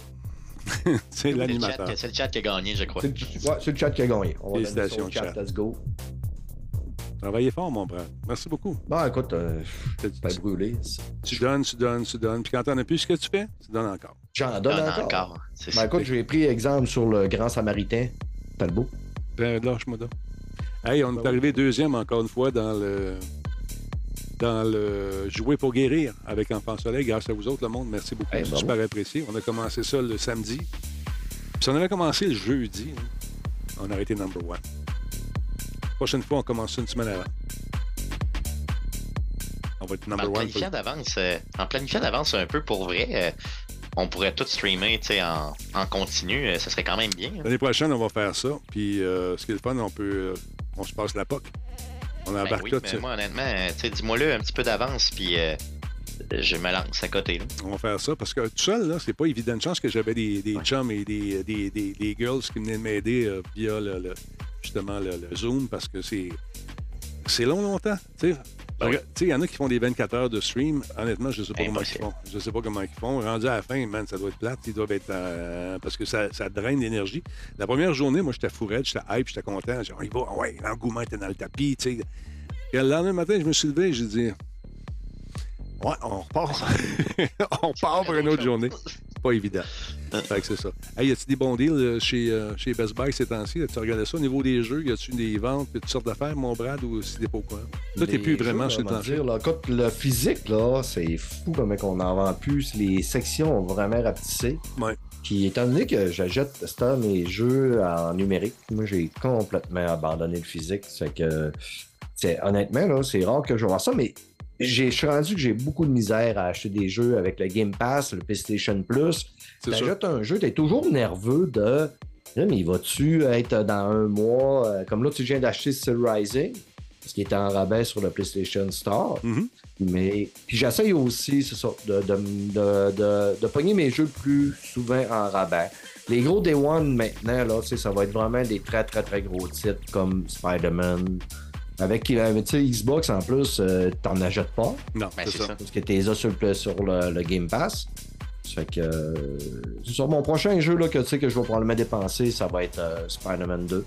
C'est C'est l'animateur. chat- C'est le chat qui a gagné, je crois. C'est le, ouais, c'est le chat qui a gagné. On va Félicitations, chat. chat. Let's go. Travaillez fort, mon Brad. Merci beaucoup. Bon, écoute, euh, Tu, t'as brûlé. tu donnes, tu donnes, tu donnes. Puis quand t'en as plus, ce que tu fais, tu donnes encore. J'en donne Donne encore. Ben écoute, j'ai pris exemple sur le Grand Samaritain. Talbot. Ben, lâche-moi donc. Hey, on est arrivé deuxième encore une fois dans le dans le Jouer pour guérir avec Enfant Soleil. Grâce à vous autres, le monde. Merci beaucoup. Hey, bravo. super apprécié. On a commencé ça le samedi. Puis si on avait commencé le jeudi, hein, on aurait été number one. Prochaine fois, on commence une semaine avant. On va être number En one. planifiant d'avance, euh, en planifiant d'avance un peu pour vrai, euh, on pourrait tout streamer en, en continu. euh, ça serait quand même bien. hein. L'année prochaine, on va faire ça. Puis, ce qui est le fun, on peut. on se passe la POC. On Ben embarque oui, tout. mais moi, honnêtement, dis-moi-le un petit peu d'avance, puis je me lance à côté. Là. On va faire ça parce que tout seul, là, c'est pas évident. Une chance que j'avais des, des chums et des, des, des, des girls qui venaient m'aider euh, via le, le- justement le, le Zoom parce que c'est c'est long, longtemps. Tu sais, Ben il y en a qui font des 24 heures de stream. Honnêtement, je sais pas comment ils font. Je sais pas comment ils font. Rendu à la fin, man, ça doit être plate. Ils doivent être. euh, parce que ça, ça draine l'énergie. La première journée, moi, j'étais fourrette, j'étais hype, j'étais content. J'ai dit, oh, il va, ouais, l'engouement était dans le tapis, tu sais. Et le lendemain matin, je me suis levé et j'ai dit, ouais, on repart. on part pour une autre journée. C'est pas évident. Fait que c'est ça. Hey, y a-tu des bons deals euh, chez, euh, chez Best Buy ces temps-ci? Tu regardais ça au niveau des jeux? Y a-tu des ventes et toutes sortes d'affaires, mon Brad, ou si t'es pas au courant? Toi, t'es plus vraiment jeux, sur le dire, là, écoute, le physique, là, c'est fou comme on en vend plus. Les sections ont vraiment rapetissé. Ouais. Puis étant donné que j'achète mes jeux en numérique, moi j'ai complètement abandonné le physique. C'est que c'est honnêtement, là, c'est rare que je vois ça, mais j'ai- je suis rendu que j'ai beaucoup de misère à acheter des jeux avec le Game Pass, le PlayStation Plus. T'achètes un jeu, t'es toujours nerveux de Là, mais vas-tu être dans un mois euh, comme là, tu viens d'acheter Still Rising, parce qu'il était en rabais sur le PlayStation Store. Mhm. Mais puis j'essaye aussi, c'est ça, de, de, de, de, pogner mes jeux plus souvent en rabais. Les gros Day One maintenant, là, ça va être vraiment des très très très gros titres comme Spider-Man. Avec euh, sais, Xbox en plus, euh, t'en achètes pas. Non, Ben, c'est ça. ça. Parce que t'es là sur, le, sur le, le Game Pass. Ça fait que. euh, sur mon prochain jeu là, que tu sais que je vais probablement dépenser, ça va être euh, Spider-Man 2.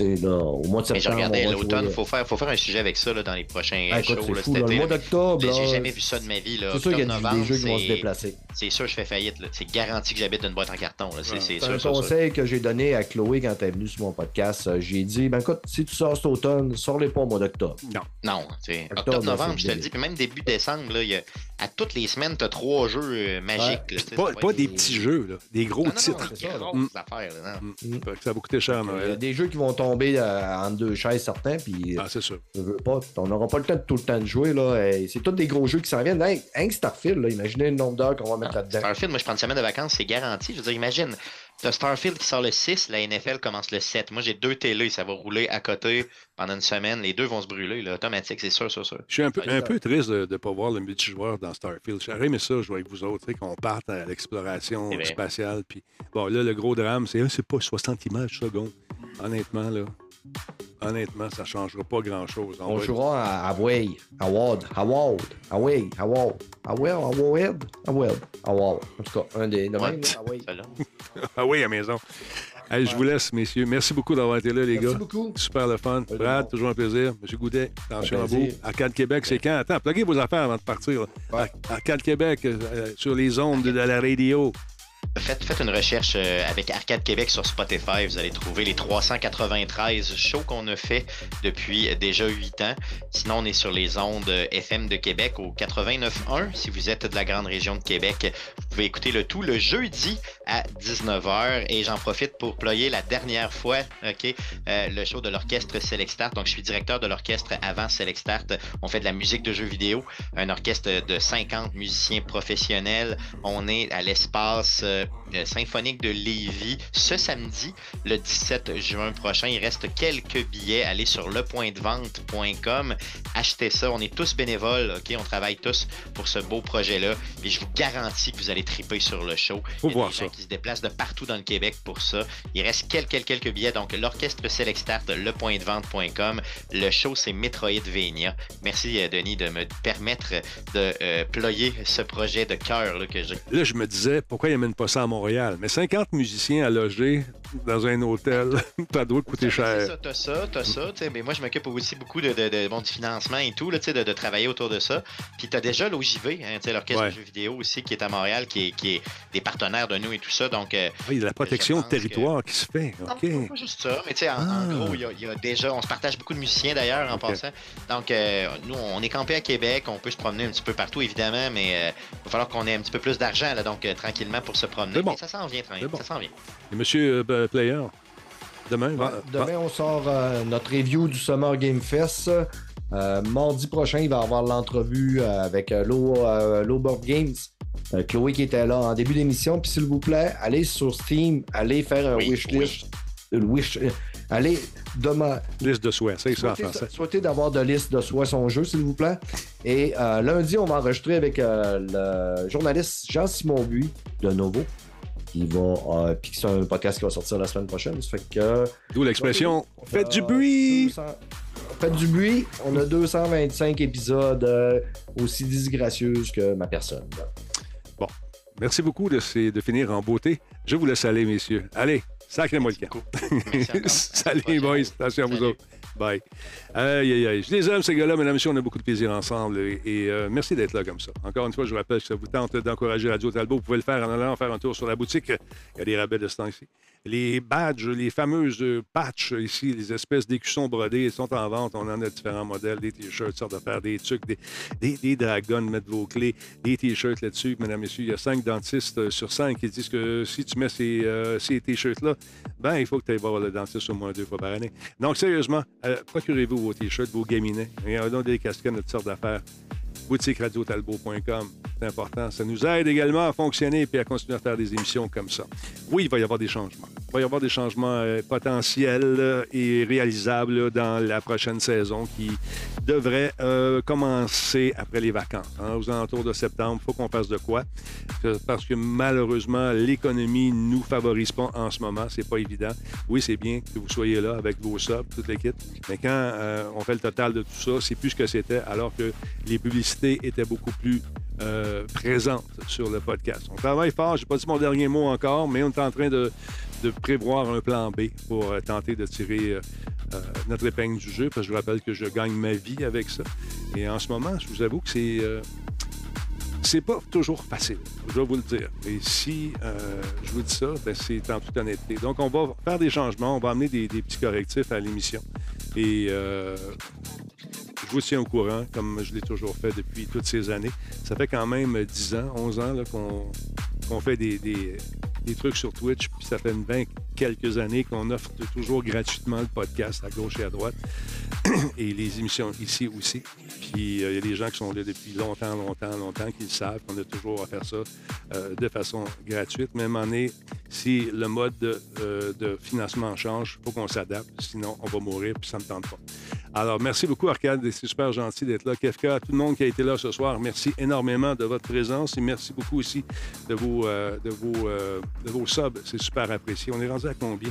Là, au mois de Mais je septembre. regardais va l'automne, il faut faire, faut faire un sujet avec ça là, dans les prochains Ah, écoute, shows c'est là, fou, cet là, le mois d'octobre, J'ai jamais vu ça de ma vie. là. C'est sûr qu'il y a des- jeux qui vont se c'est- déplacer. C'est sûr que je fais faillite. là. C'est garanti que j'habite une boîte en carton. C'est sûr, un sûr, conseil que j'ai donné à Chloé quand elle est venue sur mon podcast. Euh, J'ai dit, ben écoute, si tu sors cet automne, sors-les pas au mois d'octobre. Non. Non, c'est Octobre, octobre, là, novembre, c'est je te le dis. Puis même début décembre, là, il y a- à toutes les semaines, tu as trois jeux euh, magiques. Pas, ça va des petits jeux, là. Des gros titres. c'est grosses Mm. Mm. Ça va coûter cher à Il y a Noël. des jeux qui vont tomber euh, entre deux chaises, certains, puis Ah, c'est sûr. je veux pas, on n'aura pas le temps de tout le temps de jouer. là. Et C'est tous des gros jeux qui s'en viennent. Hey, hein, Starfield, là, imaginez le nombre d'heures qu'on va mettre là-dedans. Starfield, moi, je prends une semaine de vacances, c'est garanti. Je veux dire, imagine, t'as Starfield qui sort le 6, la NFL commence le 7. Moi, j'ai deux télés, ça va rouler à côté pendant une semaine. Les deux vont se brûler, là, automatique, c'est sûr, sûr, sûr. Je suis un peu, Ouais, un peu triste de ne pas voir le multijoueur dans Starfield. J'aurais aimé ça, jouer avec vous autres, qu'on parte à l'exploration vrai. spatiale. Puis, bon, là, le gros drame, c'est ah, c'est pas 60 images secondes. Honnêtement, là, honnêtement, ça ne changera pas grand-chose. On va- jouera à Away, Award, Award, Away, Award, Away, Award, Award, Award. En tout cas, un des là, Away. Ah oui, à la maison. Hey, je vous laisse, messieurs. Merci beaucoup d'avoir été là, les Merci gars. beaucoup. Super le fun. Oui, Brad, bon. toujours un plaisir. Monsieur Goudet, attention à vous. Arcade Québec, c'est quand? Attends, pluguez vos affaires avant de partir. Ouais. Ar- Arcade Québec, euh, euh, sur les ondes de la radio. Faites, une recherche euh, avec Arcade Québec sur Spotify. Vous allez trouver les 393 shows qu'on a fait depuis déjà 8 ans. Sinon, on est sur les ondes euh, FM de Québec au 89.1. Si vous êtes de la grande région de Québec, vous pouvez écouter le tout le jeudi à 19h. Et j'en profite pour ployer la dernière fois ok, euh, le show de l'orchestre Select Start. Donc, je suis directeur de l'orchestre avant Select Start. On fait de la musique de jeux vidéo. Un orchestre de 50 musiciens professionnels. On est à l'espace euh, symphonique de Lévis ce samedi, le 17 juin prochain. Il reste quelques billets. Allez sur lepointdevente.com. Achetez ça. On est tous bénévoles. ok? On travaille tous pour ce beau projet-là. Et je vous garantis que vous allez triper sur le show. Faut Il y a voir des gens ça. qui se déplacent de partout dans le Québec pour ça. Il reste quelques, quelques billets. Donc, l'orchestre Select Start, lepointdevente.com. Le show, c'est Metroidvania. Merci, euh, Denis, de me permettre de euh, ployer ce projet de cœur là, que j'ai. Là, je me disais, pourquoi ils n'amènent pas à Montréal? Mais 50 musiciens à loger dans un hôtel, ça doit coûter cher. ça, t'as ça, t'as ça. Mais moi, je m'occupe aussi beaucoup de, de, de- bon, du financement et tout, là, de, de travailler autour de ça. Puis t'as déjà l'OJV, hein, l'orchestre Ouais. de jeux vidéo aussi, qui est à Montréal, qui est, qui est des partenaires de nous et tout ça. Donc, euh, Ah, il y a la protection de territoire qui se fait. non, pas juste ça, mais tu sais, en, en Ah. gros, il y, a- il y a déjà, on se partage beaucoup de musiciens d'ailleurs en passant. Donc, euh, nous, on est campé à Québec, on peut se promener un petit peu partout évidemment, mais il va falloir qu'on ait un petit peu plus d'argent, là, donc euh, tranquillement pour se promener. C'est bon. Mais ça s'en vient, tranquille, C'est bon. ça s'en vient. Et monsieur euh, Player, demain? Ouais, va- demain, on sort euh, notre review du Summer Game Fest. Euh, mardi prochain, il va y avoir l'entrevue euh, avec euh, Low, euh, Low Board Games. Euh, Chloé qui était là en début d'émission. Puis s'il vous plaît, allez sur Steam, allez faire un Oui, wishlist. Wish, euh, allez demander. Liste de souhaits, c'est ça en Souhaitez, français. souhaitez d'avoir de liste de soi son jeu, s'il vous plaît. Et euh, lundi, on va enregistrer avec euh, le journaliste Jean-Simon Buis de Novo. Qui va. euh, puis c'est un podcast qui va sortir la semaine prochaine. Ça fait que. D'où l'expression On fait, Faites du bruit! 200 Faites du bruit. On a 225 épisodes euh, aussi disgracieuses que ma personne. Bon, merci beaucoup de, ces- de finir en beauté. Je vous laisse aller, messieurs. Allez, sacrez-moi le camp. Salut, boys. Attention à vous Salut. autres. Bye. Aïe, aïe, aïe. Je les aime, ces gars-là, mesdames et messieurs. On a beaucoup de plaisir ensemble. Et, euh, merci d'être là comme ça. Encore une fois, je vous rappelle que ça vous tente d'encourager Radio Talbot. Vous pouvez le faire en allant faire un tour sur la boutique. Il y a des rabais de ce temps-ci. Les badges, les fameuses euh, patchs ici, les espèces d'écussons brodés, sont en vente. On en a différents modèles, des t-shirts, sortes d'affaires, des trucs, des, dragons, mettre vos clés, des t-shirts là-dessus. Mesdames messieurs, il y a cinq dentistes euh, sur cinq qui disent que si tu mets ces, euh, ces t-shirts-là, ben, il faut que tu ailles voir le dentiste au moins deux fois par année. Donc, sérieusement, procurez-vous vos t-shirts, vos gaminets. Il y a donc des casquettes, toutes sortes d'affaires. Boutique radiotalbot.com. C'est important. Ça nous aide également à fonctionner et à continuer à faire des émissions comme ça. Oui, il va y avoir des changements. Il va y avoir des changements euh, potentiels euh, et réalisables dans la prochaine saison qui devrait euh, commencer après les vacances. hein, aux alentours de septembre, il faut qu'on fasse de quoi. Parce que malheureusement, l'économie ne nous favorise pas en ce moment. C'est pas évident. Oui, c'est bien que vous soyez là avec vos subs, toute l'équipe. Mais quand on fait le total de tout ça, c'est plus ce que c'était, alors que les publicités étaient beaucoup plus euh, présentes sur le podcast. On travaille fort. Je n'ai pas dit mon dernier mot encore, mais on est en train de, prévoir un plan B pour euh, tenter de tirer euh, notre épingle du jeu, parce que je vous rappelle que je gagne ma vie avec ça. Et en ce moment, je vous avoue que c'est c'est pas toujours facile, je dois vous le dire. Et si euh, je vous dis ça, ben, c'est en toute honnêteté. Donc, on va faire des changements, on va amener des, petits correctifs à l'émission. Et euh, je vous tiens au courant, comme je l'ai toujours fait depuis toutes ces années. Ça fait quand même 10 ans, 11 ans qu'on fait des- des trucs sur Twitch, puis ça fait une 20 quelques années qu'on offre toujours gratuitement le podcast à gauche et à droite, et les émissions ici aussi. Puis euh, il y a des gens qui sont là depuis longtemps, longtemps, longtemps, qui le savent qu'on a toujours à faire ça euh, de façon gratuite. Même année, si le mode de, euh, de financement change, il faut qu'on s'adapte, sinon on va mourir, puis ça ne me tente pas. Alors, merci beaucoup, Arcade. C'est super gentil d'être là. Kefka, tout le monde qui a été là ce soir, merci énormément de votre présence et merci beaucoup aussi de vos, euh, de vos, euh, de vos subs. C'est super apprécié. On est rendu à combien?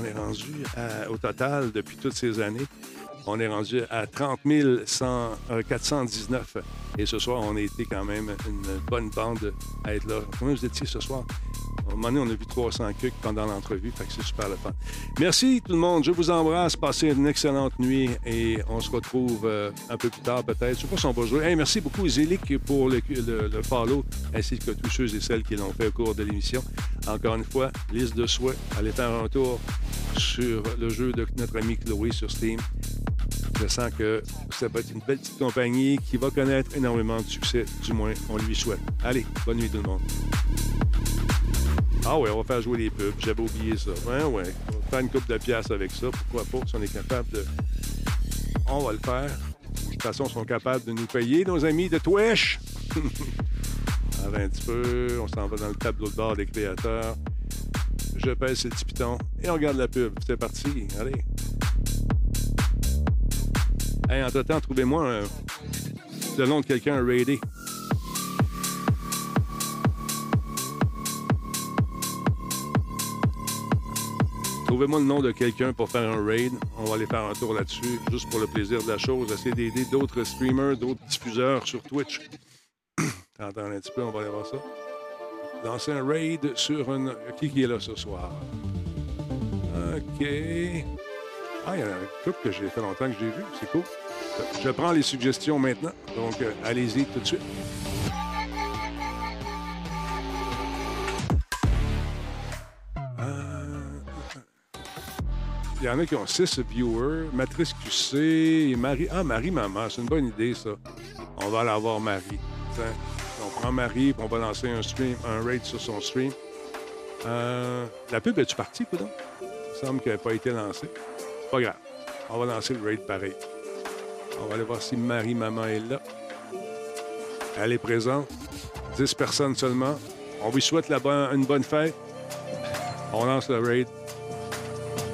On est rendu à- au total, depuis toutes ces années, On est rendu à 30 100, euh, 419. Et ce soir, on a été quand même une bonne bande à être là. Combien vous étiez ce soir? À un moment donné, on a vu 300 cucs pendant l'entrevue, fait que c'est super le fun. Merci tout le monde, je vous embrasse, passez une excellente nuit et on se retrouve euh, un peu plus tard peut-être. Je sais pas si on va jouer. Merci beaucoup Zélic pour le, le- le follow, ainsi que tous ceux et celles qui l'ont fait au cours de l'émission. Encore une fois, liste de souhaits, allez faire un tour sur le jeu de notre ami Chloé sur Steam. Je sens que ça va être une belle petite compagnie qui va connaître énormément de succès, du moins on lui souhaite. Allez, bonne nuit tout le monde. Ah ouais, on va faire jouer les pubs. J'avais oublié ça. Ouais, ouais. On va faire une coupe de pièces avec ça. Pourquoi pas? Si on est capable de. On va le faire. De toute façon, ils sont capables de nous payer, nos amis de Twitch. Attends un petit peu. On s'en va dans le tableau de bord des créateurs. Je pèse le petit piton et on regarde la pub. C'est parti. Allez. Hey, entre-temps, trouvez-moi le nom de quelqu'un à raider. Trouvez-moi le nom de quelqu'un pour faire un raid. On va aller faire un tour là-dessus, juste pour le plaisir de la chose. Essayer d'aider d'autres streamers, d'autres diffuseurs sur Twitch. Attends un petit peu, on va aller voir ça. Lancer un raid sur une. Qui qui est là ce soir? OK. Ah, il y en a un couple que j'ai fait longtemps que j'ai vu. C'est cool. Je prends les suggestions maintenant. Donc, euh, allez-y tout de suite. Euh, Il y en a qui ont 6 viewers. Matrice QC et Marie. Ah, Marie Maman, c'est une bonne idée, ça. On va aller voir Marie. On prend Marie, puis on va lancer un stream, un raid sur son stream. Euh, la pub est-tu partie, coudonc? Il semble qu'elle n'a pas été lancée. Pas grave. On va lancer le raid pareil. On va aller voir si Marie Maman est là. Elle est présente. 10 personnes seulement. On lui souhaite la bonne- une bonne fête. On lance le raid.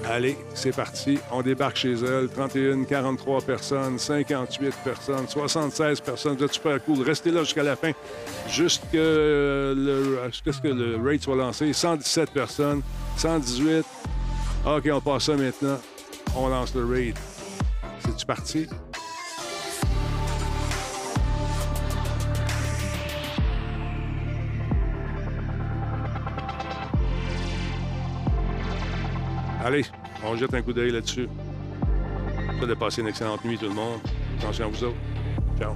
Allez, c'est parti. On débarque chez elle. 31, 43 personnes, 58 personnes, 76 personnes. Vous êtes super cool. Restez là jusqu'à la fin. Jusqu'à que le raid soit lancé. 117 personnes, 118. OK, on passe ça maintenant. On lance le raid. C'est-tu parti? Allez, on jette un coup d'œil là-dessus. Ça de passer une excellente nuit, tout le monde. Attention à vous autres. Ciao.